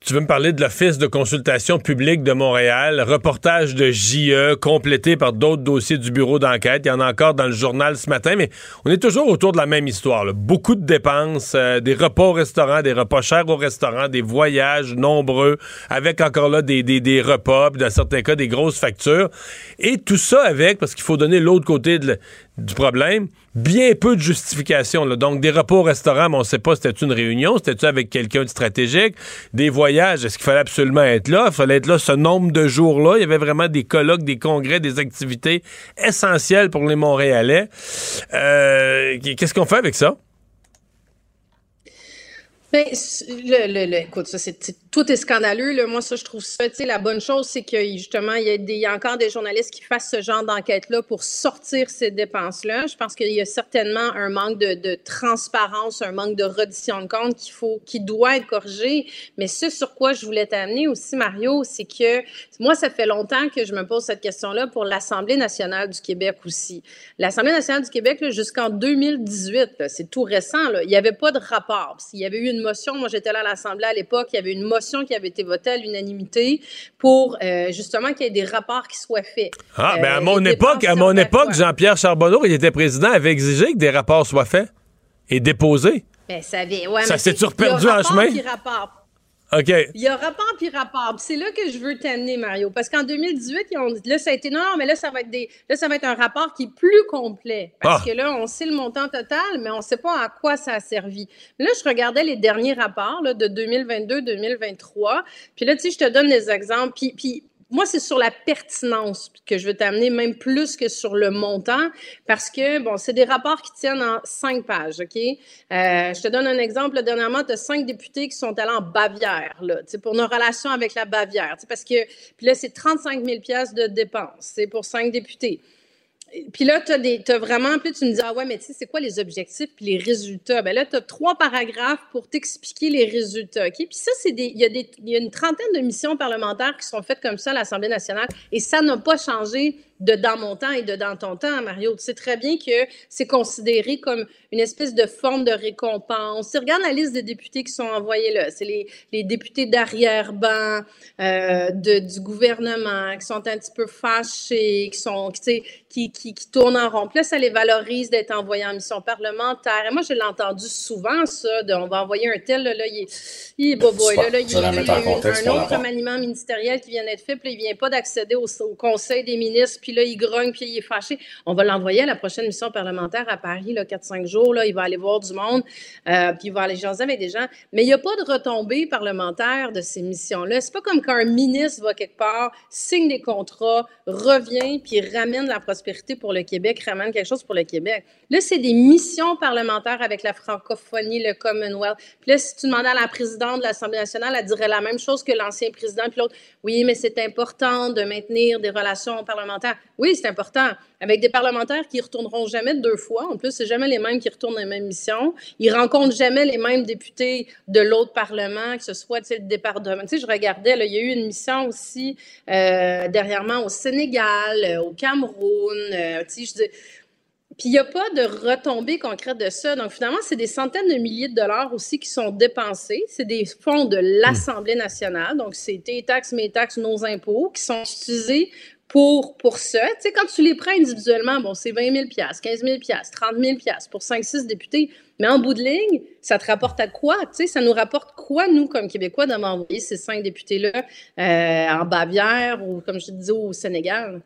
tu veux me parler de l'Office de consultation publique de Montréal, reportage de JE complété par d'autres dossiers du bureau d'enquête. Il y en a encore dans le journal ce matin, mais on est toujours autour de la même histoire. Beaucoup de dépenses, euh, des repas au restaurant, des repas chers au restaurant, des voyages nombreux, avec encore là des, des, des repas, puis dans certains cas des grosses factures. Et tout ça avec, parce qu'il faut donner l'autre côté de, du problème, bien peu de justification. Donc, des repas au restaurant, mais on ne sait pas c'était une réunion, c'était-tu avec quelqu'un de stratégique? Des voyages, est-ce qu'il fallait absolument être là? Il fallait être là ce nombre de jours-là. Il y avait vraiment des colloques, des congrès, des activités essentielles pour les Montréalais. Euh, qu'est-ce qu'on fait avec ça? Ben, le, le, écoute, ça, c'est, tout est scandaleux. Là. Moi, ça, je trouve ça. Tu sais, la bonne chose, c'est que justement, il y, a encore des journalistes qui fassent ce genre d'enquête-là pour sortir ces dépenses-là. Je pense qu'il y a certainement un manque de, transparence, un manque de reddition de compte qu'il faut, qui doit être corrigé. Mais ce sur quoi je voulais t'amener aussi, Mario, c'est que moi, ça fait longtemps que je me pose cette question-là pour l'Assemblée nationale du Québec aussi. L'Assemblée nationale du Québec, jusqu'en 2018, c'est tout récent, il n'y avait pas de rapport. S'il y avait eu une motion. Moi, j'étais là à l'Assemblée à l'époque. Il y avait une motion qui avait été votée à l'unanimité pour euh, justement qu'il y ait des rapports qui soient faits. Ah, mais à euh, mon époque, à mon époque, Jean-Pierre Charbonneau, il était président, avait exigé que des rapports soient faits et déposés. Ben, ça avait, ouais, ça s'est-tu perdu en chemin? Il y a rapport puis rapport. C'est là que je veux t'amener, Mario. Parce qu'en 2018, ils ont dit, là, ça a été, non, non, mais là, ça va être des, là, ça va être un rapport qui est plus complet. Parce ah. que là, on sait le montant total, mais on ne sait pas à quoi ça a servi. là, je regardais les derniers rapports, là, de 2022-2023. Puis là, tu sais, je te donne des exemples. Puis, puis moi, c'est sur la pertinence que je veux t'amener, même plus que sur le montant, parce que, bon, c'est des rapports qui tiennent en cinq pages, OK? Euh, je te donne un exemple. Dernièrement, tu as cinq députés qui sont allés en Bavière, là, pour nos relations avec la Bavière, parce que, puis là, c'est 35 000 de dépenses, c'est pour cinq députés puis là, tu as, vraiment, puis tu me dis, ah ouais, mais tu sais, c'est quoi les objectifs puis les résultats? Ben là, tu as trois paragraphes pour t'expliquer les résultats, OK? Puis ça, c'est des, il y, a des, y a une trentaine de missions parlementaires qui sont faites comme ça à l'Assemblée nationale et ça n'a pas changé de dans mon temps et de dans ton temps, Mario. Tu sais très bien que c'est considéré comme une espèce de forme de récompense. Tu regardes la liste des députés qui sont envoyés là. C'est les, les députés d'arrière-ban euh, du gouvernement qui sont un petit peu fâchés, qui sont, qui, qui, qui, qui tournent en rond. Puis là, ça les valorise d'être envoyés en mission parlementaire. Et moi, je l'ai entendu souvent, ça, de, on va envoyer un tel, là, là il est, il est là, il, y a un autre remaniement ministériel qui vient d'être fait, puis là, il vient pas d'accéder au, Conseil des ministres, puis là, il grogne, puis il est fâché. On va l'envoyer à la prochaine mission parlementaire à Paris, là, 4-5 jours, là, il va aller voir du monde, euh, puis il va aller jaser avec des gens. Mais il n'y a pas de retombées parlementaires de ces missions-là. C'est pas comme quand un ministre va quelque part, signe des contrats, revient, puis ramène la prospérité pour le Québec ramène quelque chose pour le Québec. Là, c'est des missions parlementaires avec la francophonie, le Commonwealth. Puis là, si tu demandais à la présidente de l'Assemblée nationale, elle dirait la même chose que l'ancien président, puis l'autre. Oui, mais c'est important de maintenir des relations parlementaires. Oui, c'est important. Avec des parlementaires qui ne retourneront jamais deux fois. En plus, c'est jamais les mêmes qui retournent dans les mêmes missions. Ils rencontrent jamais les mêmes députés de l'autre parlement, que ce soit le département. Tu sais, je regardais, il y a eu une mission aussi euh, dernièrement au Sénégal, euh, au Cameroun. Euh, puis il n'y a pas de retombées concrètes de ça. Donc finalement, c'est des centaines de milliers de dollars aussi qui sont dépensés. C'est des fonds de l'Assemblée nationale. Donc c'est tes taxes, mes taxes, nos impôts qui sont utilisés pour, ça. Tu sais, quand tu les prends individuellement, bon, c'est 20 000 15 000 30 000 pour 5-6 députés. Mais en bout de ligne, ça te rapporte à quoi? Tu sais, ça nous rapporte quoi, nous, comme Québécois, d'avoir envoyé ces cinq députés-là euh, en Bavière ou, comme je disais, au Sénégal?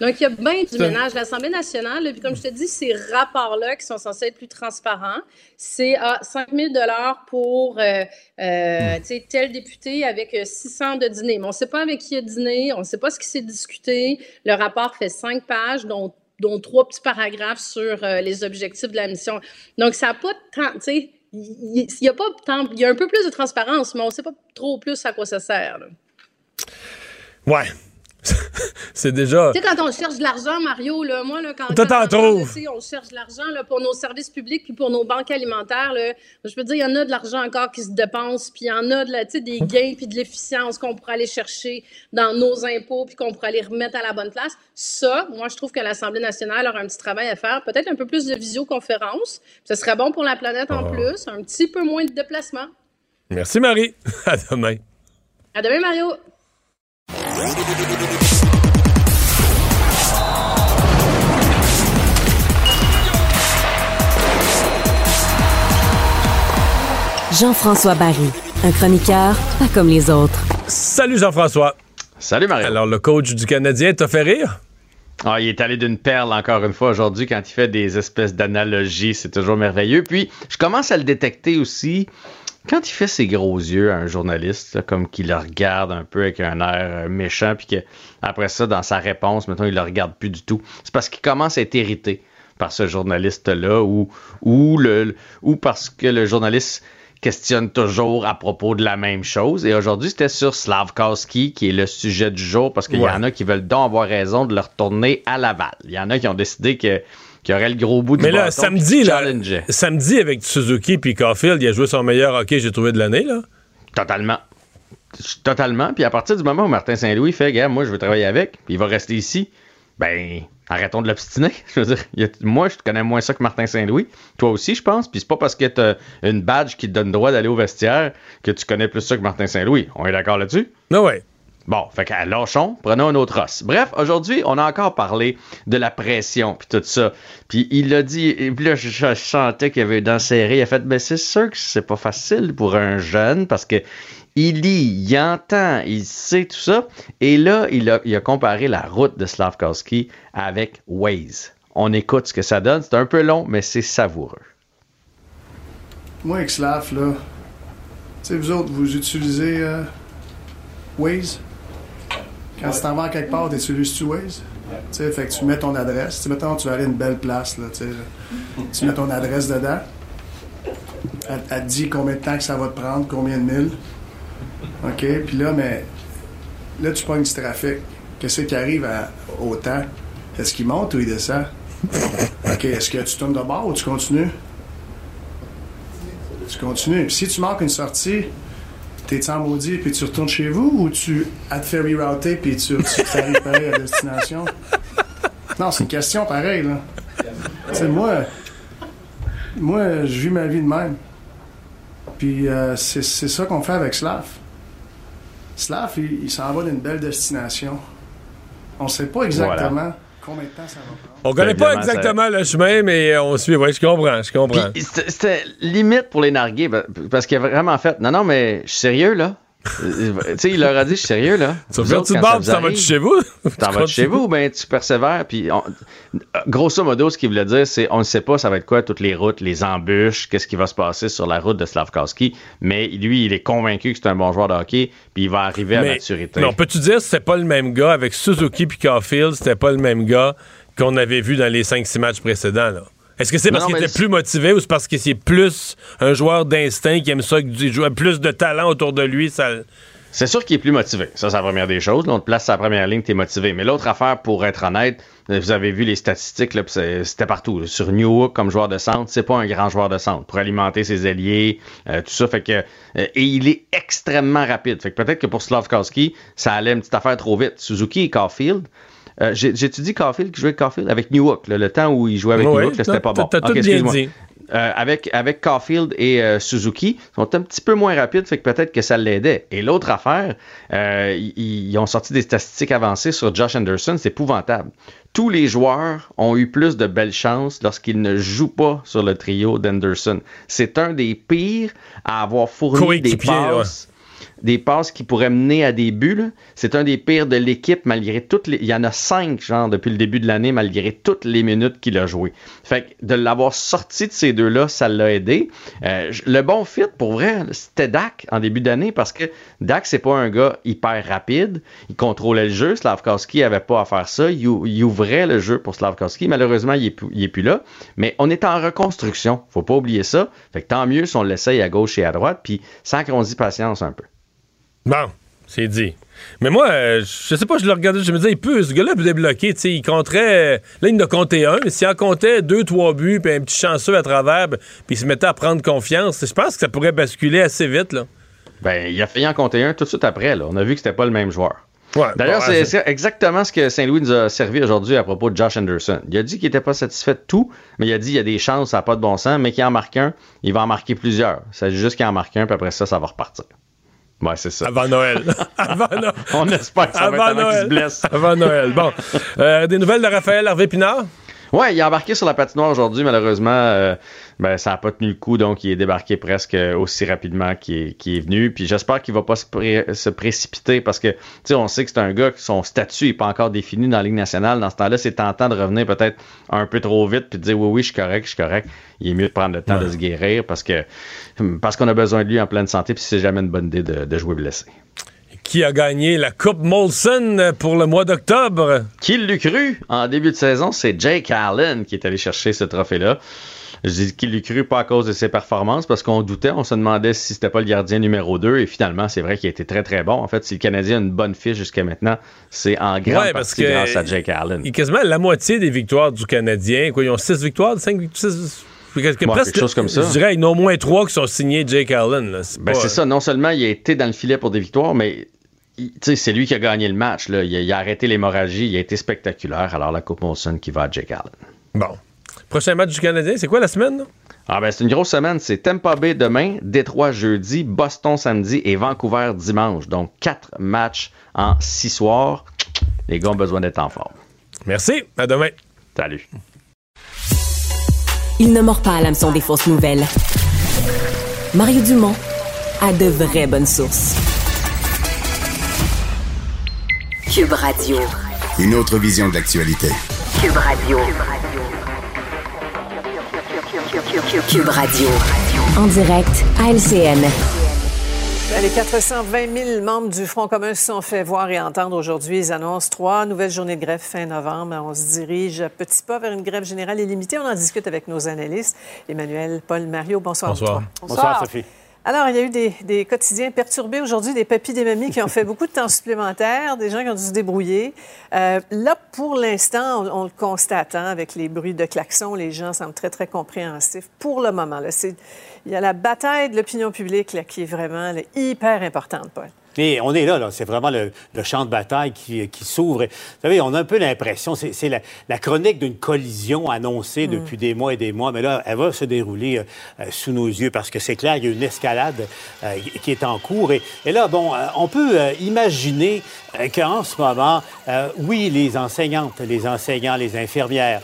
Donc, il y a bien du ménage. L'Assemblée nationale, puis comme je te dis, ces rapports-là qui sont censés être plus transparents, c'est à 5 000 pour euh, euh, hmm. tel député avec 600 de dîner. Mais on ne sait pas avec qui il a dîné, on ne sait pas ce qui s'est discuté. Le rapport fait cinq pages, dont, dont trois petits paragraphes sur euh, les objectifs de la mission. Donc, ça n'a pas de tu sais, il y, a pas tant, il y a un peu plus de transparence, mais on ne sait pas trop plus à quoi ça sert. Ouais, <laughs> c'est déjà. Tu sais, quand on cherche de l'argent, Mario, là, moi, là, quand, quand on cherche de l'argent pour nos services publics puis pour nos banques alimentaires. Là, je peux dire, il y en a de l'argent encore qui se dépense, puis il y en a de la, des gains puis de l'efficience qu'on pourrait aller chercher dans nos impôts puis qu'on pourrait aller remettre à la bonne place. Ça, moi, je trouve que l'Assemblée nationale aura un petit travail à faire. Peut-être un peu plus de visioconférence. Ce serait bon pour la planète en ah. plus. Un petit peu moins de déplacement. Merci, Marie. <laughs> À demain. À demain, Mario. Jean-François Barry, un chroniqueur pas comme les autres. Salut Jean-François. Salut Mario. Alors le coach du Canadien t'a fait rire? Ah, il est allé d'une perle encore une fois aujourd'hui quand il fait des espèces d'analogies, c'est toujours merveilleux. Puis je commence à le détecter aussi quand il fait ses gros yeux à un journaliste, comme qu'il le regarde un peu avec un air euh, méchant, puis qu'après ça, dans sa réponse, maintenant, il le regarde plus du tout, c'est parce qu'il commence à être irrité par ce journaliste-là, ou, ou, le, ou parce que le journaliste questionne toujours à propos de la même chose. Et aujourd'hui, c'était sur Slavkowski, qui est le sujet du jour, parce qu'il y en a qui veulent donc avoir raison de le retourner à Laval. Il y en a qui ont décidé que qui aurait le gros bout du Mais là, samedi, là, samedi, avec Suzuki puis Caulfield, il a joué son meilleur hockey, j'ai trouvé de l'année, là. Totalement. Totalement. Puis à partir du moment où Martin Saint-Louis fait, gars, moi, je veux travailler avec, puis il va rester ici, ben, arrêtons de l'obstiner. <laughs> Je veux dire, moi, je connais moins ça que Martin Saint-Louis. Toi aussi, je pense. Puis c'est pas parce que tu as une badge qui te donne droit d'aller au vestiaire que tu connais plus ça que Martin Saint-Louis. On est d'accord là-dessus? Non, ouais. Bon, fait que lâchons, prenons un autre os. Bref, aujourd'hui, on a encore parlé de la pression puis tout ça. Puis il a dit, et puis là, je, sentais qu'il avait dans serré. Il a fait, ben c'est sûr que c'est pas facile pour un jeune parce que il lit, il entend, il sait tout ça. Et là, il a, il a comparé la route de Slavkowski avec Waze. On écoute ce que ça donne. C'est un peu long, mais c'est savoureux. Moi, avec Slav, là, tu sais, vous autres, vous utilisez euh, Waze? Quand tu t'en vas quelque part, tu utilises Waze? sais, fait que tu mets ton adresse. mettons, tu vas aller à une belle place, là, tu mets ton adresse dedans. Elle, te dit combien de temps que ça va te prendre, combien de milles. OK? Puis là, mais là, tu pognes du trafic. Qu'est-ce qui arrive au temps? Est-ce qu'il monte ou il descend? OK, est-ce que tu tournes de bord ou tu continues? Tu continues. Si tu manques une sortie, t'es en maudit puis tu retournes chez vous ou tu as te fait rerouter puis tu, tu fais réparer à destination? Non, c'est une question pareille, là. moi, moi, je vis ma vie de même. Puis euh, c'est ça qu'on fait avec Slav. Slav, il, s'en va d'une belle destination. On ne sait pas exactement combien de temps ça va prendre? On connaît pas exactement le chemin, mais on suit. Oui, je comprends, je comprends. C'était limite pour les narguer, parce qu'il a vraiment fait. Non, non, mais je suis sérieux, là. Euh, tu sais, il leur a dit, je suis sérieux, là. Tu vas tu t'en vas chez vous? <laughs> T'en vas chez vous, ben tu persévères. Puis, grosso modo, ce qu'il voulait dire, c'est on ne sait pas ça va être quoi toutes les routes, les embûches, qu'est-ce qui va se passer sur la route de Slavkowski. Mais lui, il est convaincu que c'est un bon joueur de hockey, puis il va arriver à maturité. Non, peux-tu dire c'était pas le même gars avec Suzuki puis Caulfield, c'était pas le même gars qu'on avait vu dans les 5-6 matchs précédents, là? Est-ce que c'est parce qu'il était plus motivé ou c'est parce que c'est plus un joueur d'instinct qui aime ça, qui joue plus de talent autour de lui? Ça... C'est sûr qu'il est plus motivé. Ça, c'est la première des choses. on te place sa première ligne, tu es motivé. Mais l'autre affaire, pour être honnête, vous avez vu les statistiques, c'était partout. Sur Newhook, comme joueur de centre, c'est pas un grand joueur de centre. Pour alimenter ses alliés, euh, tout ça. Fait que, euh, et il est extrêmement rapide. Fait que peut-être que pour Slavkowski, ça allait une petite affaire trop vite. Suzuki et Caulfield, euh, J'ai-tu dit Caulfield, qui jouait avec Caulfield? Avec Newark, le temps où il jouait avec Newark, c'était pas bon. T'as tout bien dit. Euh, avec, avec Caulfield et euh, Suzuki, ils sont un petit peu moins rapides, fait que peut-être que ça l'aidait. Et l'autre affaire, euh, ils, ont sorti des statistiques avancées sur Josh Anderson, c'est épouvantable. Tous les joueurs ont eu plus de belles chances lorsqu'ils ne jouent pas sur le trio d'Anderson. C'est un des pires à avoir fourni des passes des passes qui pourraient mener à des buts. C'est un des pires de l'équipe malgré toutes les. Il y en a cinq, genre, depuis le début de l'année, malgré toutes les minutes qu'il a joué. Fait que de l'avoir sorti de ces deux-là, ça l'a aidé. Euh, le bon fit, pour vrai, c'était Dak en début d'année parce que Dak, c'est pas un gars hyper rapide. Il contrôlait le jeu. Slavkowski avait pas à faire ça. Il, ouvrait le jeu pour Slavkowski. Malheureusement, il est, plus là. Mais on est en reconstruction. Faut pas oublier ça. Fait que tant mieux si on l'essaye à gauche et à droite. Puis sans qu'on dise patience un peu. Bon, c'est dit. Mais moi, euh, je sais pas, je le regardais, je me disais, il peut, ce gars-là peut débloquer, tu sais, il compterait, là, il en a compté un, mais s'il en comptait deux, trois buts, puis un petit chanceux à travers, ben, puis il se mettait à prendre confiance, je pense que ça pourrait basculer assez vite, là. Ben, il a failli en compter un tout de suite après, là. On a vu que c'était pas le même joueur. D'ailleurs, c'est exactement ce que Saint-Louis nous a servi aujourd'hui à propos de Josh Anderson. Il a dit qu'il n'était pas satisfait de tout, mais il a dit qu'il y a des chances, ça n'a pas de bon sens, mais qu'il en marque un, il va en marquer plusieurs. C'est juste qu'il en marque un, puis après ça, ça va repartir. Ouais, c'est ça. Avant Noël. <laughs> Avant Noël. On espère que ça va être se blesse. Avant Noël. Bon. Euh, des nouvelles de Raphaël Harvey-Pinard? Ouais, il a embarqué sur la patinoire aujourd'hui, malheureusement. Euh, ben, ça n'a pas tenu le coup, donc il est débarqué presque aussi rapidement qu'il est, est, venu. Puis j'espère qu'il va pas se, précipiter parce que, tu sais, on sait que c'est un gars que son statut n'est pas encore défini dans la Ligue nationale. Dans ce temps-là, c'est tentant de revenir peut-être un peu trop vite puis de dire oui, oui, je suis correct, je suis correct. Il est mieux de prendre le temps de se guérir parce que parce qu'on a besoin de lui en pleine santé puis c'est jamais une bonne idée de, de jouer blessé qui a gagné la Coupe Molson pour le mois d'octobre. Qui l'eût cru? En début de saison, c'est Jake Allen qui est allé chercher ce trophée-là. Je dis qu'il l'eût cru pas à cause de ses performances, parce qu'on doutait, on se demandait si c'était pas le gardien numéro 2, et finalement, c'est vrai qu'il a été très très bon. En fait, si le Canadien a une bonne fiche jusqu'à maintenant, c'est en grande partie grâce à Jake Allen. Il quasiment la moitié des victoires du Canadien. Quoi, ils ont 6 victoires, 5 victoires, quelque chose comme ça. Je dirais, il y en a au moins trois qui sont signés Jake Allen. C'est ben, ça. Non seulement il a été dans le filet pour des victoires, mais c'est lui qui a gagné le match. Là. Il, a, arrêté l'hémorragie. Il a été spectaculaire. Alors, la Coupe Molson qui va à Jake Allen. Bon. Prochain match du Canadien, c'est quoi la semaine? Ah ben c'est une grosse semaine. C'est Tampa Bay demain, Détroit jeudi, Boston samedi et Vancouver dimanche. Donc, quatre matchs en six soirs. Les gars ont besoin d'être en forme. Merci. À demain. Salut. Il ne mord pas à l'hameçon des fausses nouvelles. Mario Dumont a de vraies bonnes sources. Cube Radio. Une autre vision de l'actualité. Cube Radio. Cube Radio. En direct à LCN. Les 420 000 membres du Front commun se sont fait voir et entendre aujourd'hui. Ils annoncent trois nouvelles journées de grève fin novembre. On se dirige à petits pas vers une grève générale illimitée. On en discute avec nos analystes. Emmanuel, Paul, Mario, bonsoir. Bonsoir. Bonsoir, Sophie. Alors, il y a eu des, quotidiens perturbés aujourd'hui, des papis, des mamies qui ont fait <laughs> beaucoup de temps supplémentaire, des gens qui ont dû se débrouiller. Euh, là, pour l'instant, on, le constate hein, avec les bruits de klaxons, les gens semblent très, très compréhensifs pour le moment. Là, il y a la bataille de l'opinion publique là, qui est vraiment hyper importante, Paul. Et on est là, là. c'est vraiment le, champ de bataille qui, qui s'ouvre. Vous savez, on a un peu l'impression, c'est la, la, chronique d'une collision annoncée mm. depuis des mois et des mois, mais là, elle va se dérouler euh, euh, sous nos yeux parce que c'est clair, il y a une escalade euh, qui est en cours. Et, et là, bon, on peut imaginer qu'en ce moment, oui, les enseignantes, les enseignants, les infirmières,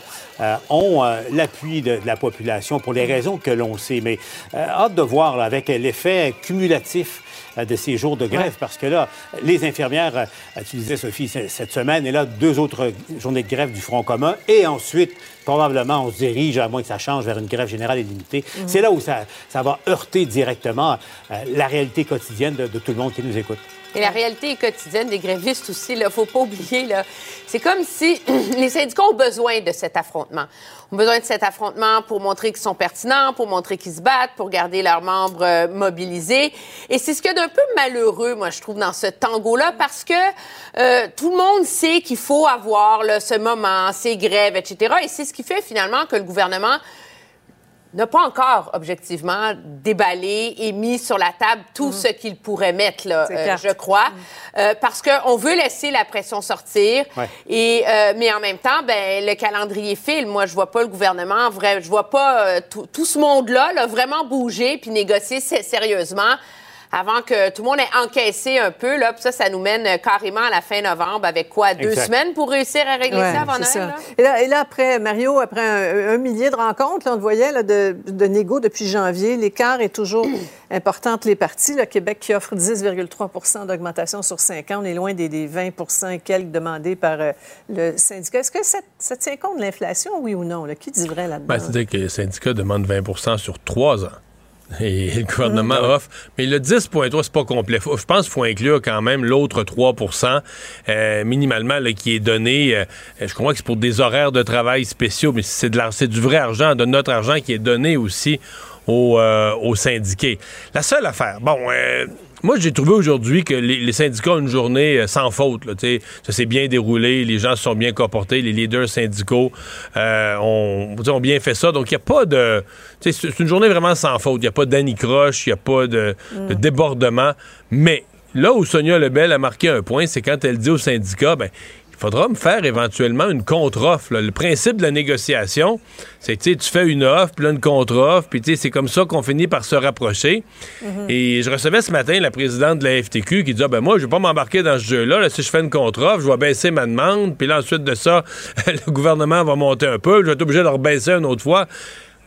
ont l'appui de, la population pour les raisons que l'on sait. Mais hâte de voir avec l'effet cumulatif euh, de ces jours de grève. Parce que là, les infirmières, euh, tu disais, Sophie, cette semaine, et là, deux autres journées de grève du Front commun. Et ensuite, probablement, on se dirige, à moins que ça change, vers une grève générale et limitée. Mhm. C'est là où ça, ça, va heurter directement euh, la réalité quotidienne de, tout le monde qui nous écoute. Et la réalité quotidienne des grévistes aussi, il ne faut pas oublier, c'est comme si <clears throat> les syndicats ont besoin de cet affrontement ont besoin de cet affrontement pour montrer qu'ils sont pertinents, pour montrer qu'ils se battent, pour garder leurs membres euh, mobilisés. Et c'est ce qu'il y a d'un peu malheureux, moi, je trouve, dans ce tango-là, parce que euh, tout le monde sait qu'il faut avoir là, ce moment, ces grèves, etc. Et c'est ce qui fait finalement que le gouvernement n'a pas encore objectivement déballé et mis sur la table tout mm. ce qu'il pourrait mettre, là, euh, je crois, mm. euh, parce qu'on veut laisser la pression sortir. Et euh, mais en même temps, ben le calendrier file. Moi, je vois pas le gouvernement vrai, je vois pas tout ce monde-là là, vraiment bouger puis négocier sérieusement avant que tout le monde ait encaissé un peu. Là, puis ça, ça nous mène carrément à la fin novembre avec quoi? Deux semaines pour réussir à régler ça avant Noël? Et, là, et là, après, Mario, après un, millier de rencontres, on le voyait là, de, de négo depuis janvier, l'écart est toujours <clears throat> important entre les partis. Le Québec qui offre 10,3% d'augmentation sur cinq ans. On est loin des, 20 et quelques demandés par euh, le syndicat. Est-ce que ça, tient compte de l'inflation, oui ou non? Qui dit vrai là-dedans? Ben, C'est-à-dire que le syndicat demande 20 sur trois ans. Et le gouvernement offre. Mais le 10,3, c'est pas complet. je pense qu'il faut inclure quand même l'autre 3% euh, minimalement qui est donné. Euh, je crois que c'est pour des horaires de travail spéciaux, mais c'est, de du vrai argent, de notre argent qui est donné aussi aux, euh, aux syndiqués. La seule affaire, bon, moi, j'ai trouvé aujourd'hui que les, syndicats ont une journée euh, sans faute. Là, ça s'est bien déroulé, les gens se sont bien comportés, les leaders syndicaux euh, ont, ont, bien fait ça. Donc, il n'y a pas de... C'est une journée vraiment sans faute. Il n'y a pas d'anicroche, il n'y a pas de, de, mm. débordement. Mais là où Sonia Lebel a marqué un point, c'est quand elle dit aux syndicats, ben, il faudra me faire éventuellement une contre-offre. Le principe de la négociation, c'est que tu fais une offre, puis là une contre-offre, puis c'est comme ça qu'on finit par se rapprocher. Mhm. Et je recevais ce matin la présidente de la FTQ qui dit ah, ben moi, je vais pas m'embarquer dans ce jeu-là. si je fais une contre-offre, je vais baisser ma demande, puis là, ensuite de ça, <laughs> le gouvernement va monter un peu, je vais être obligé de rebaisser une autre fois.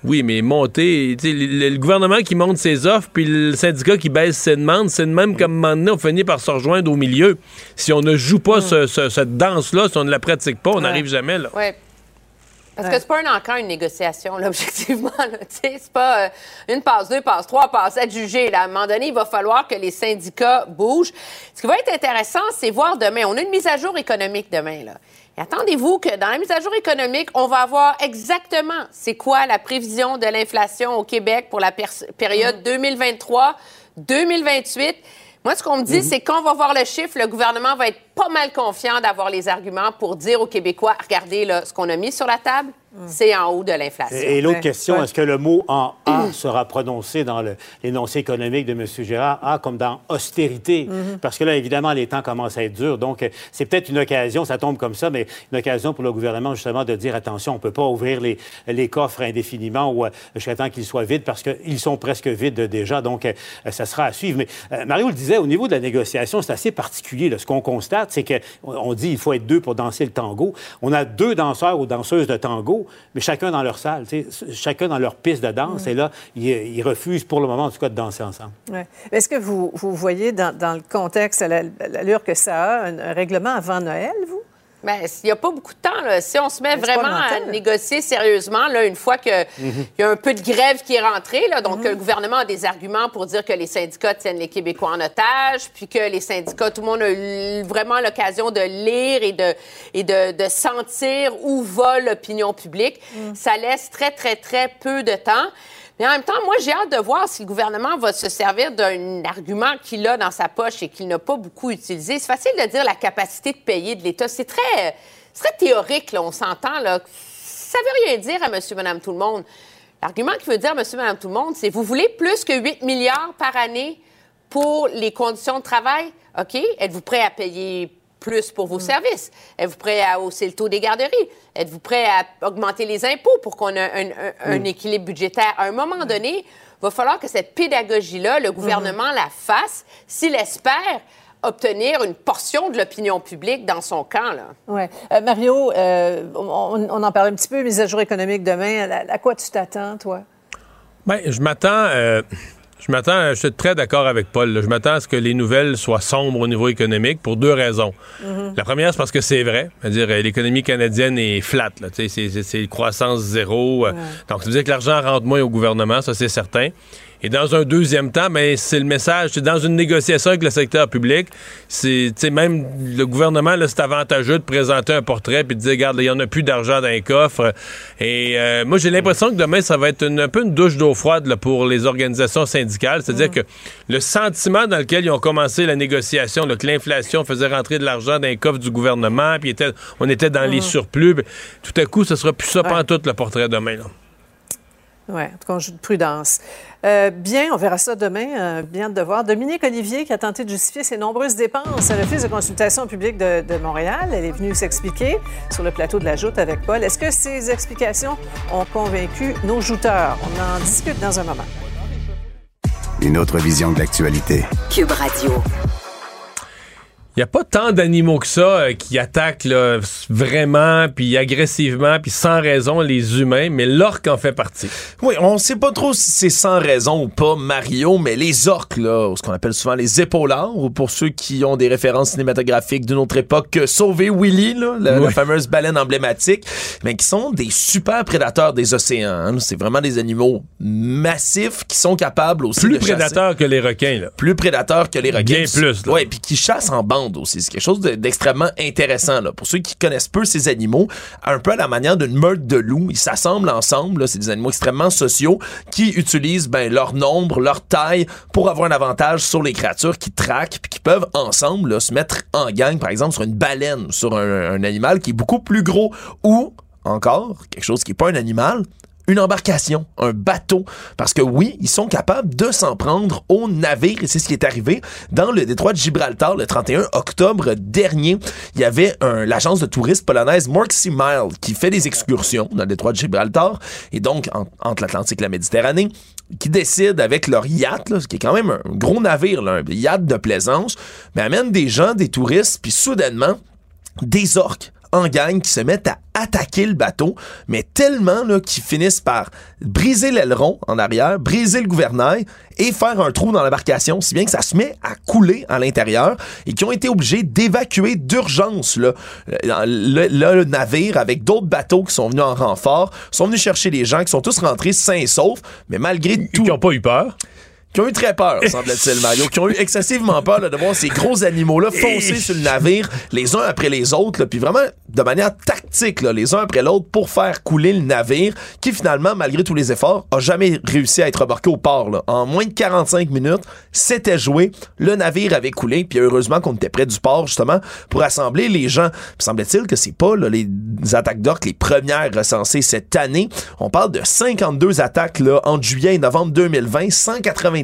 Oui, mais monter, le, le, gouvernement qui monte ses offres, puis le syndicat qui baisse ses demandes, c'est de même comme un moment donné, on finit par se rejoindre au milieu. Si on ne joue pas cette danse-là, si on ne la pratique pas, on n'arrive jamais là. Oui. Parce que c'est pas un encore une négociation, là, <laughs> objectivement. C'est pas euh, une passe, deux passes, trois passes à juger. Là. À un moment donné, il va falloir que les syndicats bougent. Ce qui va être intéressant, c'est voir demain. On a une mise à jour économique demain. Là attendez-vous que dans la mise à jour économique, on va avoir exactement c'est quoi la prévision de l'inflation au Québec pour la période 2023-2028. Mm. Moi, ce qu'on me dit, mm-hmm. c'est qu'on va voir le chiffre, le gouvernement va être pas mal confiant d'avoir les arguments pour dire aux Québécois, regardez là, ce qu'on a mis sur la table, c'est en haut de l'inflation. Et, l'autre question, est-ce que le mot en A sera prononcé dans l'énoncé économique de M. Gérard, A comme dans austérité? Mhm. Parce que là, évidemment, les temps commencent à être durs. Donc, c'est peut-être une occasion, ça tombe comme ça, mais une occasion pour le gouvernement, justement, de dire, attention, on ne peut pas ouvrir les, les coffres indéfiniment ou euh, jusqu'à temps qu'ils soient vides parce qu'ils sont presque vides déjà. Donc, euh, ça sera à suivre. Mais euh, Mario le disait, au niveau de la négociation, c'est assez particulier. Ce qu'on constate, c'est qu'on dit il faut être deux pour danser le tango. On a deux danseurs ou danseuses de tango mais chacun dans leur salle, chacun dans leur piste de danse. Et là, ils, refusent pour le moment, en tout cas, de danser ensemble. Est-ce que vous, vous voyez dans, le contexte, à l'allure que ça a, un règlement avant Noël, vous? Bien, il n'y a pas beaucoup de temps. Là. Si on se met vraiment à négocier sérieusement, là, une fois qu'il mhm. y a un peu de grève qui est rentrée, là, donc mhm. le gouvernement a des arguments pour dire que les syndicats tiennent les Québécois en otage, puis que les syndicats, tout le monde a eu vraiment l'occasion de lire et de, et de, de sentir où va l'opinion publique. Mhm. Ça laisse très, très, très peu de temps. Mais en même temps, moi, j'ai hâte de voir si le gouvernement va se servir d'un argument qu'il a dans sa poche et qu'il n'a pas beaucoup utilisé. C'est facile de dire la capacité de payer de l'État. C'est très, très théorique, là, on s'entend. Là. Ça veut rien dire à monsieur, madame, tout le monde. L'argument qu'il veut dire à monsieur, madame, tout le monde, c'est vous voulez plus que 8 milliards par année pour les conditions de travail? OK? Êtes-vous prêt à payer plus pour vos mm. services? Êtes-vous prêt à hausser le taux des garderies? Êtes-vous prêt à augmenter les impôts pour qu'on ait un, mm. équilibre budgétaire? À un moment donné, il va falloir que cette pédagogie-là, le gouvernement mm. la fasse s'il espère obtenir une portion de l'opinion publique dans son camp. Là. Ouais. Euh, Mario, euh, on, en parlait un petit peu, mise à jour économique demain. À, quoi tu t'attends, toi? Bien, je m'attends... Euh, je m'attends, je suis très d'accord avec Paul. Je m'attends à ce que les nouvelles soient sombres au niveau économique pour deux raisons. Mm-hmm. La première, c'est parce que c'est vrai. C'est-à-dire, l'économie canadienne est flat. C'est croissance zéro. Donc, ça veut dire que l'argent rentre moins au gouvernement, ça c'est certain. Et dans un deuxième temps, mais ben, c'est le message. C'est dans une négociation avec le secteur public. C'est même le gouvernement, c'est avantageux de présenter un portrait puis de dire, regarde, il n'y en a plus d'argent dans les coffres. Et euh, moi, j'ai l'impression que demain, ça va être un peu une douche d'eau froide pour les organisations syndicales. C'est-à-dire mm. que le sentiment dans lequel ils ont commencé la négociation, que l'inflation faisait rentrer de l'argent dans les coffres du gouvernement, puis on était dans les mm. surplus, ben, tout à coup, ce sera plus ça ouais. tout le portrait demain. Oui, en tout cas, on joue de prudence. Euh, bien, on verra ça demain. Euh, bien de voir. Dominique Olivier, qui a tenté de justifier ses nombreuses dépenses à l'Office de consultation publique de, de, Montréal, elle est venue s'expliquer sur le plateau de la Joute avec Paul. Est-ce que ces explications ont convaincu nos jouteurs? On en discute dans un moment. Une autre vision de l'actualité. Cube Radio. Il n'y a pas tant d'animaux que ça euh, qui attaquent vraiment, puis agressivement, puis sans raison les humains, mais l'orque en fait partie. Oui, on sait pas trop si c'est sans raison ou pas, Mario, mais les orques, là, ce qu'on appelle souvent les épaulards, ou pour ceux qui ont des références cinématographiques d'une autre époque, Sauver Willy, là, la, fameuse baleine emblématique, mais qui sont des super prédateurs des océans. Hein. C'est vraiment des animaux massifs qui sont capables aussi Plus de prédateurs que les requins, là. Plus prédateurs que les requins. Bien plus, Oui, puis qui chassent en bande C'est quelque chose d'extrêmement intéressant. Là. Pour ceux qui connaissent peu ces animaux, un peu à la manière d'une meute de loups, ils s'assemblent ensemble. C'est des animaux extrêmement sociaux qui utilisent ben, leur nombre, leur taille pour avoir un avantage sur les créatures qui traquent puis qui peuvent ensemble se mettre en gang, par exemple, sur une baleine, sur un, un animal qui est beaucoup plus gros ou encore quelque chose qui n'est pas un animal, une embarcation, un bateau, parce que oui, ils sont capables de s'en prendre au navire, et c'est ce qui est arrivé dans le détroit de Gibraltar le 31 octobre dernier. Il y avait l'agence de tourisme polonaise Morksy Mile qui fait des excursions dans le détroit de Gibraltar, et donc entre l'Atlantique et la Méditerranée, qui décide avec leur yacht, ce qui est quand même un gros navire, un yacht de plaisance, mais amène des gens, des touristes, puis soudainement, des orques en gang qui se mettent à attaquer le bateau, mais tellement là, qu'ils finissent par briser l'aileron en arrière, briser le gouvernail et faire un trou dans l'embarcation, si bien que ça se met à couler à l'intérieur et qui ont été obligés d'évacuer d'urgence le, le, navire avec d'autres bateaux qui sont venus en renfort, sont venus chercher les gens qui sont tous rentrés sains et saufs, mais malgré tout... Qui n'ont pas eu peur? Qui ont eu très peur, <laughs> semble-t-il, Mario, qui ont eu excessivement peur de voir ces gros animaux-là foncer sur le navire, les uns après les autres, puis vraiment de manière tactique, les uns après l'autre, pour faire couler le navire, qui finalement, malgré tous les efforts, a jamais réussi à être remorqué au port. En moins de 45 minutes, c'était joué, le navire avait coulé, puis heureusement qu'on était près du port, justement, pour assembler les gens. Semble-t-il que c'est pas les attaques d'orques les premières recensées cette année. On parle de 52 attaques là, entre juillet et novembre 2020, 180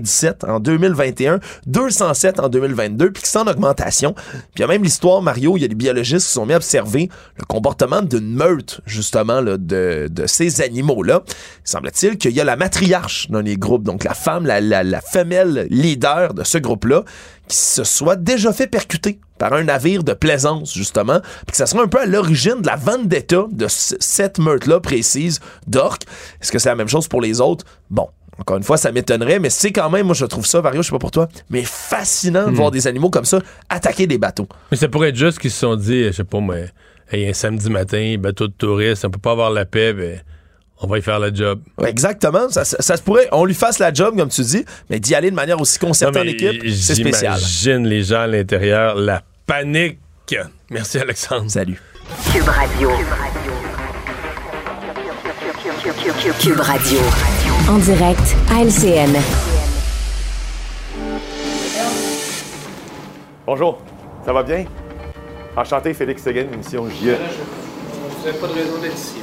en 2021, 207 en 2022, puis c'est en augmentation. Puis il y a même l'histoire, Mario, il y a des biologistes qui sont mis à observer le comportement d'une meute, justement, là, de, ces animaux-là. Semble-t-il qu'il y a la matriarche dans les groupes, donc la femme, la, la, femelle leader de ce groupe-là, qui se soit déjà fait percuter par un navire de plaisance, justement, puis que ça soit un peu à l'origine de la vendetta de cette meute-là précise d'orques. Est-ce que c'est la même chose pour les autres? Bon, encore une fois, ça m'étonnerait, mais c'est quand même, moi je trouve ça, Vario, je sais pas pour toi, mais fascinant de hmm. voir des animaux comme ça attaquer des bateaux. Mais ça pourrait être juste qu'ils se sont dit, je sais pas, mais un samedi matin, bateau de touristes, on peut pas avoir la paix, ben, on va y faire le job. exactement. Ça, se pourrait, on lui fasse la job, comme tu dis, mais d'y aller de manière aussi concertée en équipe, c'est spécial. J'imagine les gens à l'intérieur, la panique. Merci, Alexandre. Salut. Cube Radio. Cube Radio. En direct à LCN. Bonjour, ça va bien? Enchanté, Félix Seguin, émission JE. Vous n'avez pas de raison d'être ici.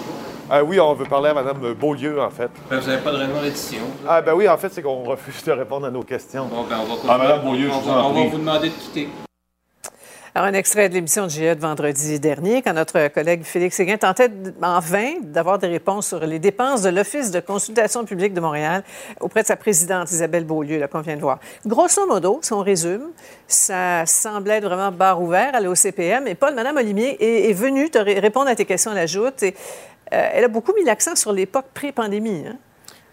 oui, on veut parler à Mme Beaulieu, en fait. Ben, vous n'avez pas de raison d'édition. Ah, ben oui, en fait, c'est qu'on <laughs> refuse de répondre à nos questions. Bon, ben, on va, ah, Mme Beaulieu, on, on va vous demander de quitter. Alors, un extrait de l'émission de GE de vendredi dernier, quand notre collègue Félix Séguin tentait en vain d'avoir des réponses sur les dépenses de l'Office de consultation publique de Montréal auprès de sa présidente Isabelle Beaulieu, qu'on vient de voir. Grosso modo, si on résume, ça semblait être vraiment barre ouvert à l'OCPM. Et Paul, Mme Olimier est, venue te répondre à tes questions à la joute. Et, euh, elle a beaucoup mis l'accent sur l'époque pré-pandémie. Hein?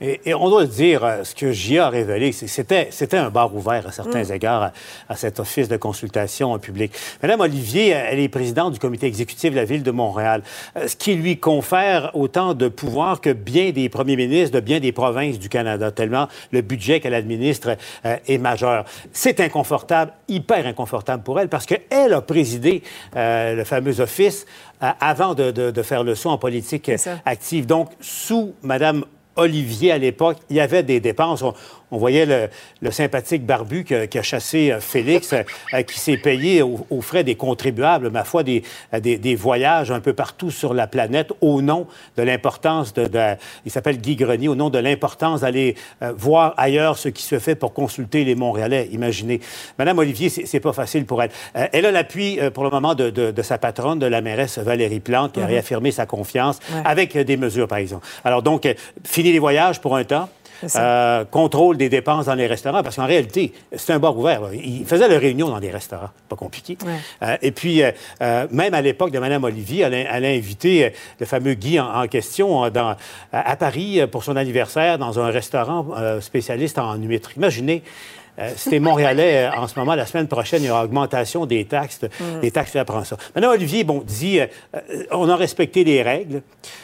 Et, on doit le dire, euh, ce que J.A. a révélé, c'était, c'était un bar ouvert à certains mm. égards à, cet office de consultation publique. Madame Olivier, elle est présidente du comité exécutif de la Ville de Montréal, euh, ce qui lui confère autant de pouvoir que bien des premiers ministres de bien des provinces du Canada, tellement le budget qu'elle administre euh, est majeur. C'est inconfortable, hyper inconfortable pour elle, parce qu'elle a présidé le fameux office avant de, de, faire le saut en politique active. Donc, sous Madame Olivier à l'époque, il y avait des dépenses. Voyait le, sympathique barbu qui a, chassé euh, Félix, euh, euh, qui s'est payé aux frais des contribuables, ma foi, des, des, voyages un peu partout sur la planète au nom de l'importance de, Il s'appelle Guy Grenier, au nom de l'importance d'aller voir ailleurs ce qui se fait pour consulter les Montréalais. Imaginez. Madame Olivier, c'est pas facile pour elle. elle a l'appui pour le moment de, de, sa patronne, de la mairesse Valérie Plante, qui a mm-hmm. réaffirmé sa confiance avec des mesures, par exemple. Alors donc, fini les voyages pour un temps. Euh, contrôle des dépenses dans les restaurants, parce qu'en réalité, c'est un bar ouvert. Il faisait la réunion dans des restaurants, pas compliqué. Euh, et puis, euh, même à l'époque de Mme Olivier, elle a, invité le fameux Guy en, question dans, à, Paris pour son anniversaire dans un restaurant spécialiste en numétrie. Imaginez, c'était Montréalais en ce moment. La semaine prochaine, il y aura augmentation des taxes. Mm. Des taxes, apprend ça. Maintenant, Olivier, bon, dit, on a respecté les règles.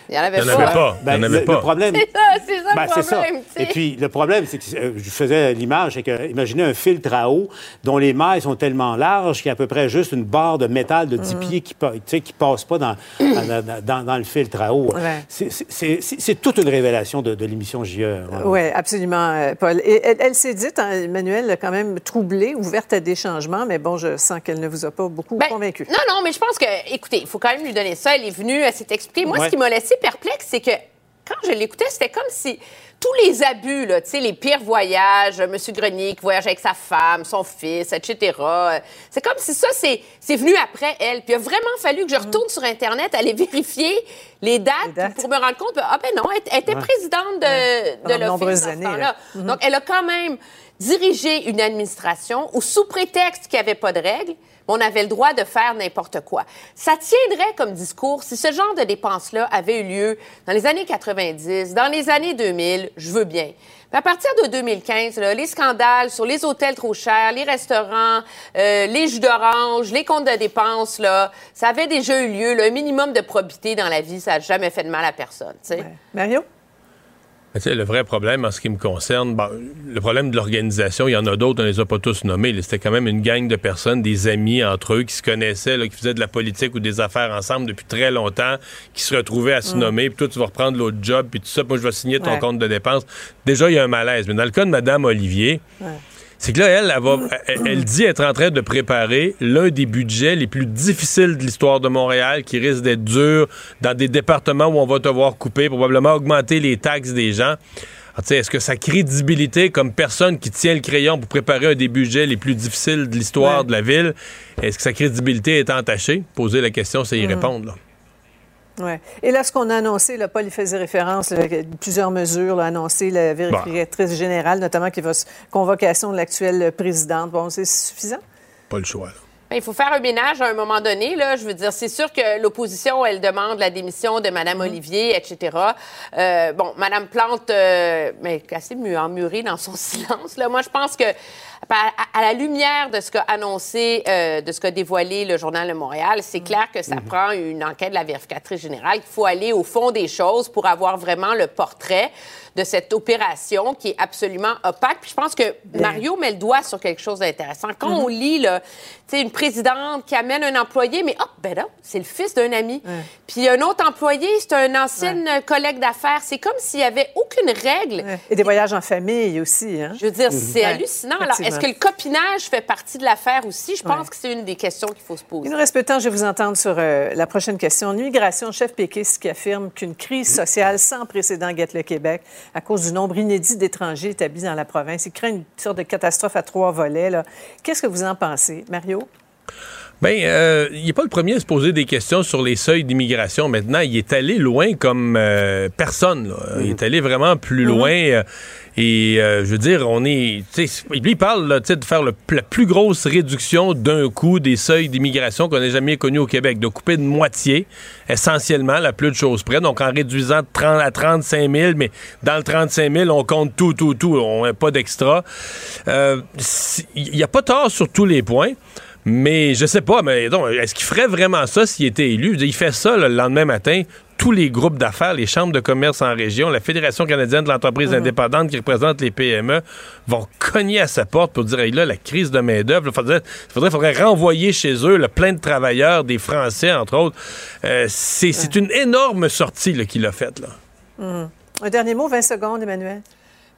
Il n'y en avait, pas. Ben, avait le, pas. problème. C'est ça, c'est ça ben, le problème. Et puis, le problème, c'est que euh, je faisais l'image, c'est que, imaginez un filtre à eau dont les mailles sont tellement larges qu'il y a à peu près juste une barre de métal de 10 mm. pieds qui ne passe pas dans, dans, dans, le filtre à eau. C'est toute une révélation de, l'émission JE. Oui, absolument, euh, Paul. Et elle, s'est dite, hein, Emmanuel, quand même troublée, ouverte à des changements, mais bon, je sens qu'elle ne vous a pas beaucoup ben, convaincu. Non, non, mais je pense que, écoutez, il faut quand même lui donner ça. Elle est venue, elle s'est expliquée. Moi, ce qui m'a laissé perplexe, c'est que quand je l'écoutais, c'était comme si tous les abus, là, les pires voyages, M. Grenier qui voyage avec sa femme, son fils, etc. C'est comme si ça, c'est venu après elle. Puis il a vraiment fallu que je retourne sur Internet, aller <laughs> vérifier les dates, pour me rendre compte, ah ben non, elle, était présidente de, de l'Office mm-hmm. Donc, elle a quand même dirigé une administration où, sous prétexte qu'il n'y avait pas de règles, on avait le droit de faire n'importe quoi. Ça tiendrait comme discours si ce genre de dépenses-là avait eu lieu dans les années 90, dans les années 2000, je veux bien. Mais à partir de 2015, les scandales sur les hôtels trop chers, les restaurants, euh, les jus d'orange, les comptes de dépenses, là, ça avait déjà eu lieu. Le minimum de probité dans la vie, ça n'a jamais fait de mal à personne. Mario? Le vrai problème en ce qui me concerne, le problème de l'organisation, il y en a d'autres, on ne les a pas tous nommés. C'était quand même une gang de personnes, des amis entre eux, qui se connaissaient, qui faisaient de la politique ou des affaires ensemble depuis très longtemps, qui se retrouvaient à se mm. nommer, puis toi, tu vas reprendre l'autre job, puis tout ça, moi, je vais signer ton compte de dépenses. Déjà, il y a un malaise. Mais dans le cas de Mme Olivier, c'est que là, elle, elle, dit être en train de préparer l'un des budgets les plus difficiles de l'histoire de Montréal, qui risque d'être dur dans des départements où on va te voir couper, probablement augmenter les taxes des gens. Est-ce que sa crédibilité comme personne qui tient le crayon pour préparer un des budgets les plus difficiles de l'histoire de la ville, est-ce que sa crédibilité est entachée? Poser la question, c'est y mm. répondre. Là. Ouais. Et là, ce qu'on a annoncé, là, Paul y faisait référence, plusieurs mesures là, annoncées, la vérificatrice générale, notamment qui va convocation de l'actuelle présidente. Bon, c'est suffisant? Pas le choix. Ben, il faut faire un ménage à un moment donné. Là. Je veux dire, c'est sûr que l'opposition, elle demande la démission de Mme mm-hmm. Olivier, etc. Euh, bon, Mme Plante, euh, mais assez emmurée dans son <laughs> silence. Là. Moi, je pense que à, la lumière de ce qu'a annoncé, euh, de ce qu'a dévoilé le Journal de Montréal, c'est mm. clair que ça mm-hmm. prend une enquête de la vérificatrice générale, qu'il faut aller au fond des choses pour avoir vraiment le portrait de cette opération qui est absolument opaque. Puis je pense que Mario met le doigt sur quelque chose d'intéressant. Quand mm-hmm. on lit là, une présidente qui amène un employé, mais hop, ben là, c'est le fils d'un ami. Puis un autre employé, c'est un ancien collègue d'affaires. C'est comme s'il n'y avait aucune règle. Et des voyages en famille aussi. Hein? Je veux dire, c'est hallucinant. Alors, est-ce que le copinage fait partie de l'affaire aussi? Je pense que c'est une des questions qu'il faut se poser. Il nous reste peu de temps. Je vais vous entendre sur euh, la prochaine question. L'immigration, chef péquiste qui affirme qu'une crise sociale sans précédent guette le Québec à cause du nombre inédit d'étrangers établis dans la province. Il craint une sorte de catastrophe à trois volets. Qu'est-ce que vous en pensez, Mario? Bien, euh, il n'est pas le premier à se poser des questions sur les seuils d'immigration. Maintenant, il est allé loin comme euh, personne. Il est allé vraiment plus mhm. loin. Euh, et je veux dire, on est. Il parle là, de faire la plus grosse réduction d'un coup des seuils d'immigration qu'on ait jamais connu au Québec, de couper de moitié, essentiellement, la plus de choses près. Donc, en réduisant de 30 à 35 000, mais dans le 35 000, on compte tout, tout, tout. On n'a pas d'extra. Il n'y a pas tort sur tous les points. Mais je sais pas, mais est-ce qu'il ferait vraiment ça s'il était élu? Il fait ça le lendemain matin. Tous les groupes d'affaires, les chambres de commerce en région, la Fédération canadienne de l'entreprise mhm. indépendante qui représente les PME vont cogner à sa porte pour dire là, la crise de main-d'œuvre, il faudrait, faudrait, renvoyer chez eux le plein de travailleurs, des Français, entre autres. Euh, c'est une énorme sortie qu'il a faite. Là. Mhm. Un dernier mot, 20 secondes, Emmanuel.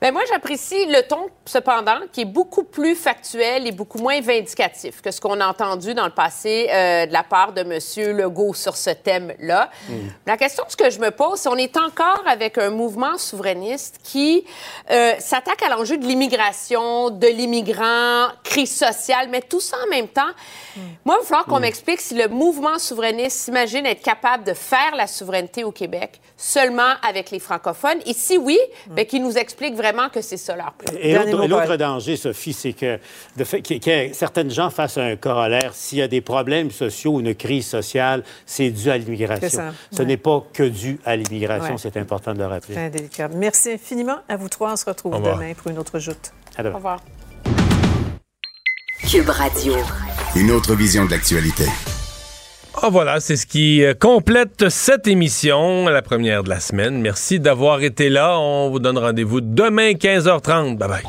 Bien, moi, j'apprécie le ton, cependant, qui est beaucoup plus factuel et beaucoup moins vindicatif que ce qu'on a entendu dans le passé euh, de la part de M. Legault sur ce thème-là. Mm. La question ce que je me pose, c'est on est encore avec un mouvement souverainiste qui euh, s'attaque à l'enjeu de l'immigration, de l'immigrant, crise sociale, mais tout ça en même temps. Mm. Moi, il va falloir qu'on mm. m'explique si le mouvement souverainiste s'imagine être capable de faire la souveraineté au Québec seulement avec les francophones. Et si oui, bien, qu'il nous explique vraiment que c'est ça leur plan. Et l'autre danger, Sophie, c'est que, que, certaines gens fassent un corollaire. S'il y a des problèmes sociaux ou une crise sociale, c'est dû à l'immigration. Ce n'est pas que dû à l'immigration. C'est important de le rappeler. Très délicat. Merci infiniment à vous trois. On se retrouve demain pour une autre joute. À demain. Au revoir. Cube Radio. Une autre vision de l'actualité. Ah, voilà, c'est ce qui euh, complète cette émission, la première de la semaine. Merci d'avoir été là. On vous donne rendez-vous demain 15h30. Bye bye.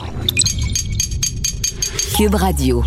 Cube Radio.